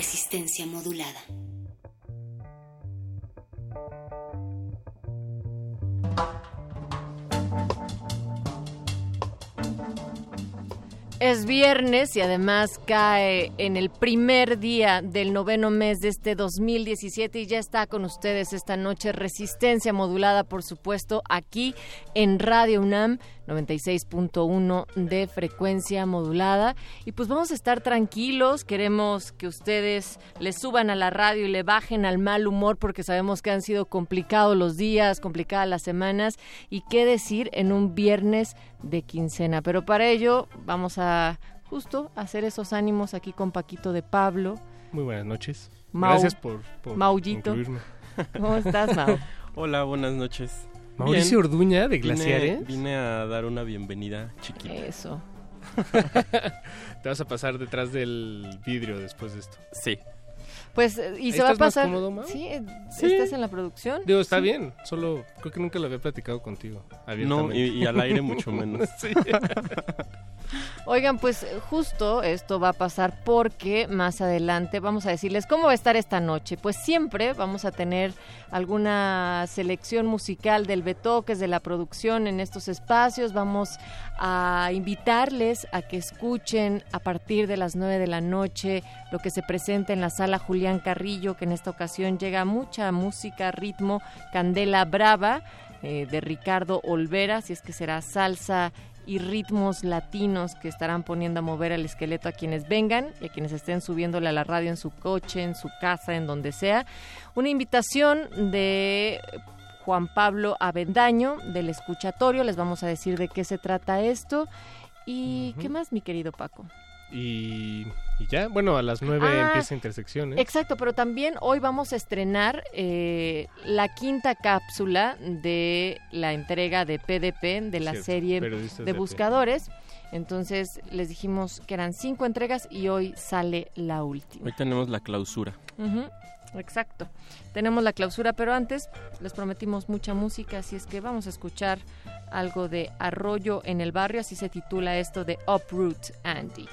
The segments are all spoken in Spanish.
Resistencia modulada. Es viernes y además cae en el primer día del noveno mes de este 2017 y ya está con ustedes esta noche Resistencia modulada, por supuesto, aquí en Radio UNAM 96.1 de frecuencia modulada. Y pues vamos a estar tranquilos, queremos que ustedes le suban a la radio y le bajen al mal humor porque sabemos que han sido complicados los días, complicadas las semanas y qué decir en un viernes de quincena. Pero para ello vamos a justo hacer esos ánimos aquí con Paquito de Pablo. Muy buenas noches. Mau- Gracias por, por Maullito. incluirme. ¿Cómo estás, Mau? Hola, buenas noches. Mauricio Bien. Orduña de Vine- Glaciares. Vine, a dar una bienvenida chiquita. Eso. Te vas a pasar detrás del vidrio después de esto. Sí. Pues, eh, y ¿Ahí se va a más pasar. cómodo? Sí, eh, Sí. ¿estás en la producción? Digo, está Sí. bien. Solo creo que nunca lo había platicado contigo. No, y, y al aire mucho menos. Oigan, pues justo esto va a pasar porque más adelante vamos a decirles cómo va a estar esta noche. Pues siempre vamos a tener alguna selección musical del Betoques, de la producción en estos espacios. Vamos a invitarles a que escuchen a partir de las 9 de la noche lo que se presenta en la sala Julián Carrillo, que en esta ocasión llega mucha música, ritmo, Candela Brava eh, de Ricardo Olvera, si es que será salsa y ritmos latinos que estarán poniendo a mover el esqueleto a quienes vengan y a quienes estén subiéndole a la radio en su coche, en su casa, en donde sea. Una invitación de Juan Pablo Avendaño del Escuchatorio. Les vamos a decir de qué se trata esto. ¿Y qué más, mi querido Paco? Y, y ya, bueno, a las nueve Ah, empieza Intersecciones. Exacto, pero también hoy vamos a estrenar eh, la quinta cápsula de la entrega de PDP de la Cierto, serie de P. buscadores. Entonces les dijimos que eran cinco entregas y hoy sale la última. Hoy tenemos la clausura. Exacto. Tenemos la clausura, pero antes les prometimos mucha música, así es que vamos a escuchar algo de Arroyo en el barrio, así se titula esto de Uproot Andy.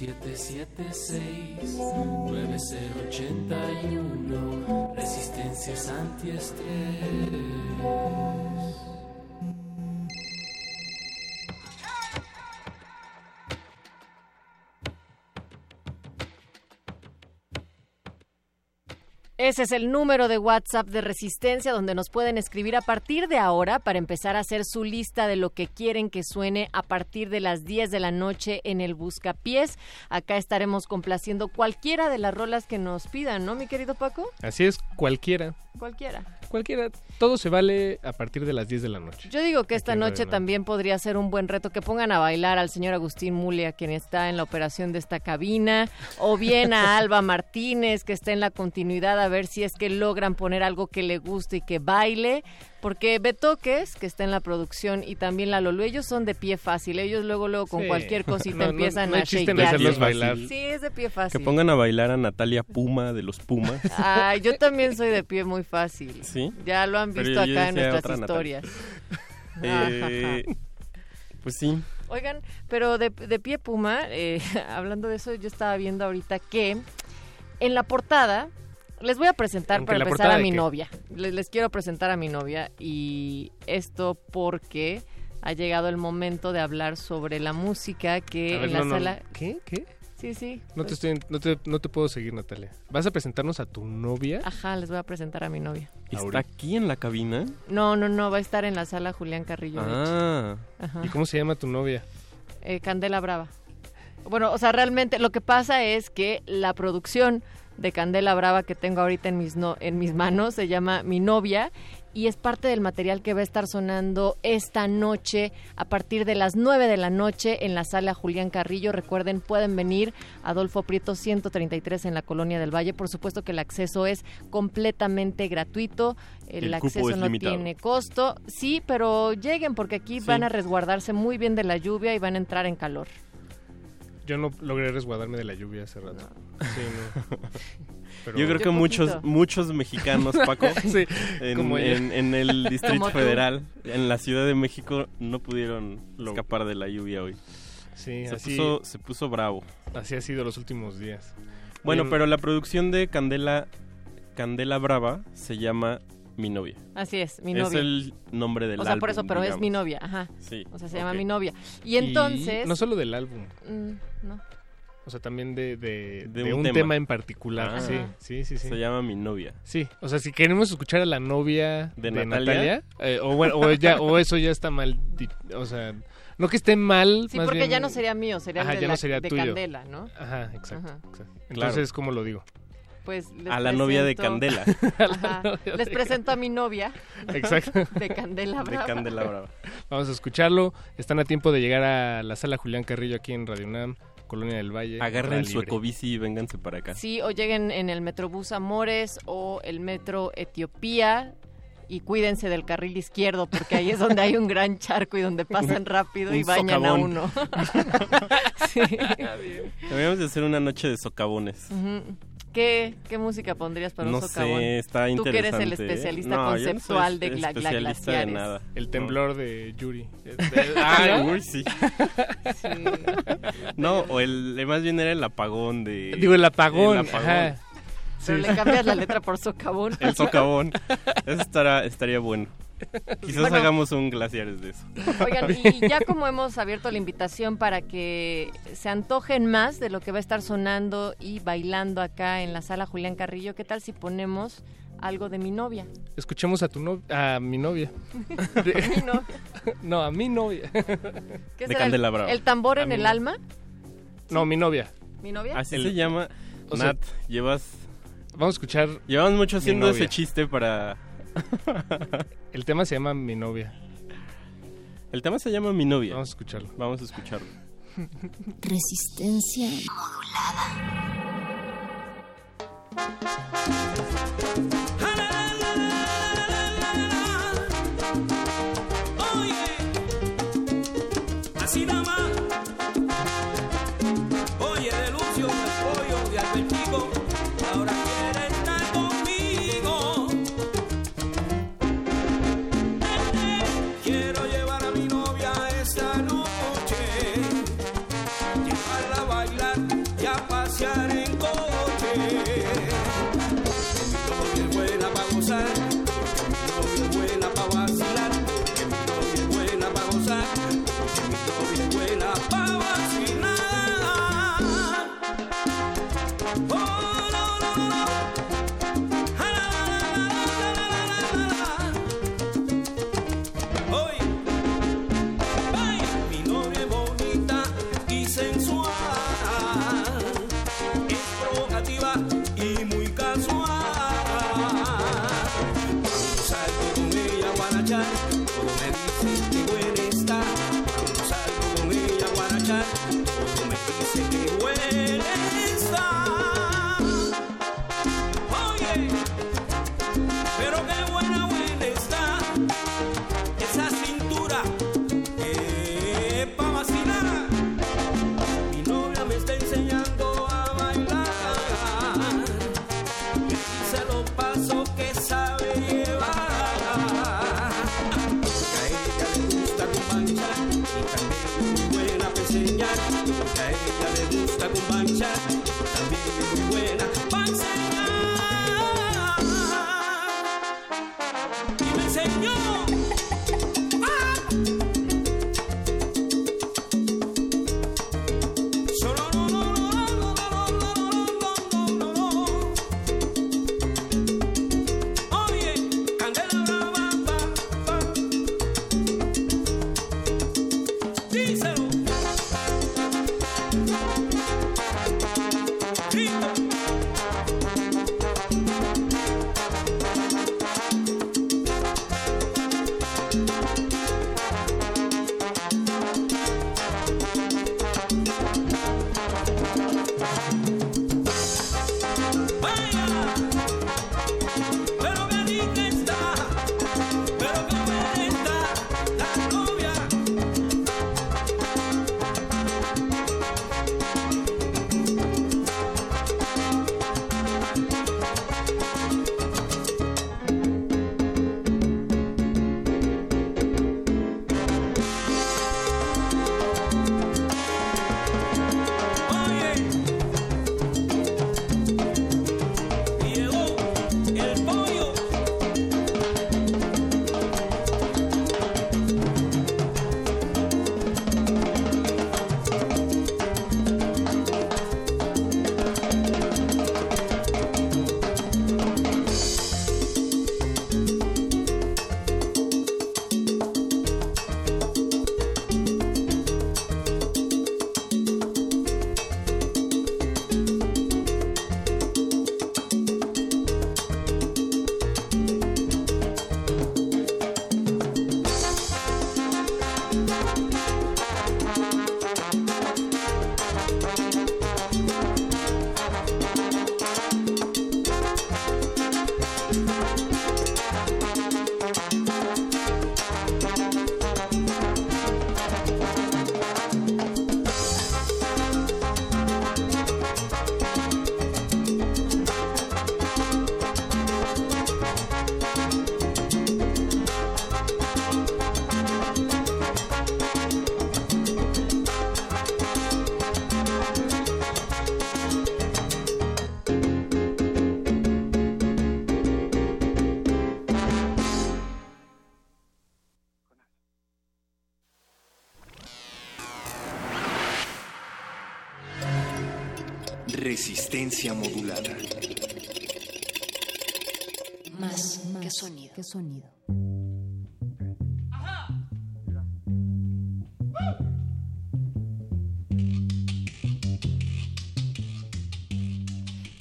554776-9081. Resistencias antiestrés. Ese es el número de WhatsApp de Resistencia donde nos pueden escribir a partir de ahora para empezar a hacer su lista de lo que quieren que suene a partir de las 10 de la noche en el Buscapiés. Acá estaremos complaciendo cualquiera de las rolas que nos pidan, ¿no, mi querido Paco? Así es, cualquiera. Cualquiera. Cualquiera. Todo se vale a partir de las 10 de la noche. Yo digo que esta Aquí noche también podría ser un buen reto que pongan a bailar al señor Agustín Mulia, quien está en la operación de esta cabina, o bien a Alba Martínez, que está en la continuidad, a ver si es que logran poner algo que le guste y que baile, porque Betoques, que está en la producción, y también la Lolo, ellos son de pie fácil, ellos luego, luego con Sí. cualquier cosita No, empiezan no a chiste en shakear. hacerlos bailar. Sí, es de pie fácil. Que pongan a bailar a Natalia Puma de los Pumas. Ay, yo también soy de pie muy fácil. ¿Sí? Ya lo han Pero visto acá en nuestras historias. Eh, pues sí. Oigan, pero de, de pie Puma, eh, hablando de eso, yo estaba viendo ahorita que en la portada les voy a presentar ¿En para empezar a mi qué? novia. Les, les quiero presentar a mi novia y esto porque ha llegado el momento de hablar sobre la música que ver, en la no, no, sala... ¿Qué? ¿Qué? Sí, sí. No te, pues, estoy, no, te, no te puedo seguir, Natalia. ¿Vas a presentarnos a tu novia? Ajá, les voy a presentar a mi novia. ¿Está aquí en la cabina? No, no, no, va a estar en la sala Julián Carrillo. Ah, Ajá. ¿Y cómo se llama tu novia? Eh, Candela Brava. Bueno, o sea, realmente lo que pasa es que la producción de Candela Brava que tengo ahorita en mis, no- en mis manos, se llama Mi novia y es parte del material que va a estar sonando esta noche a partir de las 9 de la noche en la sala Julián Carrillo. Recuerden, pueden venir Adolfo Prieto 133 en la Colonia del Valle. Por supuesto que el acceso es completamente gratuito, el, El cupo acceso es no limitado. tiene costo. Sí, pero lleguen porque aquí van a resguardarse muy bien de la lluvia y van a entrar en calor. Yo no logré resguardarme de la lluvia hace rato. Sí, no. Pero- Yo creo que Yo muchos poquito. muchos mexicanos, Paco, Sí, en, como ella. en- en el Distrito Como tú. Federal, en la Ciudad de México, no pudieron escapar de la lluvia hoy. Sí, Se así, puso, se puso bravo. así ha sido los últimos días. Bueno, pero la producción de Candela Candela Brava se llama Mi novia. Así es, mi es novia. el nombre del o sea, por eso, álbum, pero es mi novia, ajá. Sí. O sea, se llama mi novia. Y entonces... no solo del álbum, Mm, no. O sea, también de, de, De de un un, tema. tema. en particular. Ah. sí, sí, sí, sí. Se llama Mi novia. Sí, o sea, si queremos escuchar a la novia ¿De de, Natalia? Natalia, eh, o, bueno, o, ya, o eso ya está mal, o sea, no que esté mal, Sí, más porque bien- ya no sería mío, sería el de, ya la- no sería de tuyo. Candela, ¿no? Ajá, exacto. Ajá. exacto. Claro. Entonces, ¿cómo lo digo? Pues les A la novia de Candela. Ajá. novia Les de presento a mi novia Exacto. de Candela de Brava. Candela Brava. Vamos a escucharlo. Están a tiempo de llegar a la sala Julián Carrillo aquí en Radio UNAM, Colonia del Valle. Agarren su ecobici y vénganse para acá. Sí, o lleguen en el Metrobús Amores o el Metro Etiopía y cuídense del carril izquierdo porque ahí es donde hay un gran charco y donde pasan rápido y bañan a uno. Sí. Deberíamos de hacer una noche de socavones. Ujú. ¿Qué, ¿Qué música pondrías para no un socavón? sé, está Tú que interesante. eres el ¿eh? especialista No, yo no soy conceptual de gla- especialista de glaciares. nada. El temblor de Yuri. Ay, uy, sí. Sí. No, o el, eh, más bien era el apagón de... Digo, el apagón. El apagón. ajá. Pero le cambias la letra por socavón. El socavón. Eso estará, estaría bueno. Quizás Bueno. hagamos un glaciares de eso. Oigan, y ya como hemos abierto la invitación para que se antojen más de lo que va a estar sonando y bailando acá en la sala Julián Carrillo, ¿qué tal si ponemos algo de mi novia? Escuchemos a tu novia, a mi novia. Mi novia. No, a mi novia. ¿Qué De será, el, tambor A en el no. alma? No, mi novia. ¿Mi novia? Así El- se llama. o sea- Nat, llevas... Vamos a escuchar. Llevamos mucho haciendo ese chiste para... El tema se llama Mi novia. El tema se llama Mi novia. Vamos a escucharlo. Vamos a escucharlo. Resistencia Así Resistencia modulada. Más, que sonido. que sonido.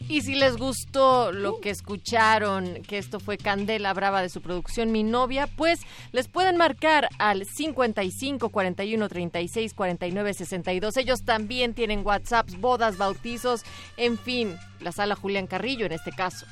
Y si les gustó lo que escucharon, que esto fue Candela Brava de su producción Mi Novia, pues les pueden marcar al 55 41 36 49 62. Ellos también tienen WhatsApps, bodas, bautizos, en fin, la sala Julián Carrillo en este caso.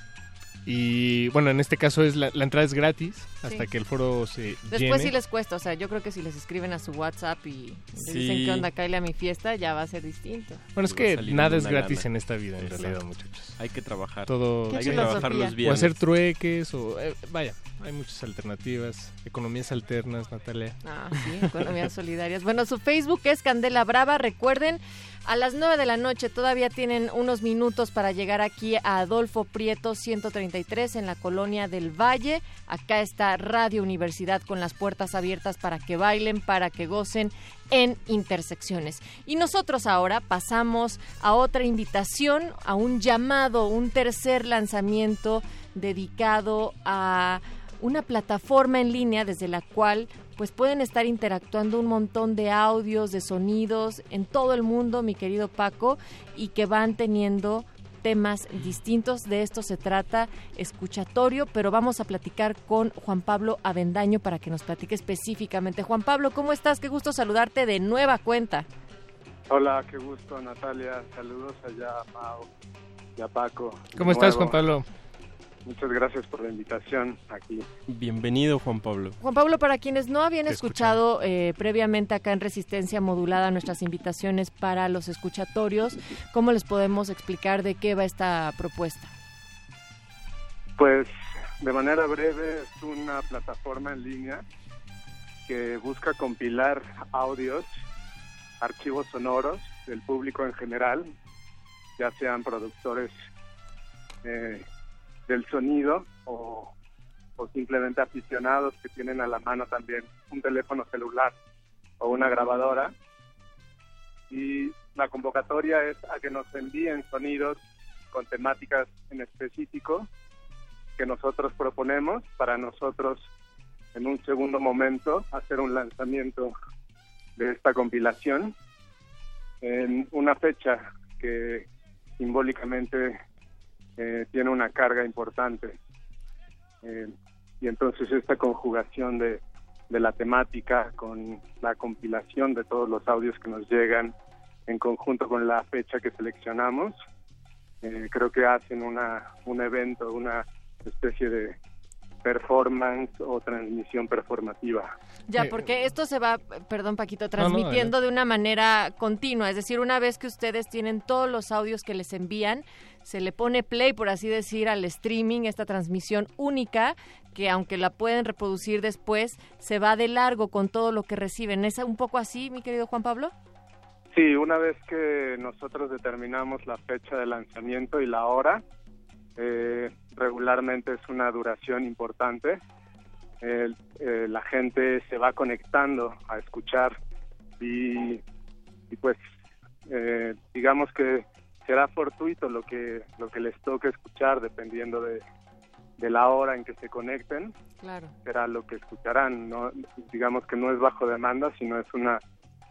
Y bueno, en este caso es la, la entrada es gratis hasta Sí. que el foro se Después llene. sí les cuesta, o sea, yo creo que si les escriben a su WhatsApp y les Sí. dicen que onda, cáele a mi fiesta, ya va a ser distinto. Bueno, es que nada es gratis en esta vida, en Exacto. realidad, muchachos. Hay que trabajar. Todo Hay que filosofía. trabajar los o hacer trueques o eh, vaya, hay muchas alternativas, economías alternas, Natalia. Ah, sí, economías solidarias. Bueno, su Facebook es Candela Brava. Recuerden, a las 9 de la noche todavía tienen unos minutos para llegar aquí a Adolfo Prieto 133 en la colonia del Valle. Acá está Radio Universidad con las puertas abiertas para que bailen, para que gocen en intersecciones. Y nosotros ahora pasamos a otra invitación, a un llamado, un tercer lanzamiento dedicado a una plataforma en línea desde la cual pues pueden estar interactuando un montón de audios, de sonidos en todo el mundo, mi querido Paco, y que van teniendo temas distintos. De esto se trata escuchatorio, pero vamos a platicar con Juan Pablo Avendaño para que nos platique específicamente. Juan Pablo, ¿cómo estás? Qué gusto saludarte de nueva cuenta. Hola, qué gusto Natalia. Saludos allá a Pau y a Paco. ¿Cómo estás. Juan Pablo? Muchas gracias por la invitación aquí. Bienvenido, Juan Pablo. Juan Pablo, para quienes no habían escuchado eh, previamente acá en Resistencia Modulada nuestras invitaciones para los escuchatorios, ¿cómo les podemos explicar de qué va esta propuesta? Pues de manera breve es una plataforma en línea que busca compilar audios, archivos sonoros del público en general, ya sean productores eh, del sonido o, simplemente aficionados que tienen a la mano también un teléfono celular o una grabadora. Y la convocatoria es a que nos envíen sonidos con temáticas en específico que nosotros proponemos para nosotros en un segundo momento hacer un lanzamiento de esta compilación en una fecha que simbólicamente eh, tiene una carga importante. Eh, y entonces esta conjugación de, de la temática con la compilación de todos los audios que nos llegan en conjunto con la fecha que seleccionamos, eh, creo que hacen una, un evento, una especie de performance o transmisión performativa. Ya, Eh, porque esto se va, perdón Paquito, no, transmitiendo de una manera continua, es decir, una vez que ustedes tienen todos los audios que les envían, se le pone play, por así decir, al streaming, esta transmisión única, que aunque la pueden reproducir después, se va de largo con todo lo que reciben. ¿Es un poco así, mi querido Juan Pablo? Sí, una vez que nosotros determinamos la fecha de lanzamiento y la hora, eh, regularmente es una duración importante. Eh, la gente se va conectando a escuchar y, y pues eh, digamos que será fortuito lo que lo que les toque escuchar dependiendo de, de la hora en que se conecten Claro. será lo que escucharán. No, digamos que no es bajo demanda, sino es una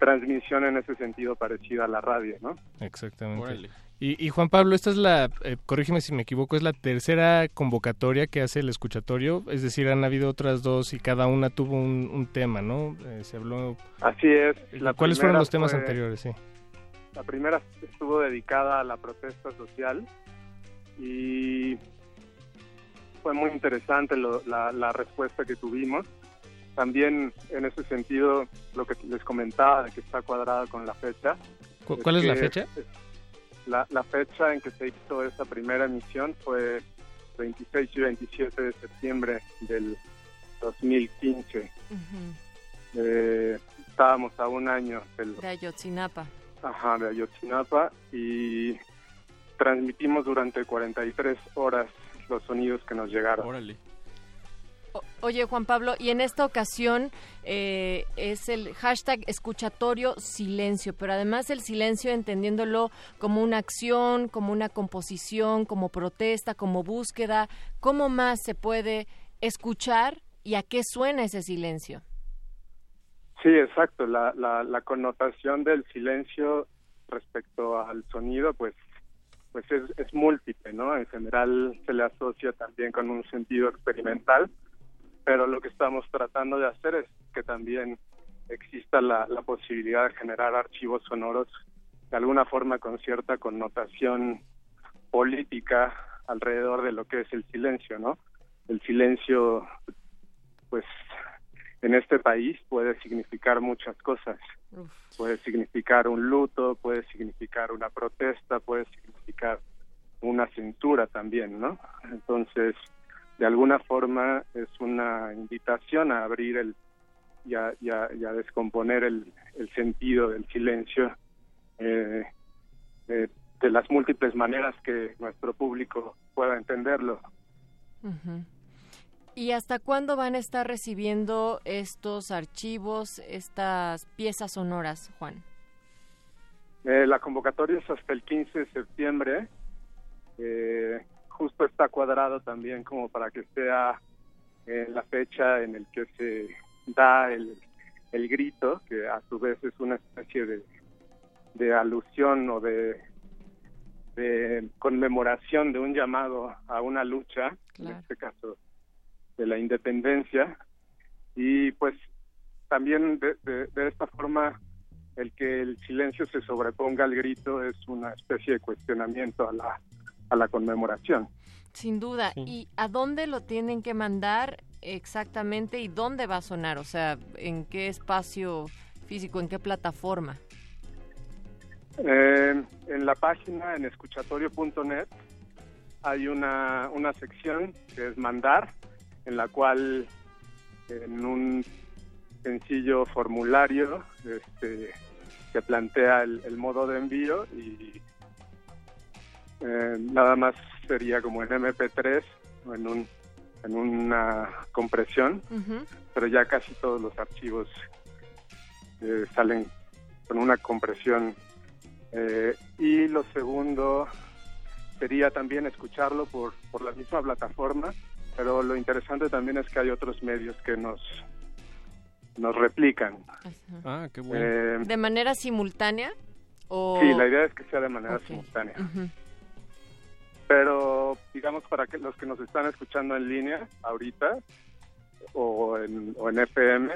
transmisión en ese sentido parecida a la radio, ¿no? Exactamente. Órale. Y, y Juan Pablo, esta es la, eh, corrígeme si me equivoco, es la tercera convocatoria que hace el escuchatorio, es decir, han habido otras dos y cada una tuvo un, un tema, ¿no? Eh, se habló... Así es. La ¿Cuáles fueron los temas fue- anteriores? Sí. La primera estuvo dedicada a la protesta social y fue muy interesante lo- la, la respuesta que tuvimos. También en ese sentido, lo que les comentaba de que está cuadrada con la fecha. ¿Cu- ¿Cuál es la fecha? La, la fecha en que se hizo esta primera emisión fue 26 y 27 de septiembre del 2015. Ujú. Eh, estábamos a un año del, De Ayotzinapa. Ajá, de Ayotzinapa y transmitimos durante 43 horas los sonidos que nos llegaron. Órale. O- Oye, Juan Pablo, y en esta ocasión eh, es el hashtag escuchatorio silencio, pero además el silencio entendiéndolo como una acción, como una composición, como protesta, como búsqueda. ¿Cómo más se puede escuchar y a qué suena ese silencio? Sí, exacto. La, la, la connotación del silencio respecto al sonido, pues, pues es, múltiple, ¿no? En general se le asocia también con un sentido experimental, pero lo que estamos tratando de hacer es que también exista la posibilidad de generar archivos sonoros de alguna forma con cierta connotación política alrededor de lo que es el silencio, ¿no? El silencio, pues, en este país puede significar muchas cosas. Puede significar un luto, puede significar una protesta, puede significar una censura también, ¿no? Entonces, de alguna forma es una invitación a abrir el y a, y a- y a descomponer el, el sentido del silencio eh, de, de las múltiples maneras que nuestro público pueda entenderlo. Ujú. ¿Y hasta cuándo van a estar recibiendo estos archivos, estas piezas sonoras, Juan? Eh, la convocatoria es hasta el 15 de septiembre. Eh, justo está cuadrado también como para que sea eh, la fecha en el que se da el, el grito, que a su vez es una especie de, de alusión o de, de conmemoración de un llamado a una lucha, en este caso de la independencia. Y pues también de, de- de esta forma el que el silencio se sobreponga al grito es una especie de cuestionamiento a la, a la conmemoración. Sin duda. ¿Y a dónde lo tienen que mandar exactamente y dónde va a sonar? O sea, ¿en qué espacio físico, en qué plataforma? Eh, en la página, en escuchatorio.net, hay una, una sección que es mandar, en la cual en un sencillo formulario este, se plantea el, el modo de envío y eh, nada más sería como en MP3 o en, un, en una compresión, pero ya casi todos los archivos eh, salen con una compresión. Eh, y lo segundo sería también escucharlo por, por la misma plataforma, pero lo interesante también es que hay otros medios que nos, nos replican. Ah, qué Eh, ¿De manera simultánea? O... Sí, la idea es que sea de manera simultánea. Pero, digamos, para que los que nos están escuchando en línea ahorita o en, o en FM,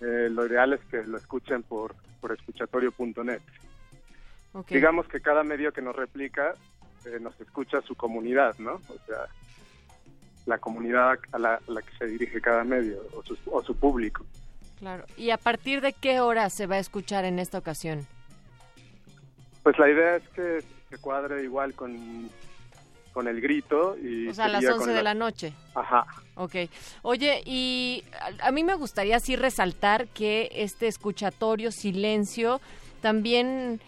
eh, lo ideal es que lo escuchen por, por escuchatorio.net. Ok. Digamos que cada medio que nos replica eh, nos escucha su comunidad, ¿no? O sea, la comunidad a la, a la que se dirige cada medio o su, o su público. Claro. ¿Y a partir de qué hora se va a escuchar en esta ocasión? Pues la idea es que se cuadre igual con, con el grito y O sea, a las sería 11 con de la noche. Ajá. Ok. Oye, y a, a mí me gustaría sí resaltar que este escuchatorio, silencio, también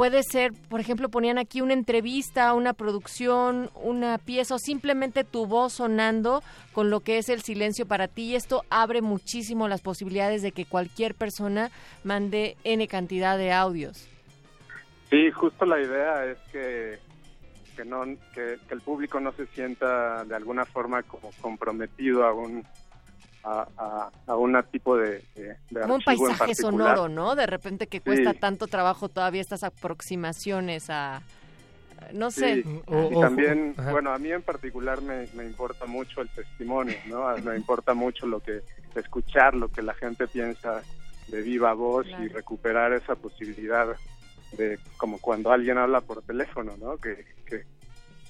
puede ser, por ejemplo, ponían aquí una entrevista, una producción, una pieza o simplemente tu voz sonando con lo que es el silencio para ti y esto abre muchísimo las posibilidades de que cualquier persona mande N cantidad de audios. Sí, justo la idea es que que no que, que el público no se sienta de alguna forma como comprometido a un a, a, a un tipo de, de, de Como un paisaje particular. sonoro, ¿no? De repente que Sí. cuesta tanto trabajo todavía estas aproximaciones a... No sé. Sí, y también, bueno, a mí en particular me, me importa mucho el testimonio, ¿no? Me importa mucho lo que escuchar, lo que la gente piensa de viva voz y recuperar esa posibilidad de como cuando alguien habla por teléfono, ¿no? Que, que,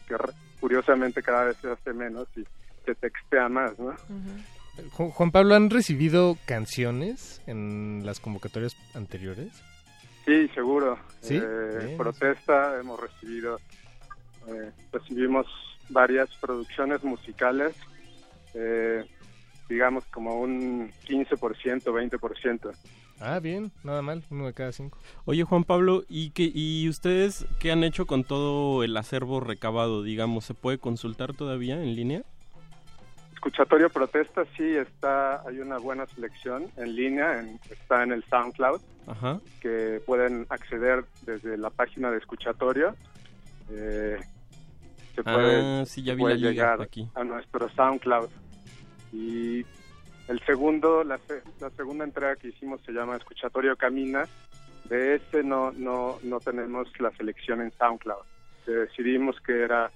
que re- curiosamente cada vez se hace menos y se textea más, ¿no? Ju- Juan Pablo, ¿han recibido canciones en las convocatorias anteriores? Sí, seguro. Sí, Eh, protesta, hemos recibido, eh, recibimos varias producciones musicales, eh, digamos como un 15%, 20%. Ah, bien, nada mal, uno de cada cinco. Oye, Juan Pablo, ¿y, qué, ¿y ustedes qué han hecho con todo el acervo recabado? Digamos, ¿se puede consultar todavía en línea? Escuchatorio Protesta sí está, hay una buena selección en línea, en- está en el SoundCloud, Ajá. que pueden acceder desde la página de Escuchatorio. Eh, se Ah, puede, sí, ya vi puede la llegar aquí. a nuestro SoundCloud. Y el segundo, la, la segunda entrega que hicimos se llama Escuchatorio Camina. De ese no, no, no tenemos la selección en SoundCloud. Decidimos que era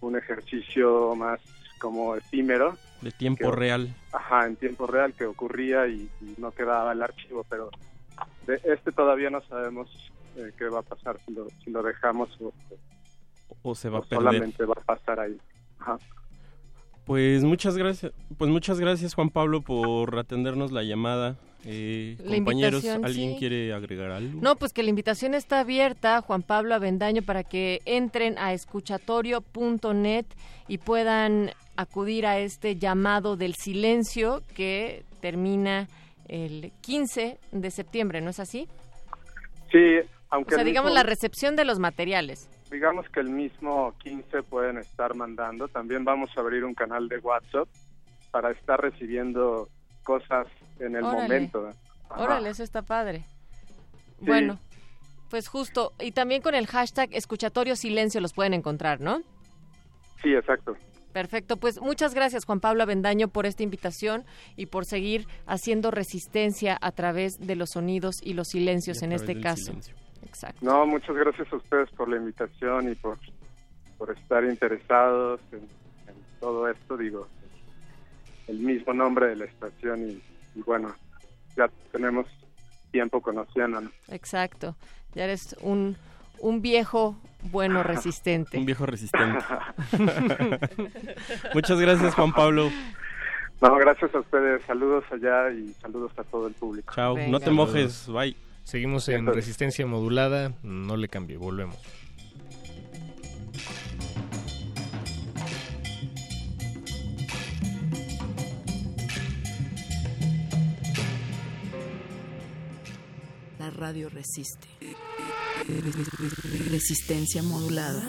un ejercicio más como efímero. De tiempo que- real. Ajá, en tiempo real que ocurría y, y no quedaba el archivo, pero de este todavía no sabemos eh, qué va a pasar si lo, si lo dejamos o, O se va o a perder. solamente va a pasar ahí. Ajá. Pues muchas gracias, pues muchas gracias Juan Pablo por atendernos la llamada. Eh, La compañeros, ¿alguien sí. quiere agregar algo? No, pues que la invitación está abierta, Juan Pablo Avendaño, para que entren a escuchatorio.net y puedan acudir a este llamado del silencio que termina el 15 de septiembre, ¿no es así? Sí, O aunque sea, el digamos mismo- la recepción de los materiales. digamos que el mismo 15 pueden estar mandando. También vamos a abrir un canal de WhatsApp para estar recibiendo cosas en el Órale. momento. Ajá. Órale, eso está padre. Sí. Bueno, pues justo, y también con el hashtag escuchatorio silencio los pueden encontrar, ¿no? Sí, exacto. Perfecto, pues muchas gracias Juan Pablo Avendaño por esta invitación y por seguir haciendo resistencia a través de los sonidos y los silencios Y en este caso. silencio. Exacto. No, muchas gracias a ustedes por la invitación y por, por estar interesados en, en todo esto. Digo, el mismo nombre de la estación y, y bueno, ya tenemos tiempo conociéndonos. Exacto. Ya eres un, un viejo bueno resistente. Un viejo resistente. muchas gracias Juan Pablo. No, gracias a ustedes. Saludos allá y saludos a todo el público. Chao, Venga. no te mojes, bye. Seguimos en Entonces- resistencia modulada, no le cambie, volvemos. La radio resiste. Resistencia modulada.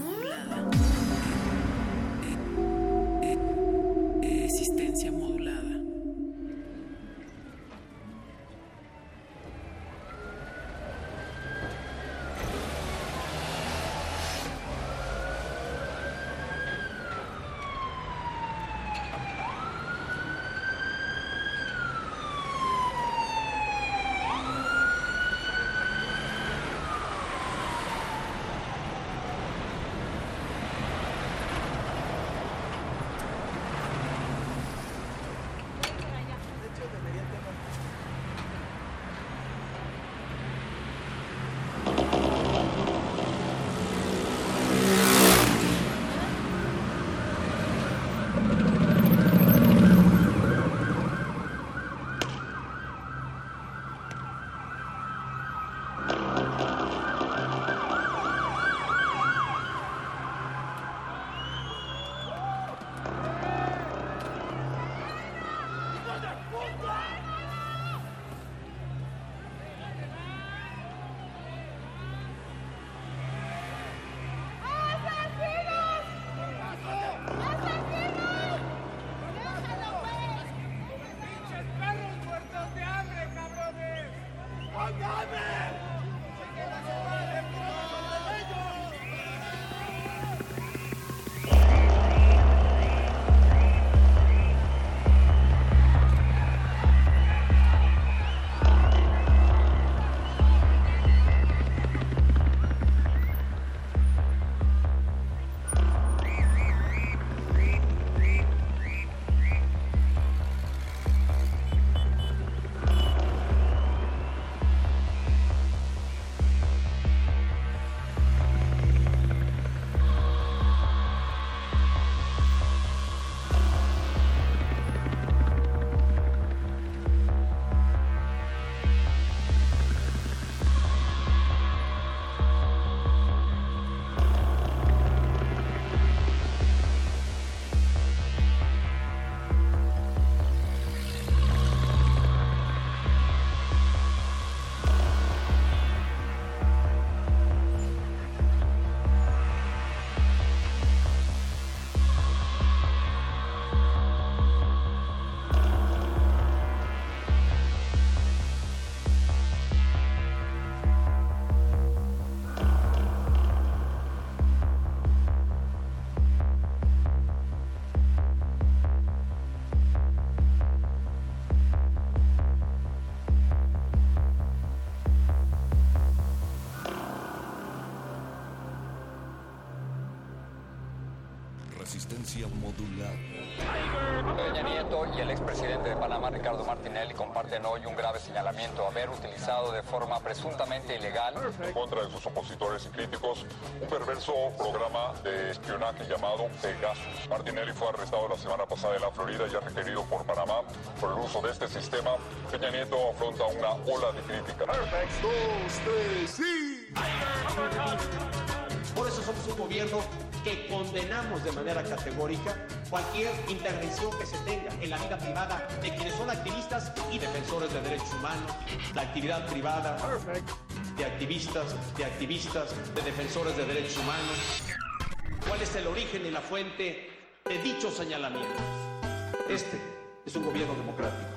Resistencia modulada. Peña Nieto y el expresidente de Panamá, Ricardo Martinelli, comparten hoy un grave señalamiento, haber utilizado de forma presuntamente ilegal en contra de sus opositores y críticos un perverso programa de espionaje llamado Pegasus. Martinelli fue arrestado la semana pasada en la Florida y ya requerido por Panamá por el uso de este sistema. Peña Nieto afronta una ola de crítica. Por eso somos un gobierno que condenamos de manera categórica cualquier intervención que se tenga en la vida privada de quienes son activistas y defensores de derechos humanos, la actividad privada de activistas, de activistas, de defensores de derechos humanos. ¿Cuál es el origen y la fuente de dichos señalamientos? Este es un gobierno democrático.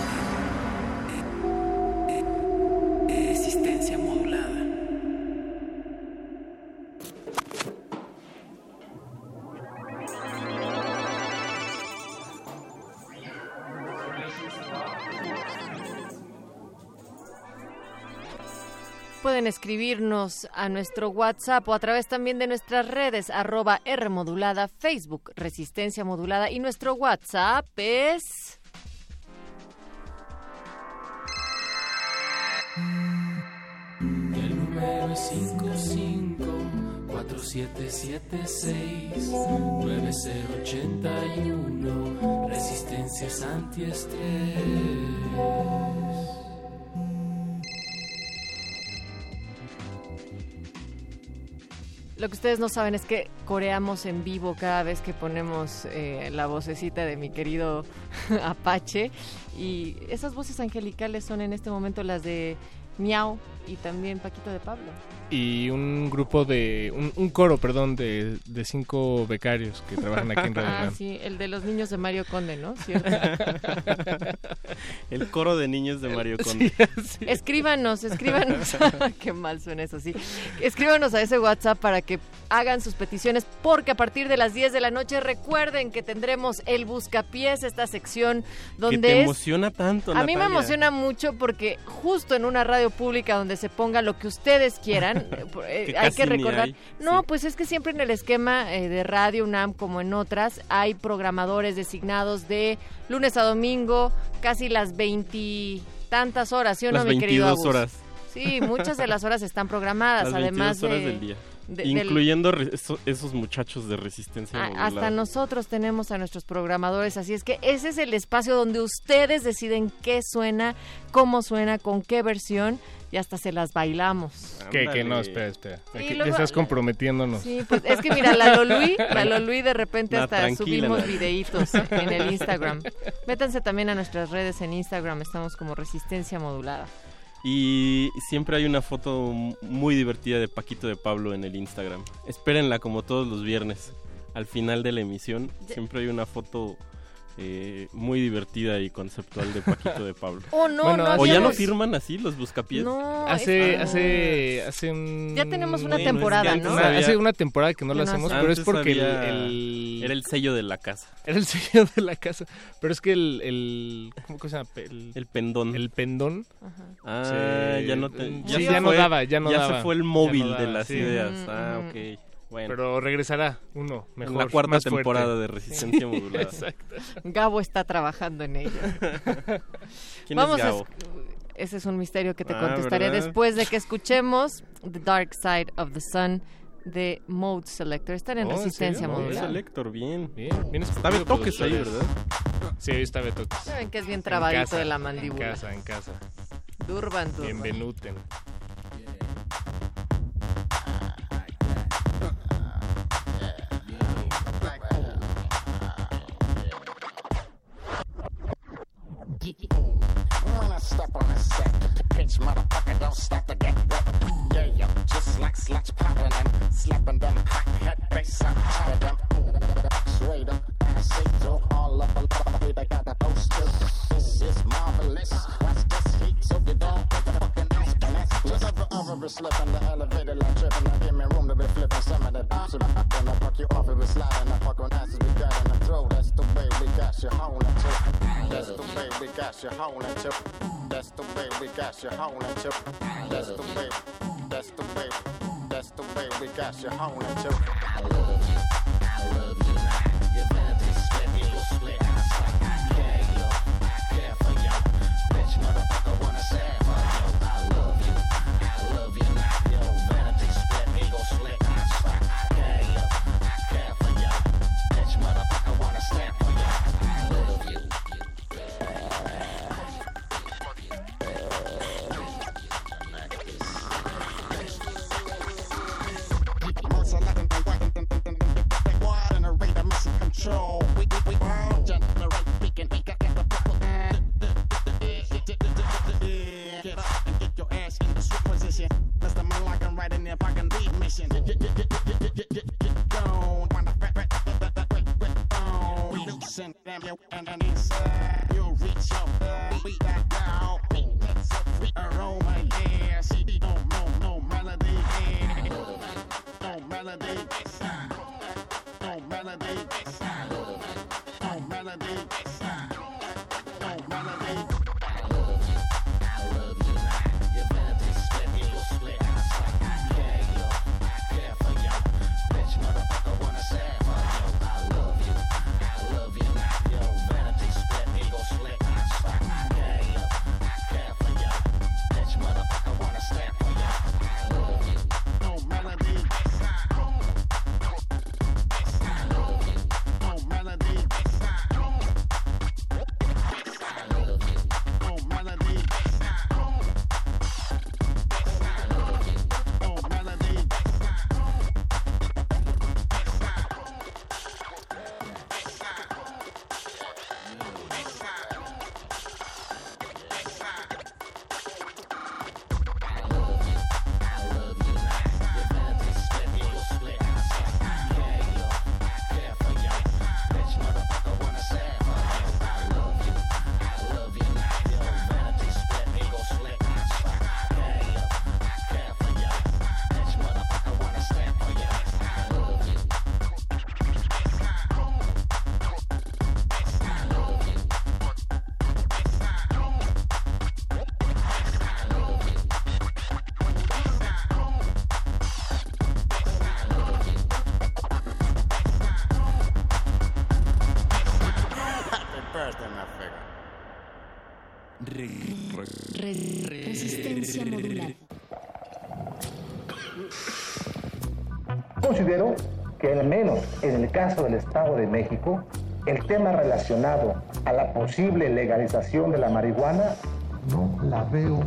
Pueden escribirnos a nuestro WhatsApp o a través también de nuestras redes, arroba R modulada, Facebook, Resistencia Modulada y nuestro WhatsApp es... El número es 554776-9081. Resistencias antiestrés. Lo que ustedes no saben es que coreamos en vivo cada vez que ponemos eh, la vocecita de mi querido Apache. Y esas voces angelicales son en este momento las de Miau y también Paquito de Pablo. Y un grupo de. Un, un coro, perdón, de, de cinco becarios que trabajan aquí en Radio Ah, sí, el de los niños de Mario Conde, ¿no? ¿Cierto? El coro de niños de Mario Conde. Escríbanos, escríbanos. Qué mal suena eso, sí. Escríbanos a ese WhatsApp para que hagan sus peticiones, porque a partir de las 10 de la noche recuerden que tendremos el Buscapiés, esta sección donde que te es- emociona tanto, A mí me Natalia. emociona mucho porque justo en una radio pública donde se ponga lo que ustedes quieran, Que hay que recordar. hay, no, pues es que siempre en el esquema eh, de Radio UNAM, como en otras, hay programadores designados de lunes a domingo, casi las veintitantas horas, ¿sí o no, Las mi querido 22 Agus? horas. Sí, muchas de las horas están programadas, Las además 22 horas de... del día. De- Incluyendo eso- esos muchachos de resistencia a- modulada. hasta nosotros tenemos a nuestros programadores, así es que ese es el espacio donde ustedes deciden qué suena, cómo suena, con qué versión y hasta se las bailamos. Que, que no, espera, espera. Y Aquí luego- estás comprometiéndonos. Sí, pues es que mira, la Lolui, la Lolui de repente No, hasta subimos videitos en el Instagram. Métanse también a nuestras redes en Instagram, estamos como Resistencia Modulada. Y siempre hay una foto muy divertida de Paquito de Pablo en el Instagram. Espérenla como todos los viernes. Al final de la emisión siempre hay una foto eh, muy divertida y conceptual de Paquito de Pablo. Oh, no, Bueno, no ¿O ya no firman así los buscapiés? No, Hace, es- hace, hace un... Ya tenemos una Bueno, temporada, ¿no? Una- había- hace una temporada que no lo no hacemos, hacemos. pero es porque el, había- el- Era el sello de la casa. era el sello de la casa. Pero es que el, el ¿cómo se llama? El, El pendón. el pendón. Ah, Sí. ya no te, Sí, ya, se ya no fue- daba, ya no ya daba. se fue el móvil no de daba, las sí. ideas. Mm, Ah, ok. Bueno. Pero regresará uno mejor. en la cuarta más fuerte. temporada de Resistencia Modulada. Exacto. Gabo está trabajando en ello. ¿Quién Vamos es a Gabo? es- ese es un misterio que te Ah, contestaré ¿verdad? después de que escuchemos The Dark Side of the Sun de Mode Selector. Están en Oh, ¿en Resistencia? Oh, Modulada. ese Lector, bien. Bien, bien Está Betoques ahí. ¿verdad? Sí, ahí está Betoques. Ya ven que es bien En trabadito casa, de la En mandíbula. casa, en casa. Durban, Durban. Bienvenuten. When I step on the set, pitch motherfucker don't stop to get wet. Yeah, yeah, just like sluts popping and slapping them hot head bass on top of them. Straight up, I say through all up slip in the elevator like tripping. Now give me room to be flipping some of that. So then I fuck you off if it's sliding. I fuck on asses we got in the throat. That's the way we got you holding to. That's the way we got you holding to. That's the way we got you holding to. That's the way. That's the way. That's the way we got you holding to. Al menos en el caso del Estado de México, el tema relacionado a la posible legalización de la marihuana no la veo,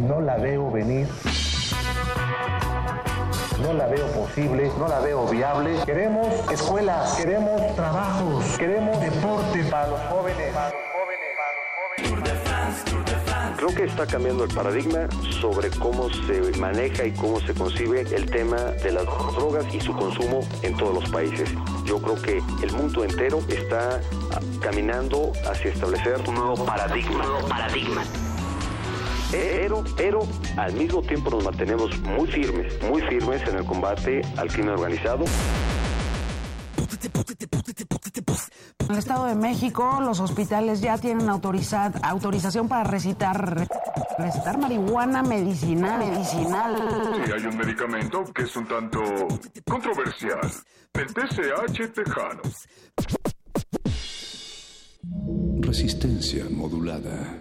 no la veo venir. No la veo posible, no la veo viable. Queremos escuelas, queremos trabajos, queremos deporte para los jóvenes. Creo que está cambiando el paradigma sobre cómo se maneja y cómo se concibe el tema de las drogas y su consumo en todos los países. Yo creo que el mundo entero está ah, caminando hacia establecer un nuevo paradigma. paradigma. Pero, pero al mismo tiempo nos mantenemos muy firmes, muy firmes en el combate al crimen organizado. En el Estado de México, los hospitales ya tienen autorizad, autorización para recitar, recitar marihuana medicinal. Medicinal. Y hay un medicamento que es un tanto controversial. El TCH tejano. Resistencia modulada.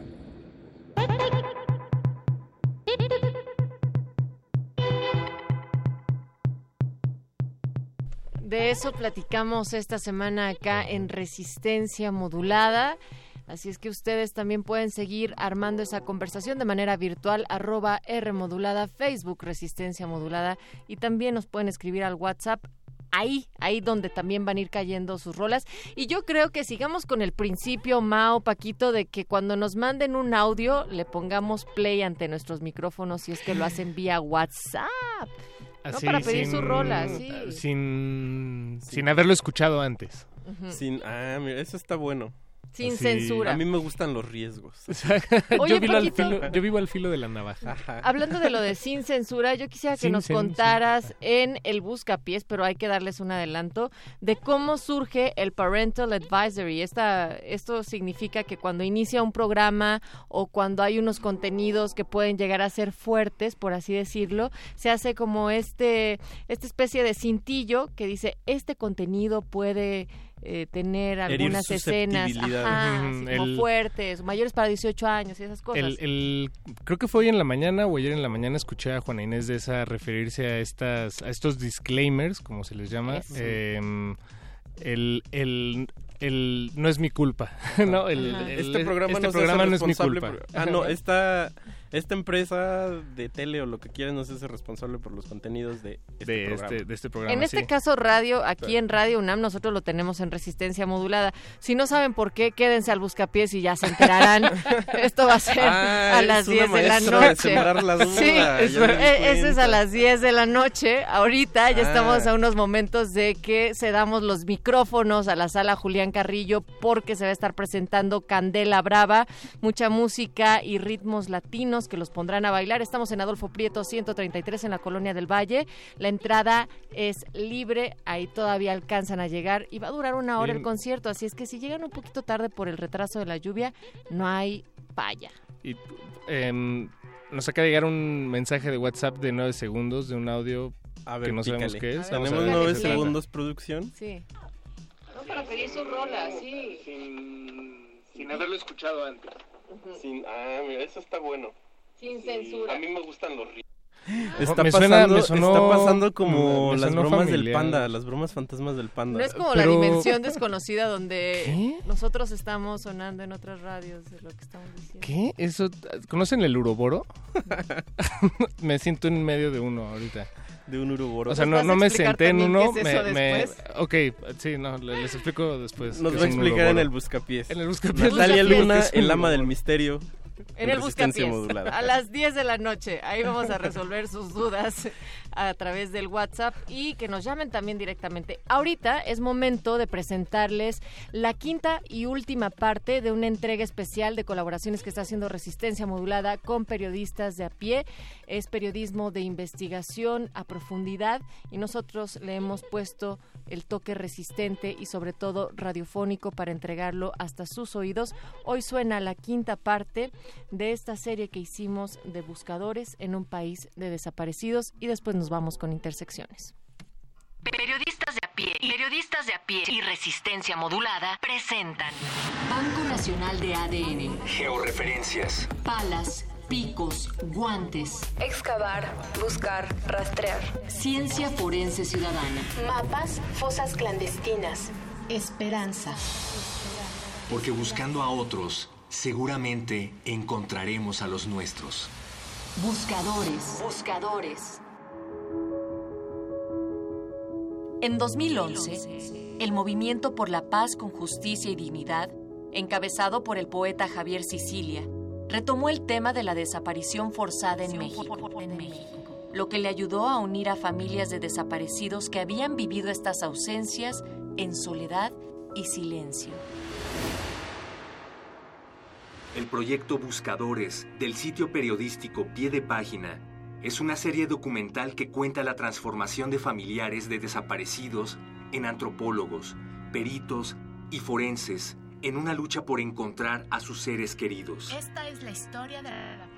De eso platicamos esta semana acá en Resistencia Modulada. Así es que ustedes también pueden seguir armando esa conversación de manera virtual, arroba R modulada, Facebook Resistencia Modulada y también nos pueden escribir al WhatsApp. Ahí, ahí donde también van a ir cayendo sus rolas. Y yo creo que sigamos con el principio, Mao, Paquito, de que cuando nos manden un audio le pongamos play ante nuestros micrófonos si es que lo hacen vía WhatsApp. No para pedir sin- su rola, sí. Sin, sin haberlo escuchado antes. Ujú. Sin, ah, mira, eso está bueno. Sin Así- censura. A mí me gustan los riesgos. Oye, yo, vivo al filo, yo vivo al filo de la navaja. Hablando de lo de sin censura, yo quisiera que Sin nos contaras en el Buscapiés, pero hay que darles un adelanto, de cómo surge el Parental Advisory. Esta, esto significa que cuando inicia un programa o cuando hay unos contenidos que pueden llegar a ser fuertes, por así decirlo, se hace como este, esta especie de cintillo que dice, este contenido puede... eh, tener algunas escenas ajá, así como el- fuertes, mayores para 18 años y esas cosas. El, el- creo que fue hoy en la mañana o ayer en la mañana escuché a Juana Inés de esa referirse a estas a estos disclaimers, como se les llama. Em, el, el, el no es mi culpa, ¿no? El, Ajá. el- este programa, este no, programa no es mi culpa. ah, no, esta, esta empresa de tele o lo que quieran no se hace responsable por los contenidos de este de, programa. este, de este programa. En este caso, radio, aquí en Radio UNAM, nosotros lo tenemos en resistencia modulada. Si no saben por qué, quédense al buscapiés y ya se enterarán. Esto va a ser Ah, a las una 10 de la de noche. sembrar la duda, sí, eso, eh, es a las 10 de la noche. Ahorita ya Ah. estamos a unos momentos de que cedamos los micrófonos a la sala Julián Carrillo porque se va a estar presentando Candela Brava, mucha música y ritmos latinos que los pondrán a bailar. Estamos en Adolfo Prieto 133 en la Colonia del Valle. La entrada es libre, ahí todavía alcanzan a llegar y va a durar una hora Bien. el concierto, así es que si llegan un poquito tarde por el retraso de la lluvia, no hay falla. Y, em, nos acaba de llegar un mensaje de WhatsApp de 9 segundos de un audio A ver, que no sabemos pícale. qué es. Tenemos ver nueve qué se trata. segundos producción. Sí. No, para pedir su rola, sí. Sin, sin haberlo escuchado antes. Sin, ah, mira, eso está bueno. Sin censura. A mí me gustan los ríos. Está, me pasando, suena- me sonó- está pasando como me las bromas del familiar. panda, las bromas fantasmas del panda. No es como Pero- la dimensión desconocida donde ¿Qué? nosotros estamos sonando en otras radios de lo que estamos diciendo. ¿Qué? Eso, ¿Conocen el uroboro? me siento en medio de uno ahorita. De un uroboro. O sea, ¿Nos no, no me senté en uno. qué es me, eso me- después? ok, sí, no, le- les explico después. Nos va a explicar en el buscapiés. En el buscapiés. Natalia. Luna, ¿Qué es un el ama del misterio. En el Buscapiés, modulada. a las 10 de la noche. Ahí vamos a resolver sus dudas a través del WhatsApp y que nos llamen también directamente. Ahorita es momento de presentarles la quinta y última parte de una entrega especial de colaboraciones que está haciendo Resistencia Modulada con periodistas de a pie. Es periodismo de investigación a profundidad y nosotros le hemos puesto el toque resistente y sobre todo radiofónico para entregarlo hasta sus oídos. Hoy suena la quinta parte de esta serie que hicimos de buscadores en un país de desaparecidos y después nos vamos con intersecciones. Periodistas de a pie, periodistas de a pie y resistencia modulada presentan Banco Nacional de ADN, Georreferencias. palas, picos, guantes, Excavar, buscar, rastrear. ciencia forense ciudadana, Mapas, fosas clandestinas. esperanza. Porque buscando a otros, seguramente encontraremos a los nuestros. Buscadores, buscadores. En 2011, el Movimiento por la Paz con Justicia y Dignidad, encabezado por el poeta Javier Sicilia, retomó el tema de la desaparición forzada en México, lo que le ayudó a unir a familias de desaparecidos que habían vivido estas ausencias en soledad y silencio. El proyecto Buscadores del sitio periodístico Pie de Página es una serie documental que cuenta la transformación de familiares de desaparecidos en antropólogos, peritos y forenses en una lucha por encontrar a sus seres queridos. Esta es la historia de la,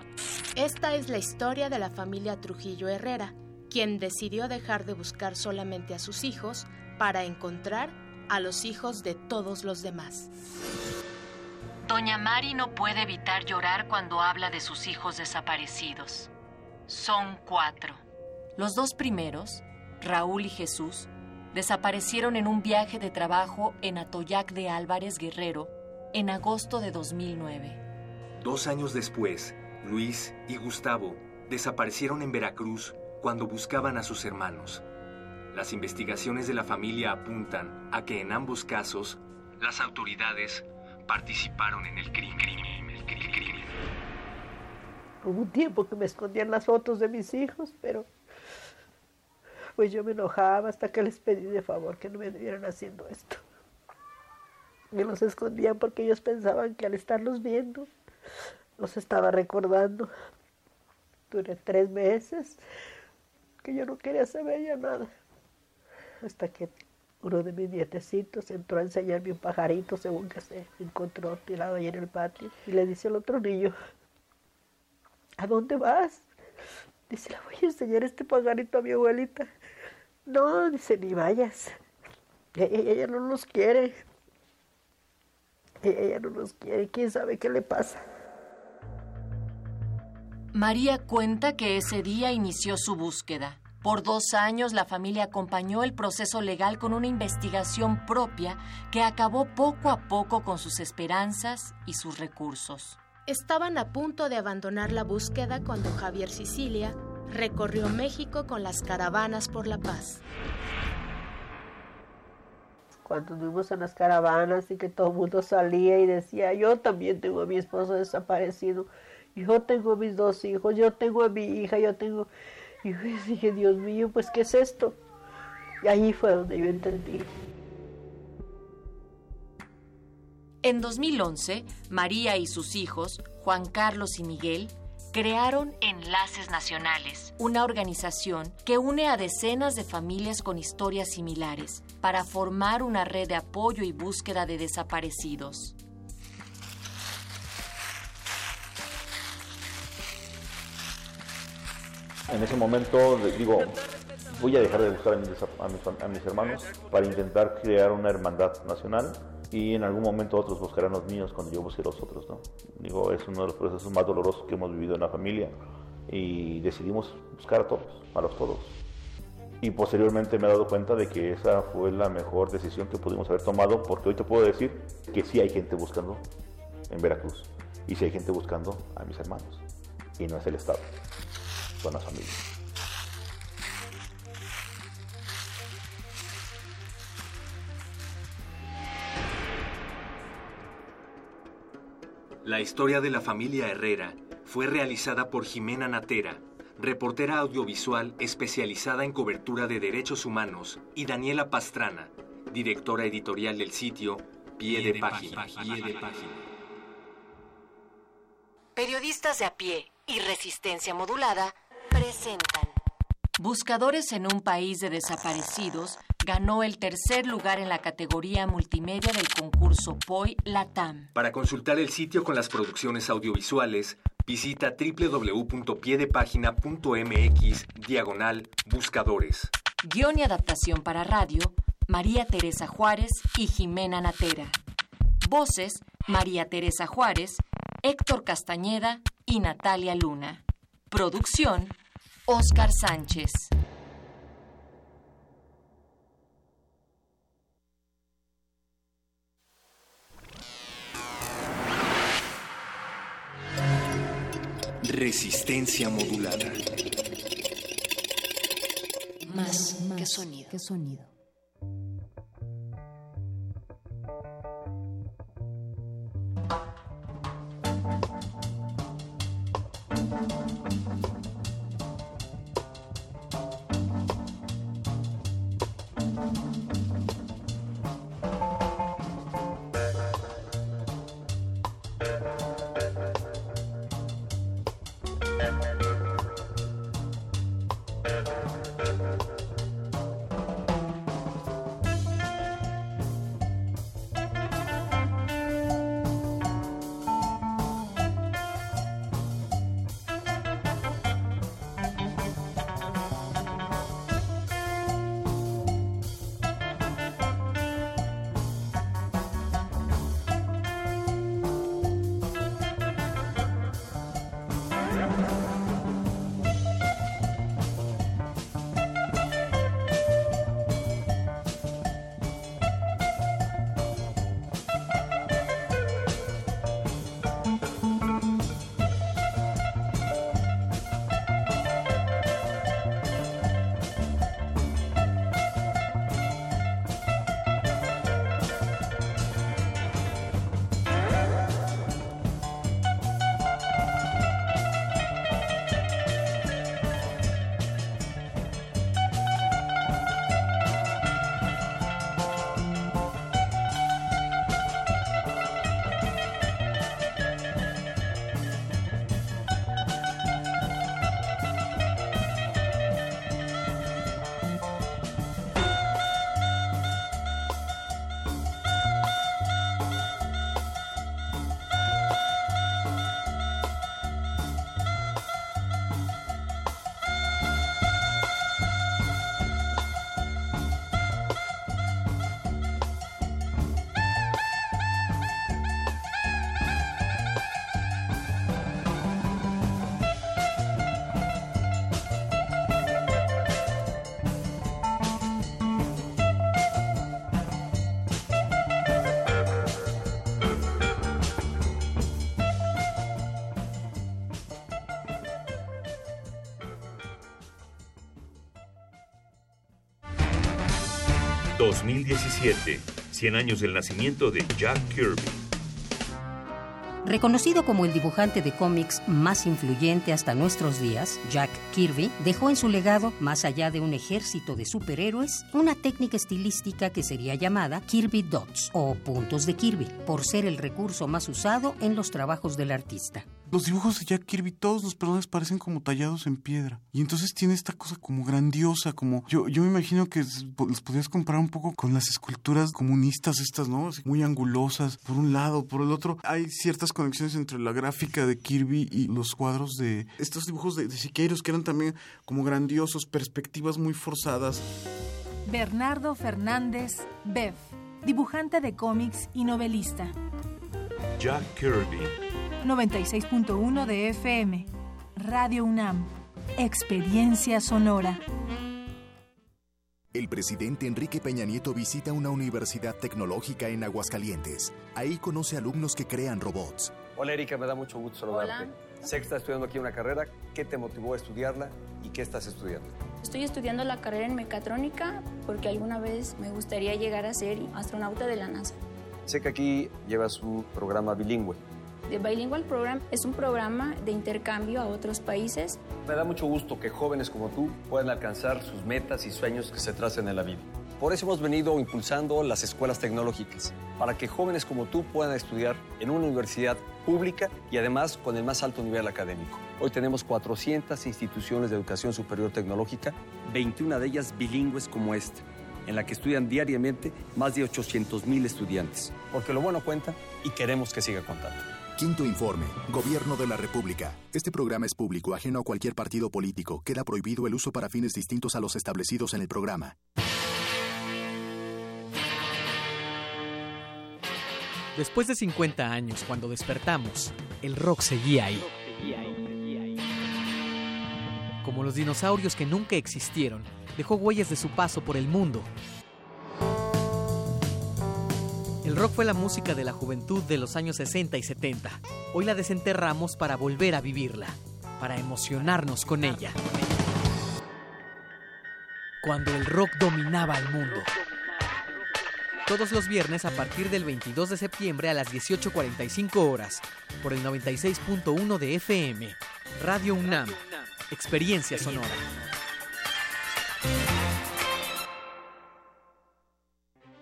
Esta es la historia de la familia Trujillo Herrera, quien decidió dejar de buscar solamente a sus hijos para encontrar a los hijos de todos los demás. Doña Mari no puede evitar llorar cuando habla de sus hijos desaparecidos. Son cuatro. Los dos primeros, Raúl y Jesús, desaparecieron en un viaje de trabajo en Atoyac de Álvarez Guerrero en agosto de 2009. Dos años después, Luis y Gustavo desaparecieron en Veracruz cuando buscaban a sus hermanos. Las investigaciones de la familia apuntan a que en ambos casos las autoridades participaron en el crimen. el cri- crimen. Hubo un tiempo que me escondían las fotos de mis hijos, pero pues yo me enojaba hasta que les pedí de favor que no me estuvieran haciendo esto. Me los escondía porque ellos pensaban que al estarlos viendo, los estaba recordando. Duré tres meses que yo no quería saber ya nada. Hasta que uno de mis nietecitos entró a enseñarme un pajarito según que se encontró tirado ahí en el patio. Y le dice al otro niño, ¿a dónde vas? Dice, le voy a enseñar este pajarito a mi abuelita. No, dice, ni vayas. Ella no los quiere. Ella no los quiere. ¿Quién sabe qué le pasa? María cuenta que ese día inició su búsqueda. Por dos años la familia acompañó el proceso legal con una investigación propia que acabó poco a poco con sus esperanzas y sus recursos. Estaban a punto de abandonar la búsqueda cuando Javier Sicilia recorrió México con las caravanas por la paz. Cuando fuimos en las caravanas y que todo el mundo salía y decía, yo también tengo a mi esposo desaparecido, yo tengo a mis dos hijos, yo tengo a mi hija, yo tengo... Y yo dije, Dios mío, pues ¿qué es esto? Y ahí fue donde yo entendí. En 2011, María y sus hijos, Juan Carlos y Miguel, crearon Enlaces Nacionales, una organización que une a decenas de familias con historias similares para formar una red de apoyo y búsqueda de desaparecidos. En ese momento digo, voy a dejar de buscar a mis- a mis hermanos para intentar crear una hermandad nacional y en algún momento otros buscarán los míos cuando yo busque los otros. ¿no? Digo, es uno de los procesos más dolorosos que hemos vivido en la familia y decidimos buscar a todos, a los todos. Y posteriormente me he dado cuenta de que esa fue la mejor decisión que pudimos haber tomado porque hoy te puedo decir que sí hay gente buscando en Veracruz y sí hay gente buscando a mis hermanos y no es el Estado son las familias. La historia de la familia Herrera fue realizada por Jimena Natera, reportera audiovisual especializada en cobertura de derechos humanos, y Daniela Pastrana, directora editorial del sitio Pie de Página. Pie de Página. Periodistas de a pie y resistencia modulada presentan. Buscadores en un país de desaparecidos ganó el tercer lugar en la categoría multimedia del concurso POI Latam. Para consultar el sitio con las producciones audiovisuales, visita www.piedepagina.mx diagonal buscadores. Guión y adaptación para radio, María Teresa Juárez y Jimena Natera. Voces, María Teresa Juárez, Héctor Castañeda y Natalia Luna. Producción, Oscar Sánchez. Resistencia modulada. Más, que sonido. que sonido. 2017. 100 años del nacimiento de Jack Kirby. Reconocido como el dibujante de cómics más influyente hasta nuestros días, Jack Kirby dejó en su legado, más allá de un ejército de superhéroes, una técnica estilística que sería llamada Kirby Dots o puntos de Kirby, por ser el recurso más usado en los trabajos del artista. Los dibujos de Jack Kirby, todos los personajes parecen como tallados en piedra. Y entonces tiene esta cosa como grandiosa, como... Yo, yo me imagino que los podrías comparar un poco con las esculturas comunistas estas, ¿no? Así, muy angulosas, por un lado, por el otro. Hay ciertas conexiones entre la gráfica de Kirby y los cuadros de... Estos dibujos de, de Siqueiros que eran también como grandiosos, perspectivas muy forzadas. Bernardo Fernández Bev, dibujante de cómics y novelista. Jack Kirby. 96.1 de FM. Radio UNAM. Experiencia sonora. El presidente Enrique Peña Nieto visita una universidad tecnológica en Aguascalientes. Ahí conoce alumnos que crean robots. Hola Erika, me da mucho gusto saludarte. Sé que estás estudiando aquí una carrera. ¿Qué te motivó a estudiarla y qué estás estudiando? Estoy estudiando la carrera en mecatrónica porque alguna vez me gustaría llegar a ser astronauta de la NASA. Sé que aquí llevas un programa bilingüe. The Bilingual Program es un programa de intercambio a otros países. Me da mucho gusto que jóvenes como tú puedan alcanzar sus metas y sueños que se tracen en la vida. Por eso hemos venido impulsando las escuelas tecnológicas, para que jóvenes como tú puedan estudiar en una universidad pública y además con el más alto nivel académico. Hoy tenemos 400 instituciones de educación superior tecnológica, 21 de ellas bilingües como esta, en la que estudian diariamente más de 800 mil estudiantes. Porque lo bueno cuenta y queremos que siga contando. Quinto informe. Gobierno de la República. Este programa es público, ajeno a cualquier partido político. Queda prohibido el uso para fines distintos a los establecidos en el programa. Después de 50 años, cuando despertamos, el rock seguía ahí. Como los dinosaurios que nunca existieron, dejó huellas de su paso por el mundo. El rock fue la música de la juventud de los años 60 y 70. Hoy la desenterramos para volver a vivirla, para emocionarnos con ella. Cuando el rock dominaba al mundo. Todos los viernes a partir del 22 de septiembre a las 18.45 horas, por el 96.1 de FM, Radio UNAM, Experiencia Sonora.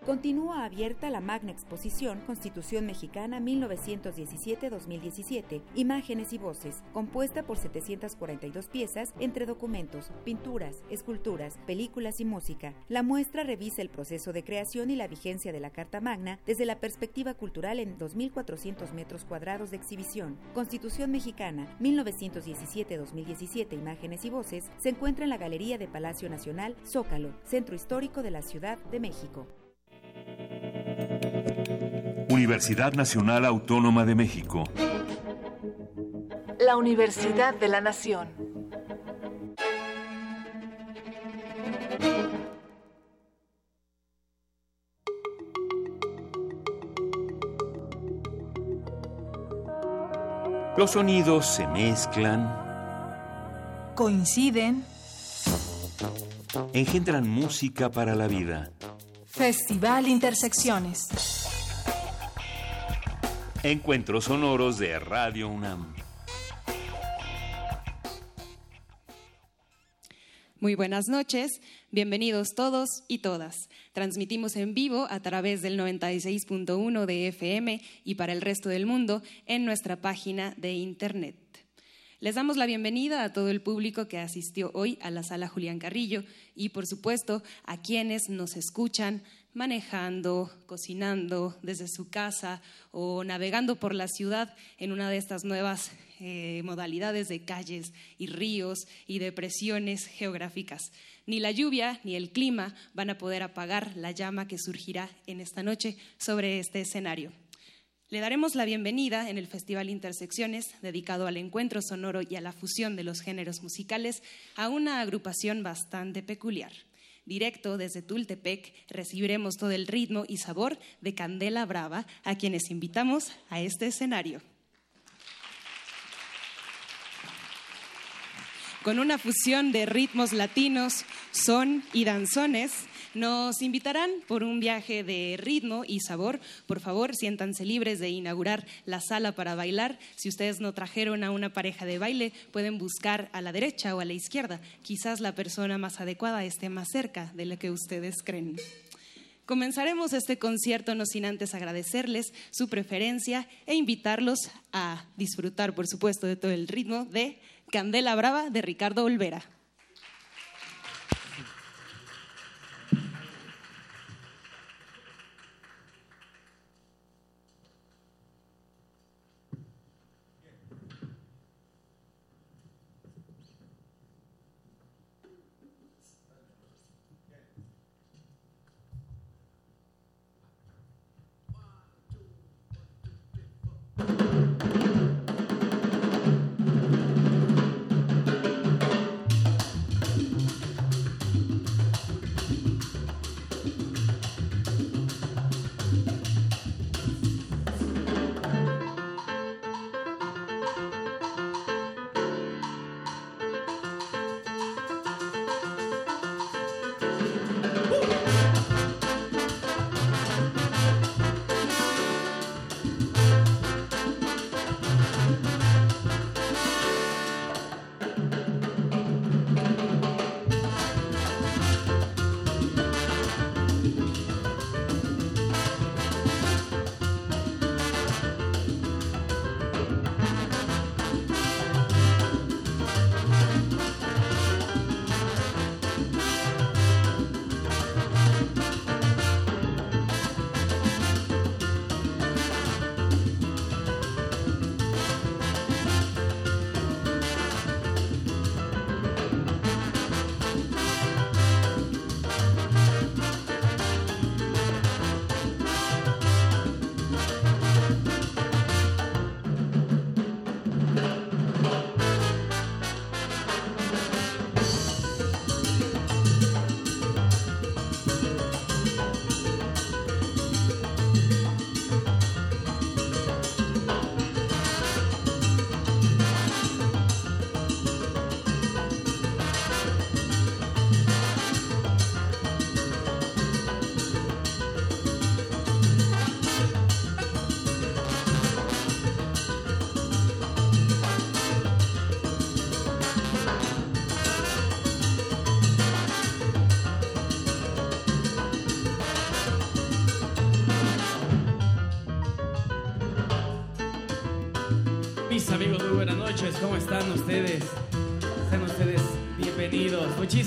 Continúa abierta la magna exposición Constitución Mexicana 1917-2017, Imágenes y Voces, compuesta por 742 piezas entre documentos, pinturas, esculturas, películas y música. La muestra revisa el proceso de creación y la vigencia de la Carta Magna desde la perspectiva cultural en 2.400 metros cuadrados de exhibición. Constitución Mexicana 1917-2017, Imágenes y Voces, se encuentra en la Galería de Palacio Nacional, Zócalo, Centro Histórico de la Ciudad de México. Universidad Nacional Autónoma de México. La Universidad de la Nación. Los sonidos se mezclan, Coinciden. engendran música para la vida. Festival Intersecciones. Encuentros sonoros de Radio UNAM. Muy buenas noches, bienvenidos todos y todas. Transmitimos en vivo a través del 96.1 de FM y para el resto del mundo en nuestra página de Internet. Les damos la bienvenida a todo el público que asistió hoy a la sala Julián Carrillo y, por supuesto, a quienes nos escuchan manejando, cocinando desde su casa o navegando por la ciudad en una de estas nuevas eh, modalidades de calles y ríos y depresiones geográficas. Ni la lluvia ni el clima van a poder apagar la llama que surgirá en esta noche sobre este escenario. Le daremos la bienvenida en el Festival Intersecciones, dedicado al encuentro sonoro y a la fusión de los géneros musicales, a una agrupación bastante peculiar. Directo desde Tultepec recibiremos todo el ritmo y sabor de Candela Brava, a quienes invitamos a este escenario. Con una fusión de ritmos latinos, son y danzones, nos invitarán por un viaje de ritmo y sabor. Por favor, siéntanse libres de inaugurar la sala para bailar. Si ustedes no trajeron a una pareja de baile, pueden buscar a la derecha o a la izquierda. Quizás la persona más adecuada esté más cerca de la que ustedes creen. Comenzaremos este concierto no sin antes agradecerles su preferencia e invitarlos a disfrutar, por supuesto, de todo el ritmo de Candela Brava de Ricardo Olvera.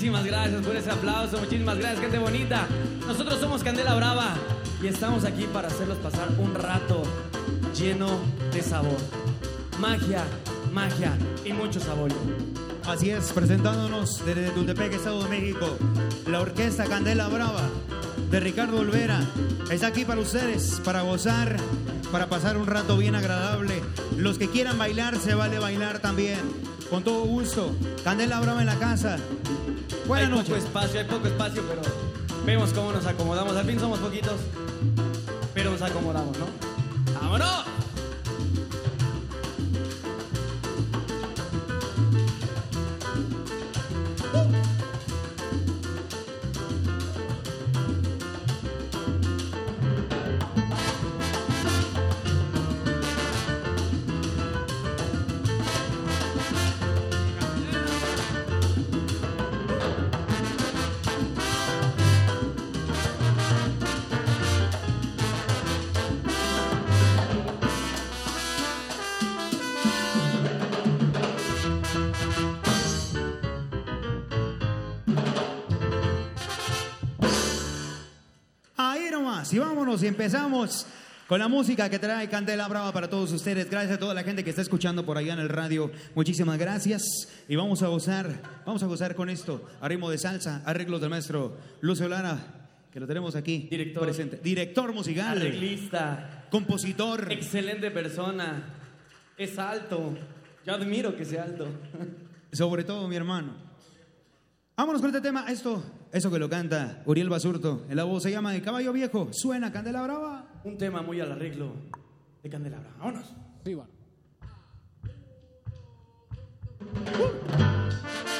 Muchísimas gracias por ese aplauso. Muchísimas gracias, gente bonita. Nosotros somos Candela Brava y estamos aquí para hacerlos pasar un rato lleno de sabor. Magia, magia y mucho sabor. Así es, presentándonos desde Tultepec, Estado de México, la orquesta Candela Brava de Ricardo Olvera. Está aquí para ustedes, para gozar, para pasar un rato bien agradable. Los que quieran bailar, se vale bailar también. Con todo gusto. Candela Brava en la casa. Buenas hay noches. poco espacio, hay poco espacio, pero vemos cómo nos acomodamos. Al fin somos poquitos, pero nos acomodamos, ¿no? Con la música que trae Candela Brava para todos ustedes. Gracias a toda la gente que está escuchando por allá en el radio. Muchísimas gracias. Y vamos a gozar, vamos a gozar con esto. A ritmo de salsa, arreglos del maestro Lucio Lara, que lo tenemos aquí Director. presente. Director musical. Arreglista. Compositor. Excelente persona. Es alto. Yo admiro que sea alto. Sobre todo mi hermano. Vámonos con este tema. Esto, eso que lo canta Uriel Basurto. En la voz se llama El Caballo Viejo. Suena Candela Brava. Un tema muy al arreglo de Candela Brava. Vámonos. Viva. ahí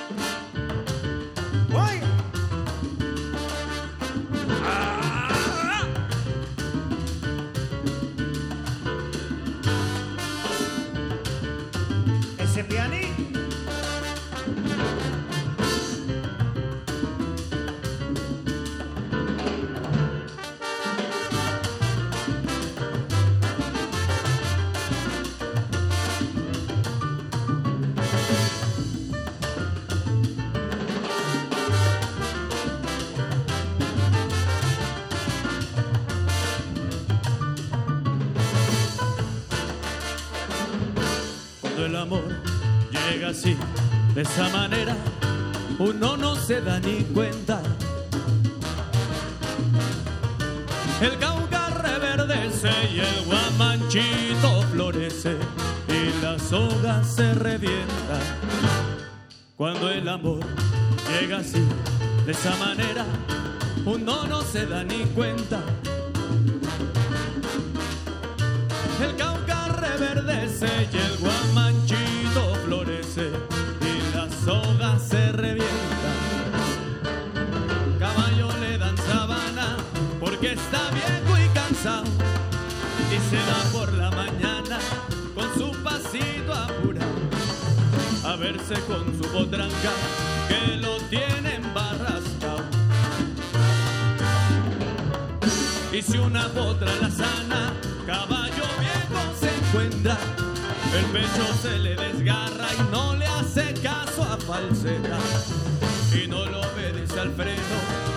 de esa manera, uno no se da ni cuenta. El cauca reverdece y el guamanchito florece y la soga se revienta. Cuando el amor llega así, de esa manera, uno no se da ni cuenta. El cauca reverdece y el guamanchito con su potranca que lo tienen barrasca. Y si una potra la sana, caballo viejo se encuentra, el pecho se le desgarra y no le hace caso a falseta. Y no lo obedece al freno,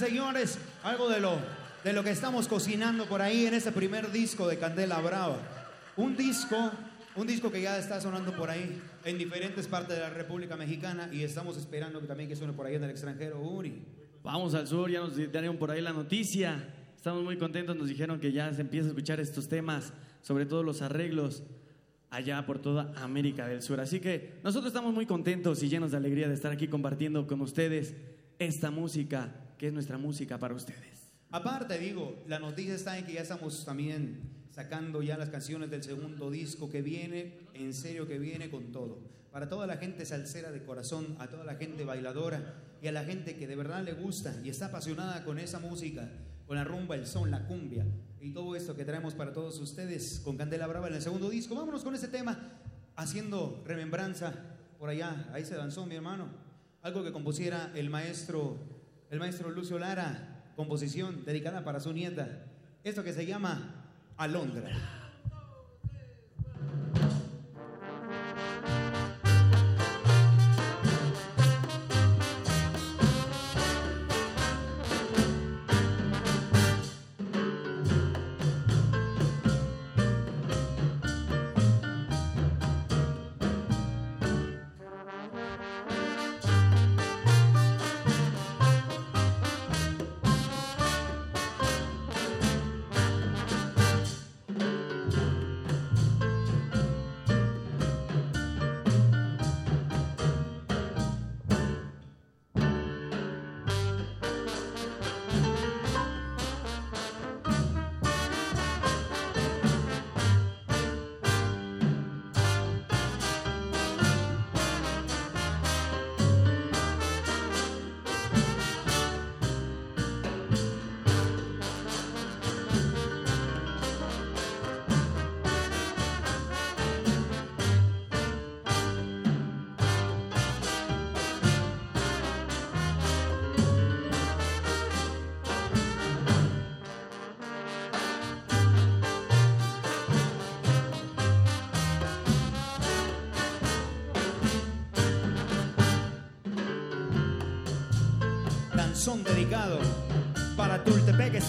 señores, algo de lo, de lo que estamos cocinando por ahí en ese primer disco de Candela Brava. Un disco, un disco que ya está sonando por ahí en diferentes partes de la República Mexicana y estamos esperando que también que suene por ahí en el extranjero, Uri. Vamos al sur, ya nos dieron por ahí la noticia. Estamos muy contentos, nos dijeron que ya se empieza a escuchar estos temas, sobre todo los arreglos allá por toda América del Sur. Así que nosotros estamos muy contentos y llenos de alegría de estar aquí compartiendo con ustedes esta música, que es nuestra música para ustedes. Aparte, digo, la noticia está en que ya estamos también sacando ya las canciones del segundo disco que viene, en serio que viene con todo. Para toda la gente salsera de corazón, a toda la gente bailadora y a la gente que de verdad le gusta y está apasionada con esa música, con la rumba, el son, la cumbia y todo esto que traemos para todos ustedes con Candela Brava en el segundo disco. Vámonos con este tema, haciendo remembranza por allá, ahí se danzó mi hermano, algo que compusiera el maestro, el maestro Lucio Lara, composición dedicada para su nieta, esto que se llama Alondra.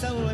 Tultepec,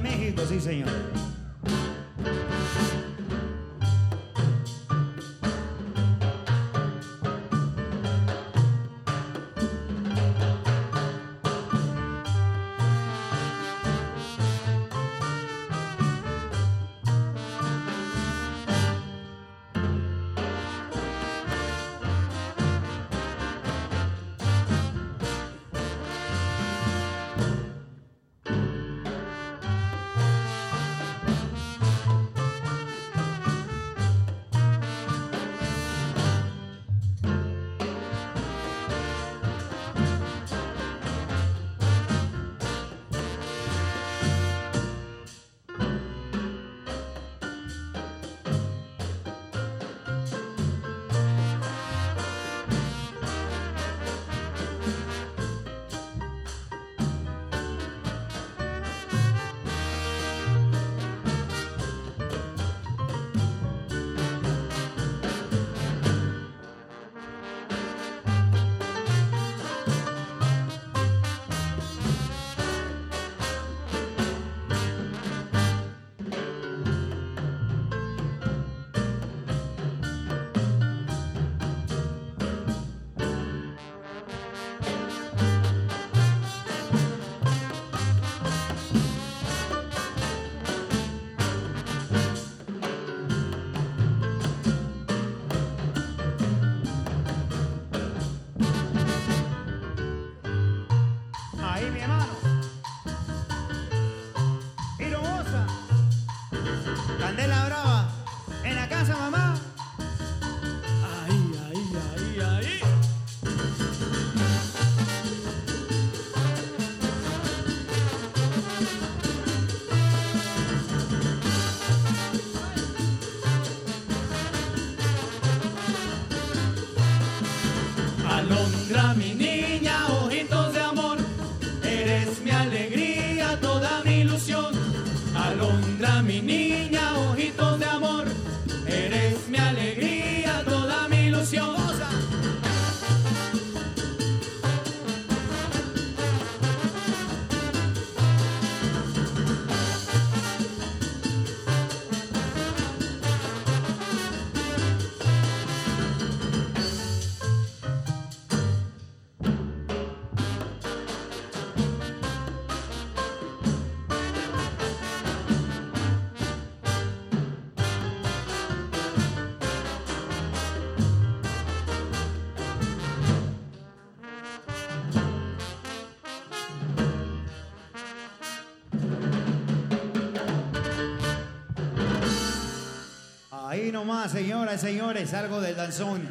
nomás, señoras, señores, algo del danzón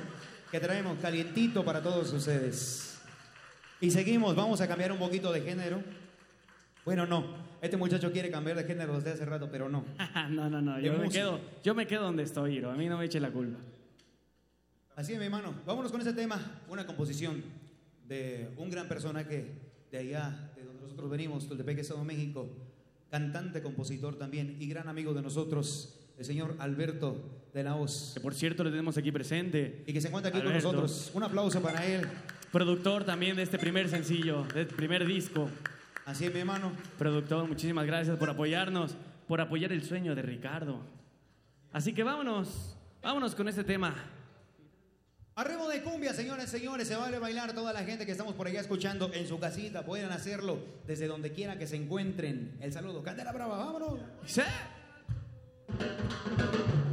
que traemos calientito para todos ustedes. Y seguimos, vamos a cambiar un poquito de género. Bueno, no, este muchacho quiere cambiar de género desde hace rato, pero no. no, no, no, yo me, quedo, yo me quedo donde estoy, Iro. A mí no me eche la culpa. Así es, mi hermano. Vámonos con este tema, una composición de un gran personaje de allá, de donde nosotros venimos, Tultepec, Estado de México, cantante, compositor también y gran amigo de nosotros, el señor Alberto de la Hoz. Que por cierto lo tenemos aquí presente. Y que se encuentra aquí Alberto. con nosotros. Un aplauso para él. Productor también de este primer sencillo, del primer disco. Así es, mi hermano. Productor, muchísimas gracias por apoyarnos, por apoyar el sueño de Ricardo. Así que vámonos, vámonos con este tema. Arriba de cumbia, señores, señores, se vale bailar toda la gente que estamos por allá escuchando en su casita, pueden hacerlo desde donde quiera que se encuentren. El saludo, Candela Brava, vámonos. Sí. Thank you.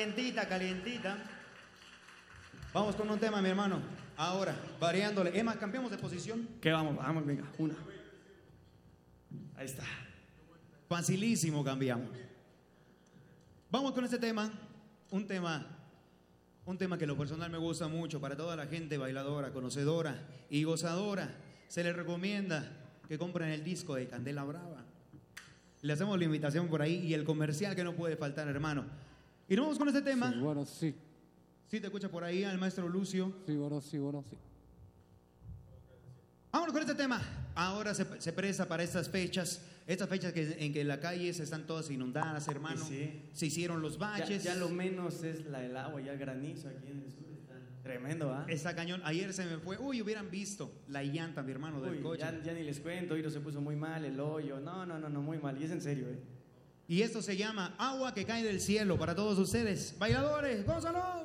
Calientita, calientita. Vamos con un tema, mi hermano. Ahora, variándole. Emma, cambiamos de posición. ¿Qué vamos? Vamos, venga, una. Ahí está. Facilísimo cambiamos. Vamos con este tema, un tema, un tema que en lo personal me gusta mucho para toda la gente bailadora, conocedora y gozadora. Se les recomienda que compren el disco de Candela Brava. Le hacemos la invitación por ahí y el comercial que no puede faltar, hermano. Y nos vamos con este tema. Sí, bueno, sí. Sí, te escucha por ahí al maestro Lucio. Sí, bueno, sí, bueno, sí. Vámonos con este tema. Ahora se, se presta para estas fechas, estas fechas que, en que las calles están todas inundadas, hermano. Sí. Se hicieron los Ya, baches. ya lo menos es la, el agua, ya el granizo aquí en el sur. Está tremendo, ¿ah? Está cañón. Ayer se me fue. Uy, hubieran visto la llanta, mi hermano, del Uy, coche. ya, ya ni les cuento, Hiro se puso muy mal, el hoyo. No, no, no, no, muy mal. Y es en serio, ¿eh? Y esto se llama Agua que cae del cielo para todos ustedes. Bailadores, gózalo.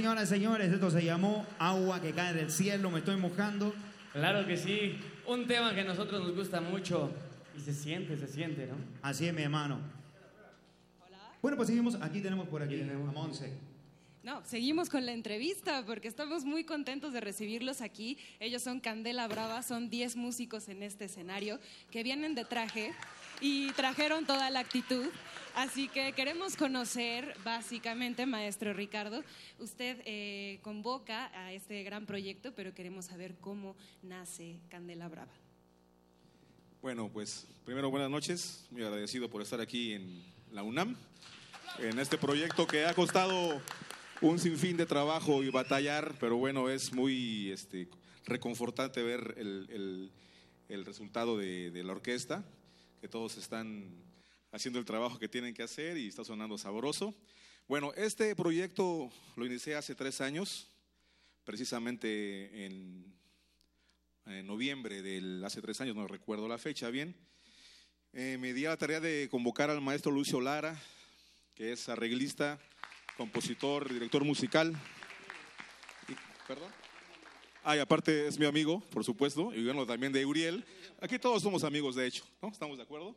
Señoras y señores. Esto se llamó Agua que cae del cielo. Me estoy mojando. Claro que sí. Un tema que a nosotros nos gusta mucho. Y se siente, se siente, ¿no? Así es, mi hermano. Bueno, pues seguimos. Aquí tenemos por aquí a Monse. No, seguimos con la entrevista porque estamos muy contentos de recibirlos aquí. Ellos son Candela Brava, son 10 músicos en este escenario que vienen de traje y trajeron toda la actitud. Así que queremos conocer, básicamente, maestro Ricardo, usted eh, convoca a este gran proyecto, pero queremos saber cómo nace Candela Brava. Bueno, pues primero buenas noches, muy agradecido por estar aquí en la UNAM, en este proyecto que ha costado un sinfín de trabajo y batallar, pero bueno, es muy este, reconfortante ver el, resultado de, la orquesta, que todos están haciendo el trabajo que tienen que hacer y está sonando sabroso. Bueno, este proyecto lo inicié hace tres años, precisamente en, noviembre del hace tres años, no recuerdo la fecha bien. Eh, me di a la tarea de convocar al maestro Lucio Lara, que es arreglista compositor, director musical. ¿Perdón? Ah, y aparte es mi amigo, por supuesto, y bueno, también de Uriel. Aquí todos somos amigos, de hecho, ¿no? ¿Estamos de acuerdo?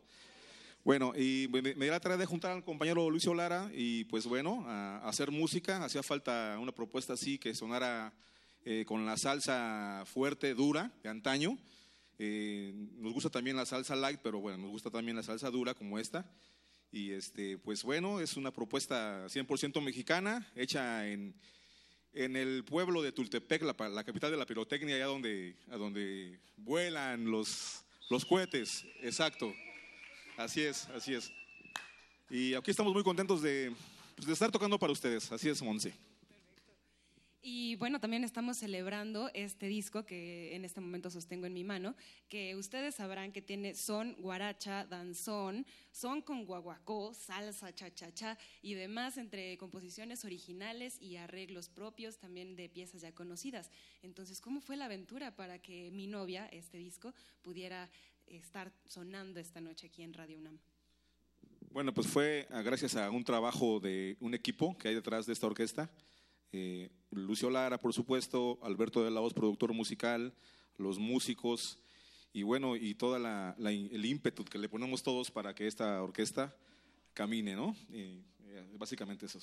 Bueno, y me, di la tarea de juntar al compañero Lucio Lara y pues bueno, a, hacer música. Hacía falta una propuesta así que sonara eh, con la salsa fuerte, dura, de antaño. Eh, nos gusta también la salsa light, pero bueno, nos gusta también la salsa dura como esta. Y este, pues bueno, es una propuesta 100% mexicana, hecha en, en el pueblo de Tultepec, la, la, capital de la pirotecnia, allá donde, a donde vuelan los, los cohetes. Exacto. Así es, así es. Y aquí estamos muy contentos de, pues, de estar tocando para ustedes. Así es, Monse. Y bueno, también estamos celebrando este disco que en este momento sostengo en mi mano, que ustedes sabrán que tiene son, guaracha, danzón, son con guaguacó, salsa, cha-cha-cha y demás entre composiciones originales y arreglos propios también de piezas ya conocidas. Entonces, ¿cómo fue la aventura para que mi novia, este disco, pudiera estar sonando esta noche aquí en Radio UNAM? Bueno, pues fue gracias a un trabajo de un equipo que hay detrás de esta orquesta eh, Lucio Lara, por supuesto, Alberto de la Voz, productor musical, los músicos y bueno, y todo el ímpetu que le ponemos todos para que esta orquesta camine, ¿no? Eh, básicamente eso.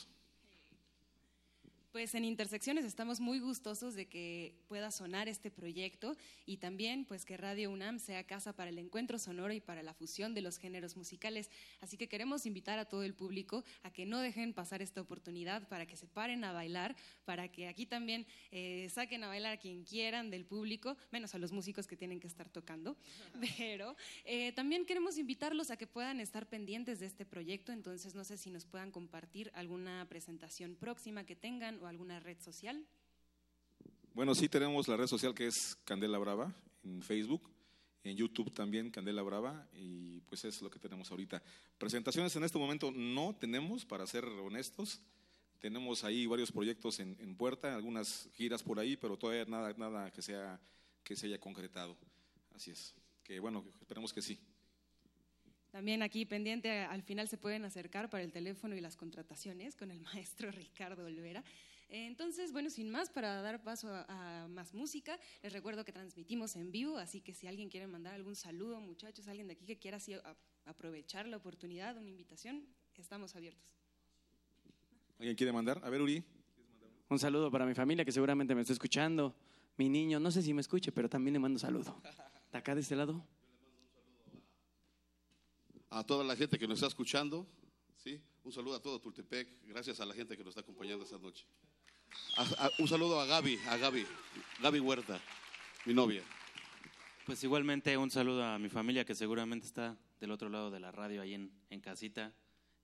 Pues en Intersecciones estamos muy gustosos de que pueda sonar este proyecto y también pues que Radio UNAM sea casa para el encuentro sonoro y para la fusión de los géneros musicales. Así que queremos invitar a todo el público a que no dejen pasar esta oportunidad para que se paren a bailar, para que aquí también eh, saquen a bailar a quien quieran del público, menos a los músicos que tienen que estar tocando. Pero eh, también queremos invitarlos a que puedan estar pendientes de este proyecto, entonces no sé si nos puedan compartir alguna presentación próxima que tengan o alguna red social? Bueno, sí tenemos la red social que es Candela Brava en Facebook, en YouTube también Candela Brava y pues es lo que tenemos ahorita. Presentaciones en este momento no tenemos, para ser honestos. Tenemos ahí varios proyectos en, puerta, algunas giras por ahí, pero todavía nada, nada que, sea, que se haya concretado. Así es. Que bueno, esperemos que sí. También aquí pendiente, al final se pueden acercar para el teléfono y las contrataciones con el maestro Ricardo Olvera. Entonces, bueno, sin más, para dar paso a, más música, les recuerdo que transmitimos en vivo, así que si alguien quiere mandar algún saludo, muchachos, alguien de aquí que quiera así aprovechar la oportunidad, una invitación, estamos abiertos. ¿Alguien quiere mandar? A ver, Uri. Un saludo para mi familia que seguramente me está escuchando. Mi niño, no sé si me escuche, pero también le mando saludo. ¿De acá de este lado? A toda la gente que nos está escuchando, ¿sí? Un saludo a todo Tultepec. Gracias a la gente que nos está acompañando esta noche un saludo a Gaby, a Gaby, Gaby Huerta, mi novia. Pues igualmente un saludo a mi familia que seguramente está del otro lado de la radio ahí en, en casita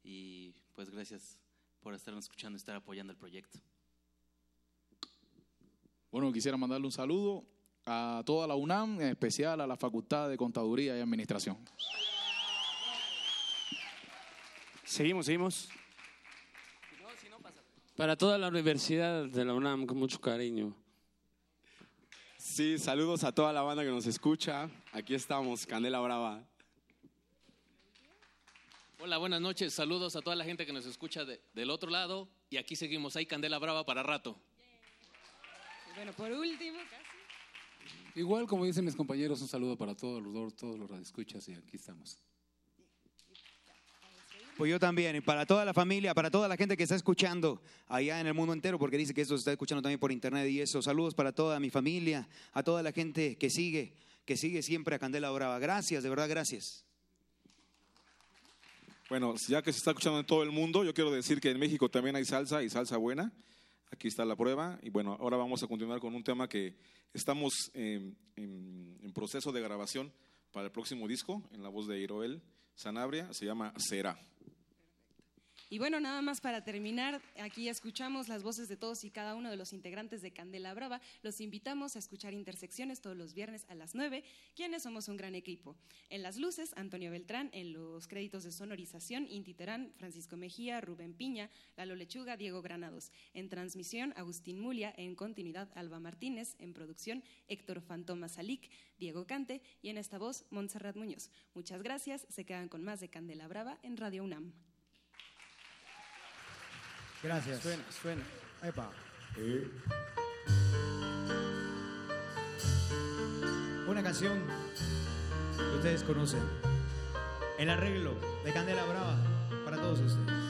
y pues gracias por estarnos escuchando y estar apoyando el proyecto. Bueno, quisiera mandarle un saludo a toda la UNAM, en especial a la Facultad de Contaduría y Administración. Seguimos, seguimos. Para toda la Universidad de la UNAM, con mucho cariño. Sí, saludos a toda la banda que nos escucha. Aquí estamos, Candela Brava. Hola, buenas noches. Saludos a toda la gente que nos escucha del otro lado y aquí seguimos. Hay Candela Brava para rato. Y bueno, por último, casi. Igual, como dicen mis compañeros, un saludo para todos los, todos los radioescuchas y aquí estamos. Pues yo también, y para toda la familia, para toda la gente que está escuchando allá en el mundo entero, porque dice que esto se está escuchando también por internet y eso. Saludos para toda mi familia, a toda la gente que sigue, que sigue siempre a Candela Brava. Gracias, de verdad, gracias. Bueno, ya que se está escuchando en todo el mundo, yo quiero decir que en México también hay salsa y salsa buena. Aquí está la prueba. Y bueno, ahora vamos a continuar con un tema que estamos eh, en, en proceso de grabación para el próximo disco, en la voz de Iroel Sanabria. Se llama Será. Y bueno, nada más para terminar, aquí escuchamos las voces de todos y cada uno de los integrantes de Candela Brava. Los invitamos a escuchar Intersecciones todos los viernes a las 9, quienes somos un gran equipo. En las luces, Antonio Beltrán, en los créditos de sonorización, Inti Terán, Francisco Mejía, Rubén Piña, Lalo Lechuga, Diego Granados. En transmisión, Agustín Mulia, en continuidad, Alba Martínez, en producción, Héctor Fantoma Salic, Diego Cante y en esta voz, Montserrat Muñoz. Muchas gracias, se quedan con más de Candela Brava en Radio UNAM. Gracias. Suena, suena. Epa. Una canción que ustedes conocen. El arreglo de Candela Brava para todos ustedes.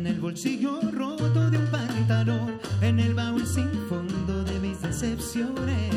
En el bolsillo roto de un pantalón, en el baúl sin fondo de mis decepciones.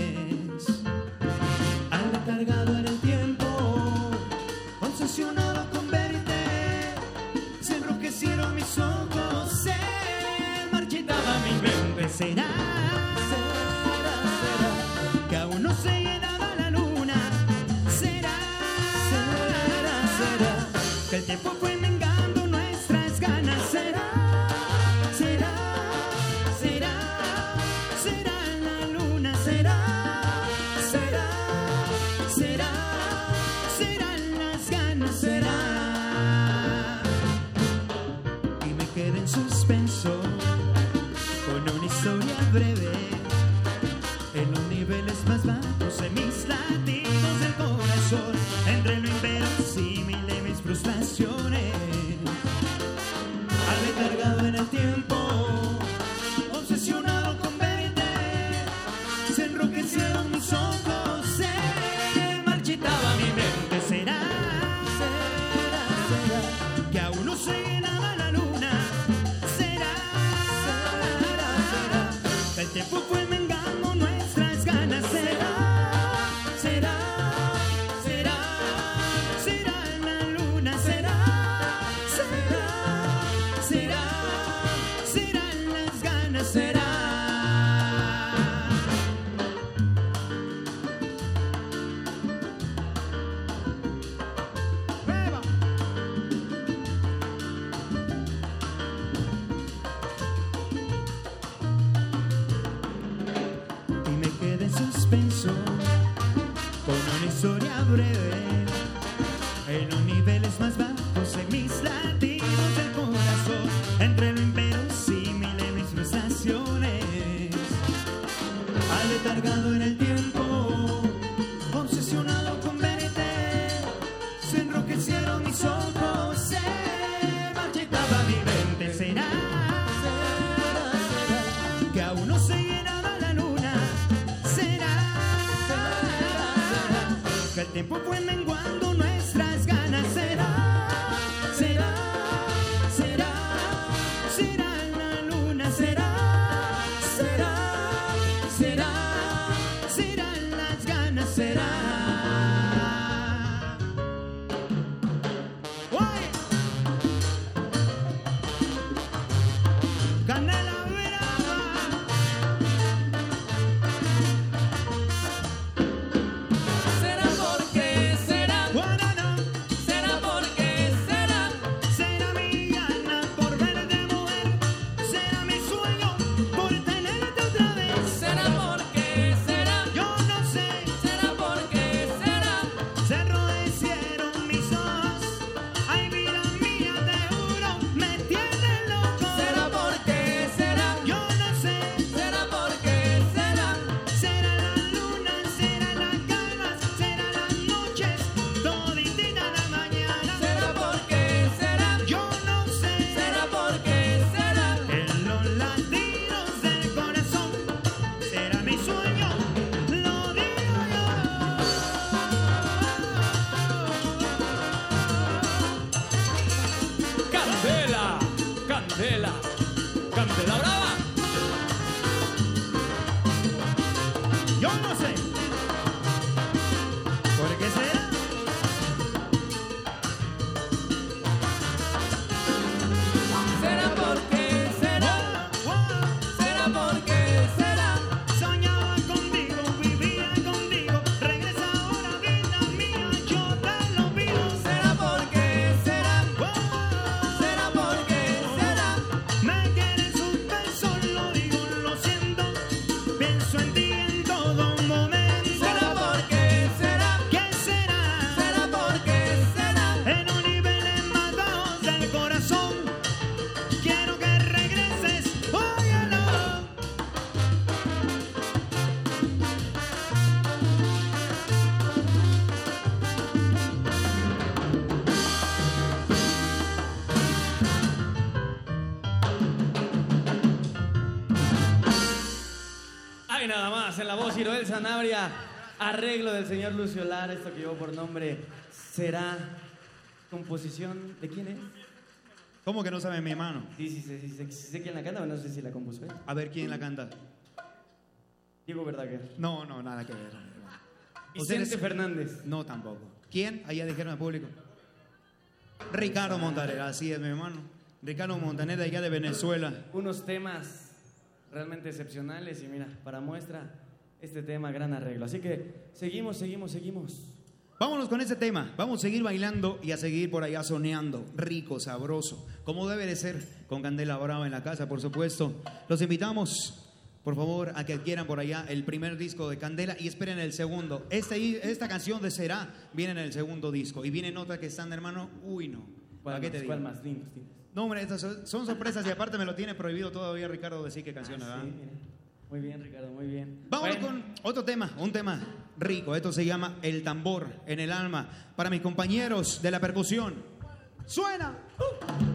La voz Iroel Sanabria, arreglo del señor Lucio Lara, esto que llevó por nombre será composición de quién es? ¿Cómo que no sabe mi hermano? Sí, sí, sí, sí, sé quién la canta, pero no sé si la compuso él. A ver quién la canta. Diego Verdaguer. No, no, nada que ver. Vicente Ustedes- Fernández. No, tampoco. ¿Quién? Allá dijeron al público. Ricardo Montaner, así es mi hermano. Ricardo Montaner de allá de Venezuela. Unos temas realmente excepcionales y mira, para muestra este tema, gran arreglo. Así que seguimos, seguimos, seguimos. Vámonos con ese tema. Vamos a seguir bailando y a seguir por allá soneando. Rico, sabroso. Como debe de ser. Con Candela Brava en la casa, por supuesto. Los invitamos, por favor, a que adquieran por allá el primer disco de Candela y esperen el segundo. Este, esta canción de Será viene en el segundo disco. Y vienen otras que están, hermano. Uy, no. ¿Cuál ¿Para qué te digo? ¿Cuál más? Dinos, dinos. No, hombre, estas son, son sorpresas y aparte me lo tiene prohibido todavía Ricardo decir qué canción, ¿verdad? Ah, Sí, mira. Muy bien, Ricardo, muy bien. Vámonos Bueno, con otro tema, un tema rico. Esto se llama El tambor en el alma. Para mis compañeros de la percusión. ¡Suena! Ese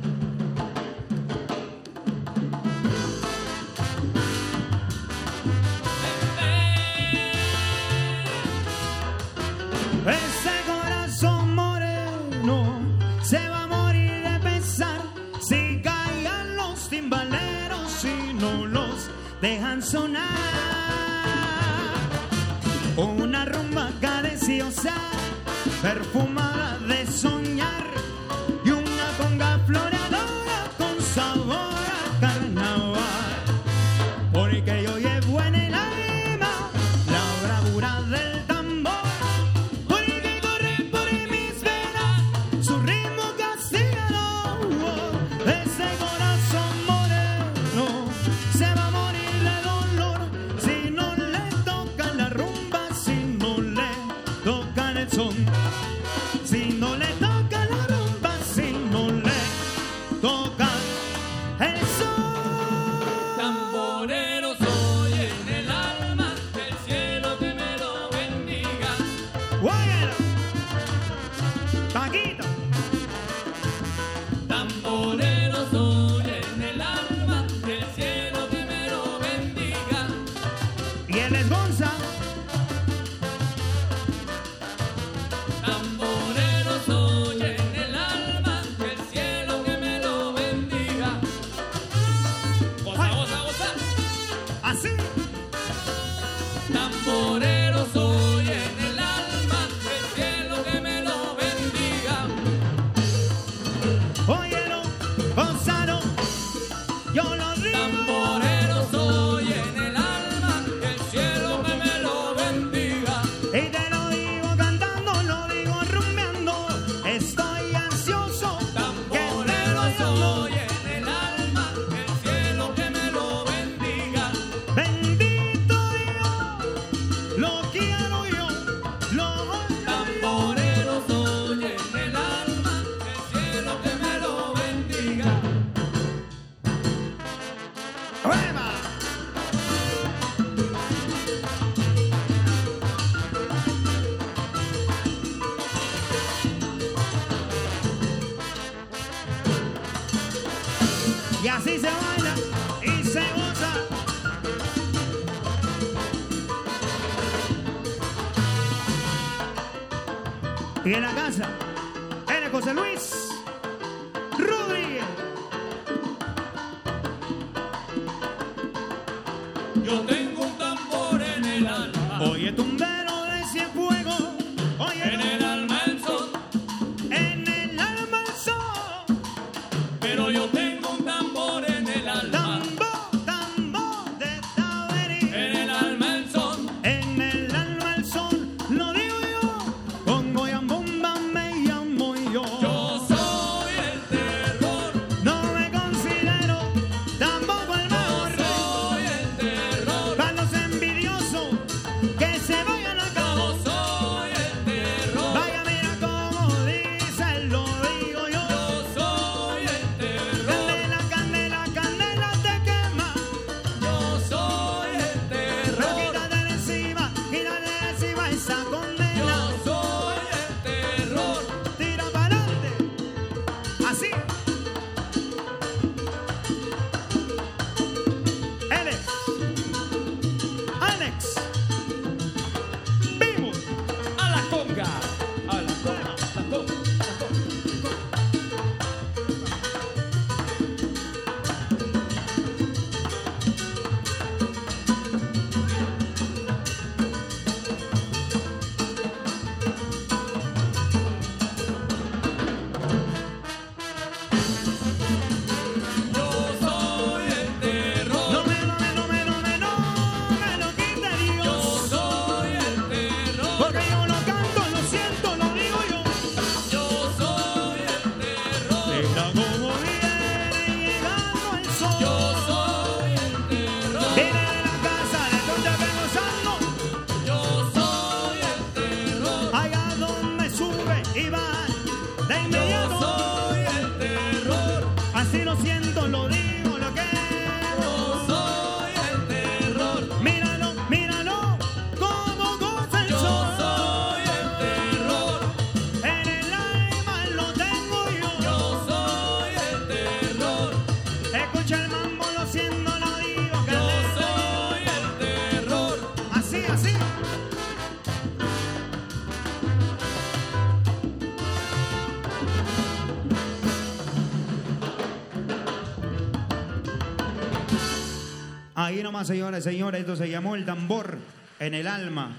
Nomás, señoras y señores, esto se llamó el tambor en el alma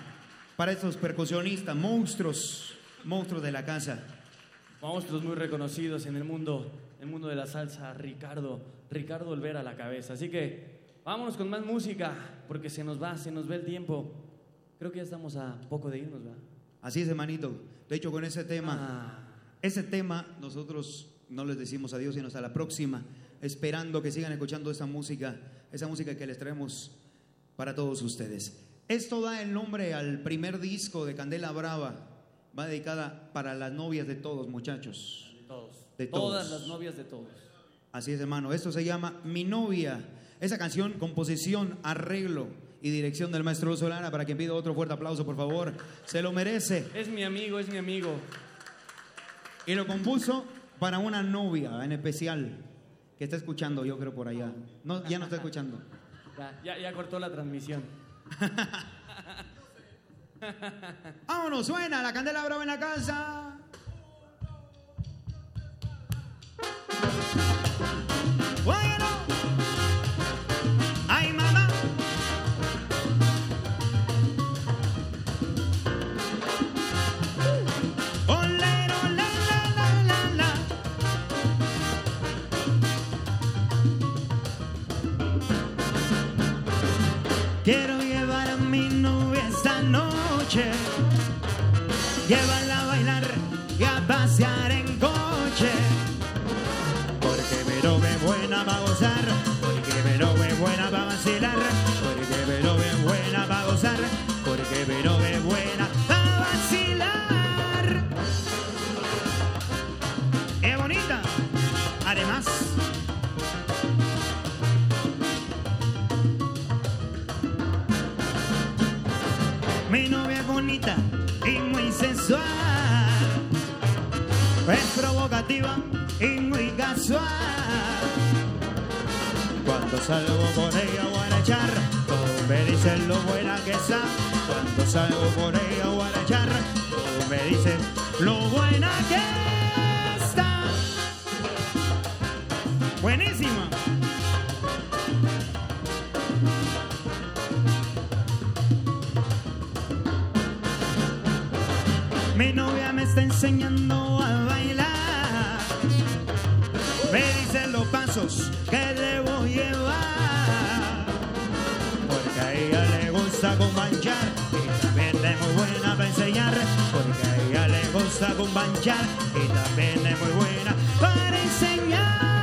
para estos percusionistas, monstruos, monstruos de la casa. Monstruos muy reconocidos en el mundo, el mundo de la salsa, Ricardo, Ricardo Olvera a la cabeza. Así que vámonos con más música, porque se nos va, se nos ve el tiempo. Creo que ya estamos a poco de irnos, ¿verdad? Así es, hermanito. De hecho, con ese tema, Ah. ese tema nosotros no les decimos adiós, sino hasta la próxima, esperando que sigan escuchando esa música, esa música que les traemos para todos ustedes. Esto da el nombre al primer disco de Candela Brava. Va dedicada para las novias de todos, muchachos. De todos. De Todas todos. las novias de todos. Así es, hermano. Esto se llama Mi novia. Esa canción, composición, arreglo y dirección del maestro Solana. Para quien pida otro fuerte aplauso, por favor. Se lo merece. Es mi amigo, es mi amigo. Y lo compuso para una novia en especial que está escuchando, yo creo, por allá. No, ya no está escuchando. Ya, ya, cortó la transmisión. Vámonos, suena la candela brava en la casa. Llevarla a bailar y a pasear en coche. Porque mi novia es buena para gozar, porque mi novia es buena para vacilar, sensual. Es provocativa y muy casual. Cuando salgo con ella voy a echar, me dicen lo buena que está. Cuando salgo con ella voy a echar, me dicen lo buena que está. Buenísima. Enseñando a bailar. Me dice los pasos que debo llevar. Porque a ella le gusta combanchar y también es muy buena para enseñar. Porque a ella le gusta combanchar y también es muy buena para enseñar.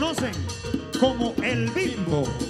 Conocen como el bimbo.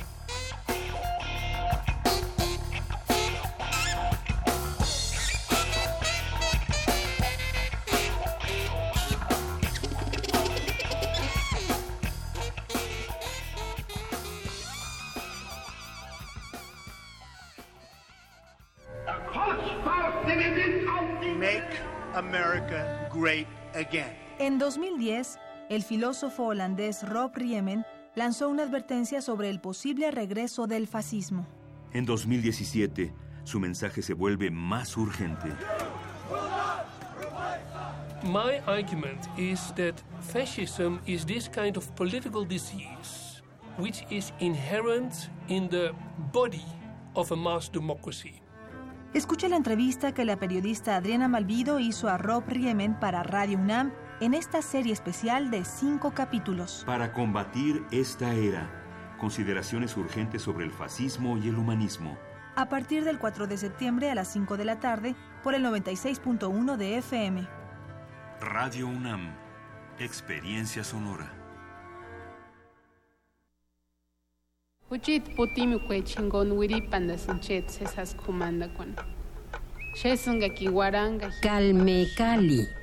2010, el filósofo holandés Rob Riemen lanzó una advertencia sobre el posible regreso del fascismo. En 2017, su mensaje se vuelve más urgente. My argument is that fascism is this kind of political disease which is inherent in the body of a mass democracy. Escucha la entrevista que la periodista Adriana Malvido hizo a Rob Riemen para Radio UNAM en esta serie especial de cinco capítulos. Para combatir esta era, consideraciones urgentes sobre el fascismo y el humanismo. A partir del 4 de septiembre a las 5 de la tarde por el 96.1 de FM. Radio UNAM. Experiencia sonora. Uchit putimi kwe chingon wiri panda sinchet sesas kumanda kwan. Shesunga kiwaranga. Calme Cali.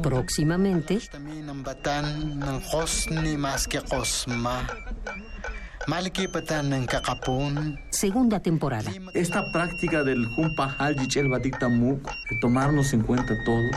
Próximamente, segunda temporada. Esta práctica del Jumpa Haljich el Batikta Muk, de tomarnos en cuenta todos,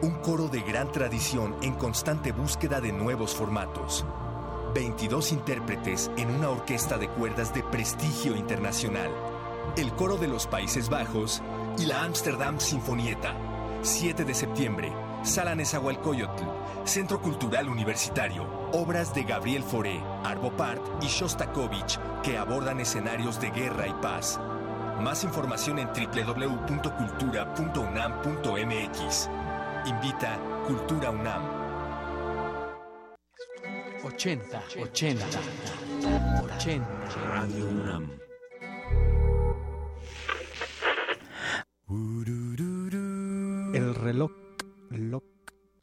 Un coro de gran tradición en constante búsqueda de nuevos formatos. 22 intérpretes en una orquesta de cuerdas de prestigio internacional, el Coro de los Países Bajos y la Amsterdam Sinfonieta. 7 de septiembre, Sala Nezahualcóyotl, Centro Cultural Universitario, obras de Gabriel Fauré, Arvo Part y Shostakovich que abordan escenarios de guerra y paz. Más información en www.cultura.unam.mx. Invita Cultura UNAM. 80, 80, 80. Radio UNAM. El reloj, loc,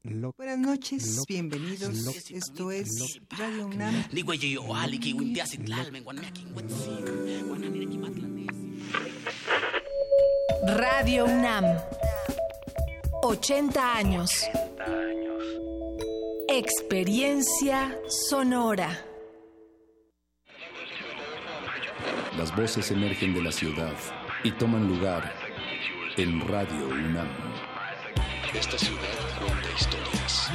loc. Buenas noches, Loc, bienvenidos. loc, Esto es loc. Radio UNAM. Radio UNAM. 80 años. Experiencia sonora. Las voces emergen de la ciudad y toman lugar en Radio UNAM. Esta ciudad cuenta historias.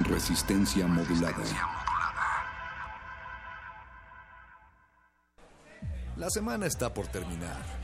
Resistencia modulada. La semana está por terminar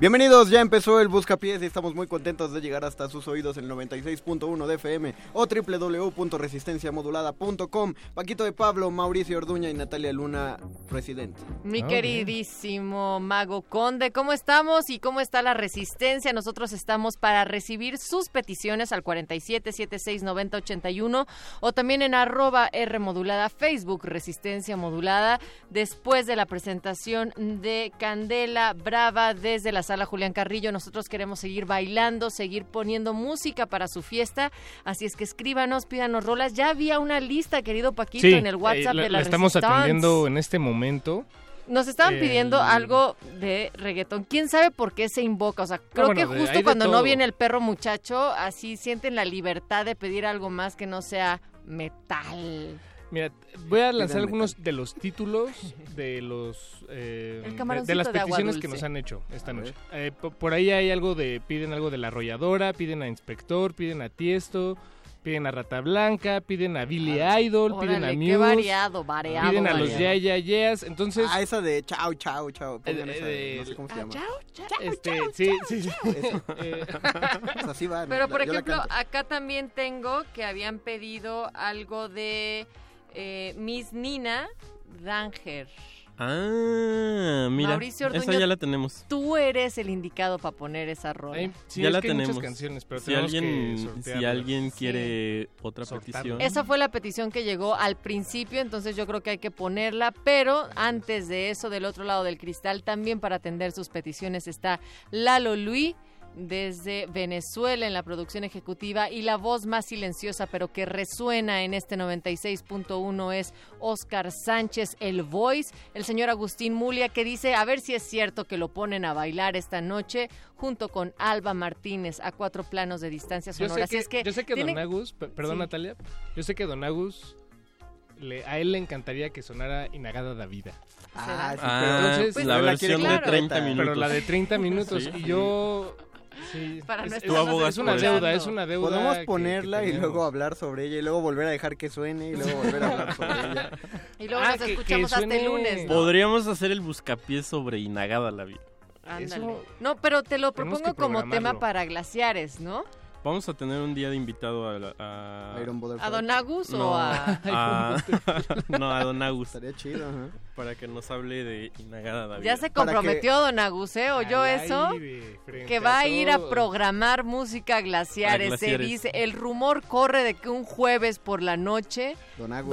Bienvenidos, ya empezó el Buscapiés y estamos muy contentos de llegar hasta sus oídos en el 96.1 de FM o www.resistenciamodulada.com. Paquito de Pablo, Mauricio Orduña y Natalia Luna, presidente. Mi Ah, queridísimo Mago Conde, ¿cómo estamos y cómo está la resistencia? Nosotros estamos para recibir sus peticiones al 47769081 o también en arroba R modulada Facebook Resistencia Modulada después de la presentación de Candela Brava desde la sala Julián Carrillo. Nosotros queremos seguir bailando, seguir poniendo música para su fiesta, así es que escríbanos, pídanos rolas. Ya había una lista, querido Paquito, Sí, en el WhatsApp eh, la, de la, la estamos Resistance. atendiendo en este momento. Nos estaban El- pidiendo algo de reggaetón. ¿Quién sabe por qué se invoca? O sea, creo bueno, que justo cuando no viene el perro muchacho, así sienten la libertad de pedir algo más que no sea metal. Mira, voy a lanzar algunos de los títulos de los eh, de- de las de peticiones que nos han hecho esta A noche. Eh, po- por ahí hay algo de piden algo de la arrolladora, piden a Inspector, piden a Tiesto, piden a Rata Blanca, piden a Billy Idol, piden a Muse, qué variado, variado. piden a los. Ya Ya Yeahs, entonces Ah, esa de chao, chao, chao. pongan esa de- no sé cómo se llama. este, sí, sí, sí. Eso. Eh, Pues así va, Pero la- por ejemplo, acá también tengo que habían pedido algo de eh, Miss Nina Danger. Ah, mira. Mauricio esa Orduño, ya la tenemos. Tú eres el indicado para poner esa rola. Ay, sí, ya es la que hay muchas tenemos. canciones, pero si tenemos que alguien, si alguien Sí. quiere otra Sortarlo. petición. Esa fue la petición que llegó al principio, entonces yo creo que hay que ponerla, pero antes de eso, del otro lado del cristal, también para atender sus peticiones está Lalo Luis desde Venezuela en la producción ejecutiva y la voz más silenciosa pero que resuena en este 96.1 es Oscar Sánchez, el voice, el señor Agustín Mulia que dice a ver si es cierto que lo ponen a bailar esta noche junto con Alba Martínez a cuatro planos de distancia Yo sonora. Así es que yo sé que tienen- Don Agus, pe- perdón Sí. Natalia, yo sé que Don Agus, le- a él le encantaría que sonara Inagada da Vida. Ah, sí, Ah, Entonces, pues la la versión quiere de completa. 30 minutos. Pero la de 30 minutos. Sí. y yo... Sí, Para es, no es- una deuda, es una deuda. Podemos ponerla que y luego hablar sobre ella y luego volver a dejar que suene y luego volver a hablar sobre ella. Y luego Ah, nos que- que escuchamos hasta el lunes. ¿no? Podríamos hacer el buscapiés sobre Inagada la vida. Ándale. Eso- No, pero te lo propongo como tema para glaciares, ¿no? Vamos a tener un día de invitado a... la- a... ¿A Don Agus o No, a- a- no, a Don Agus. Estaría chido, ajá. Para que nos hable de Inagada David. Ya se comprometió Don Agus, ¿eh? ¿Oyó Al eso? aire, Que va a ir a programar música a glaciares. A Se dice, el rumor corre de que un jueves por la noche Don Agus,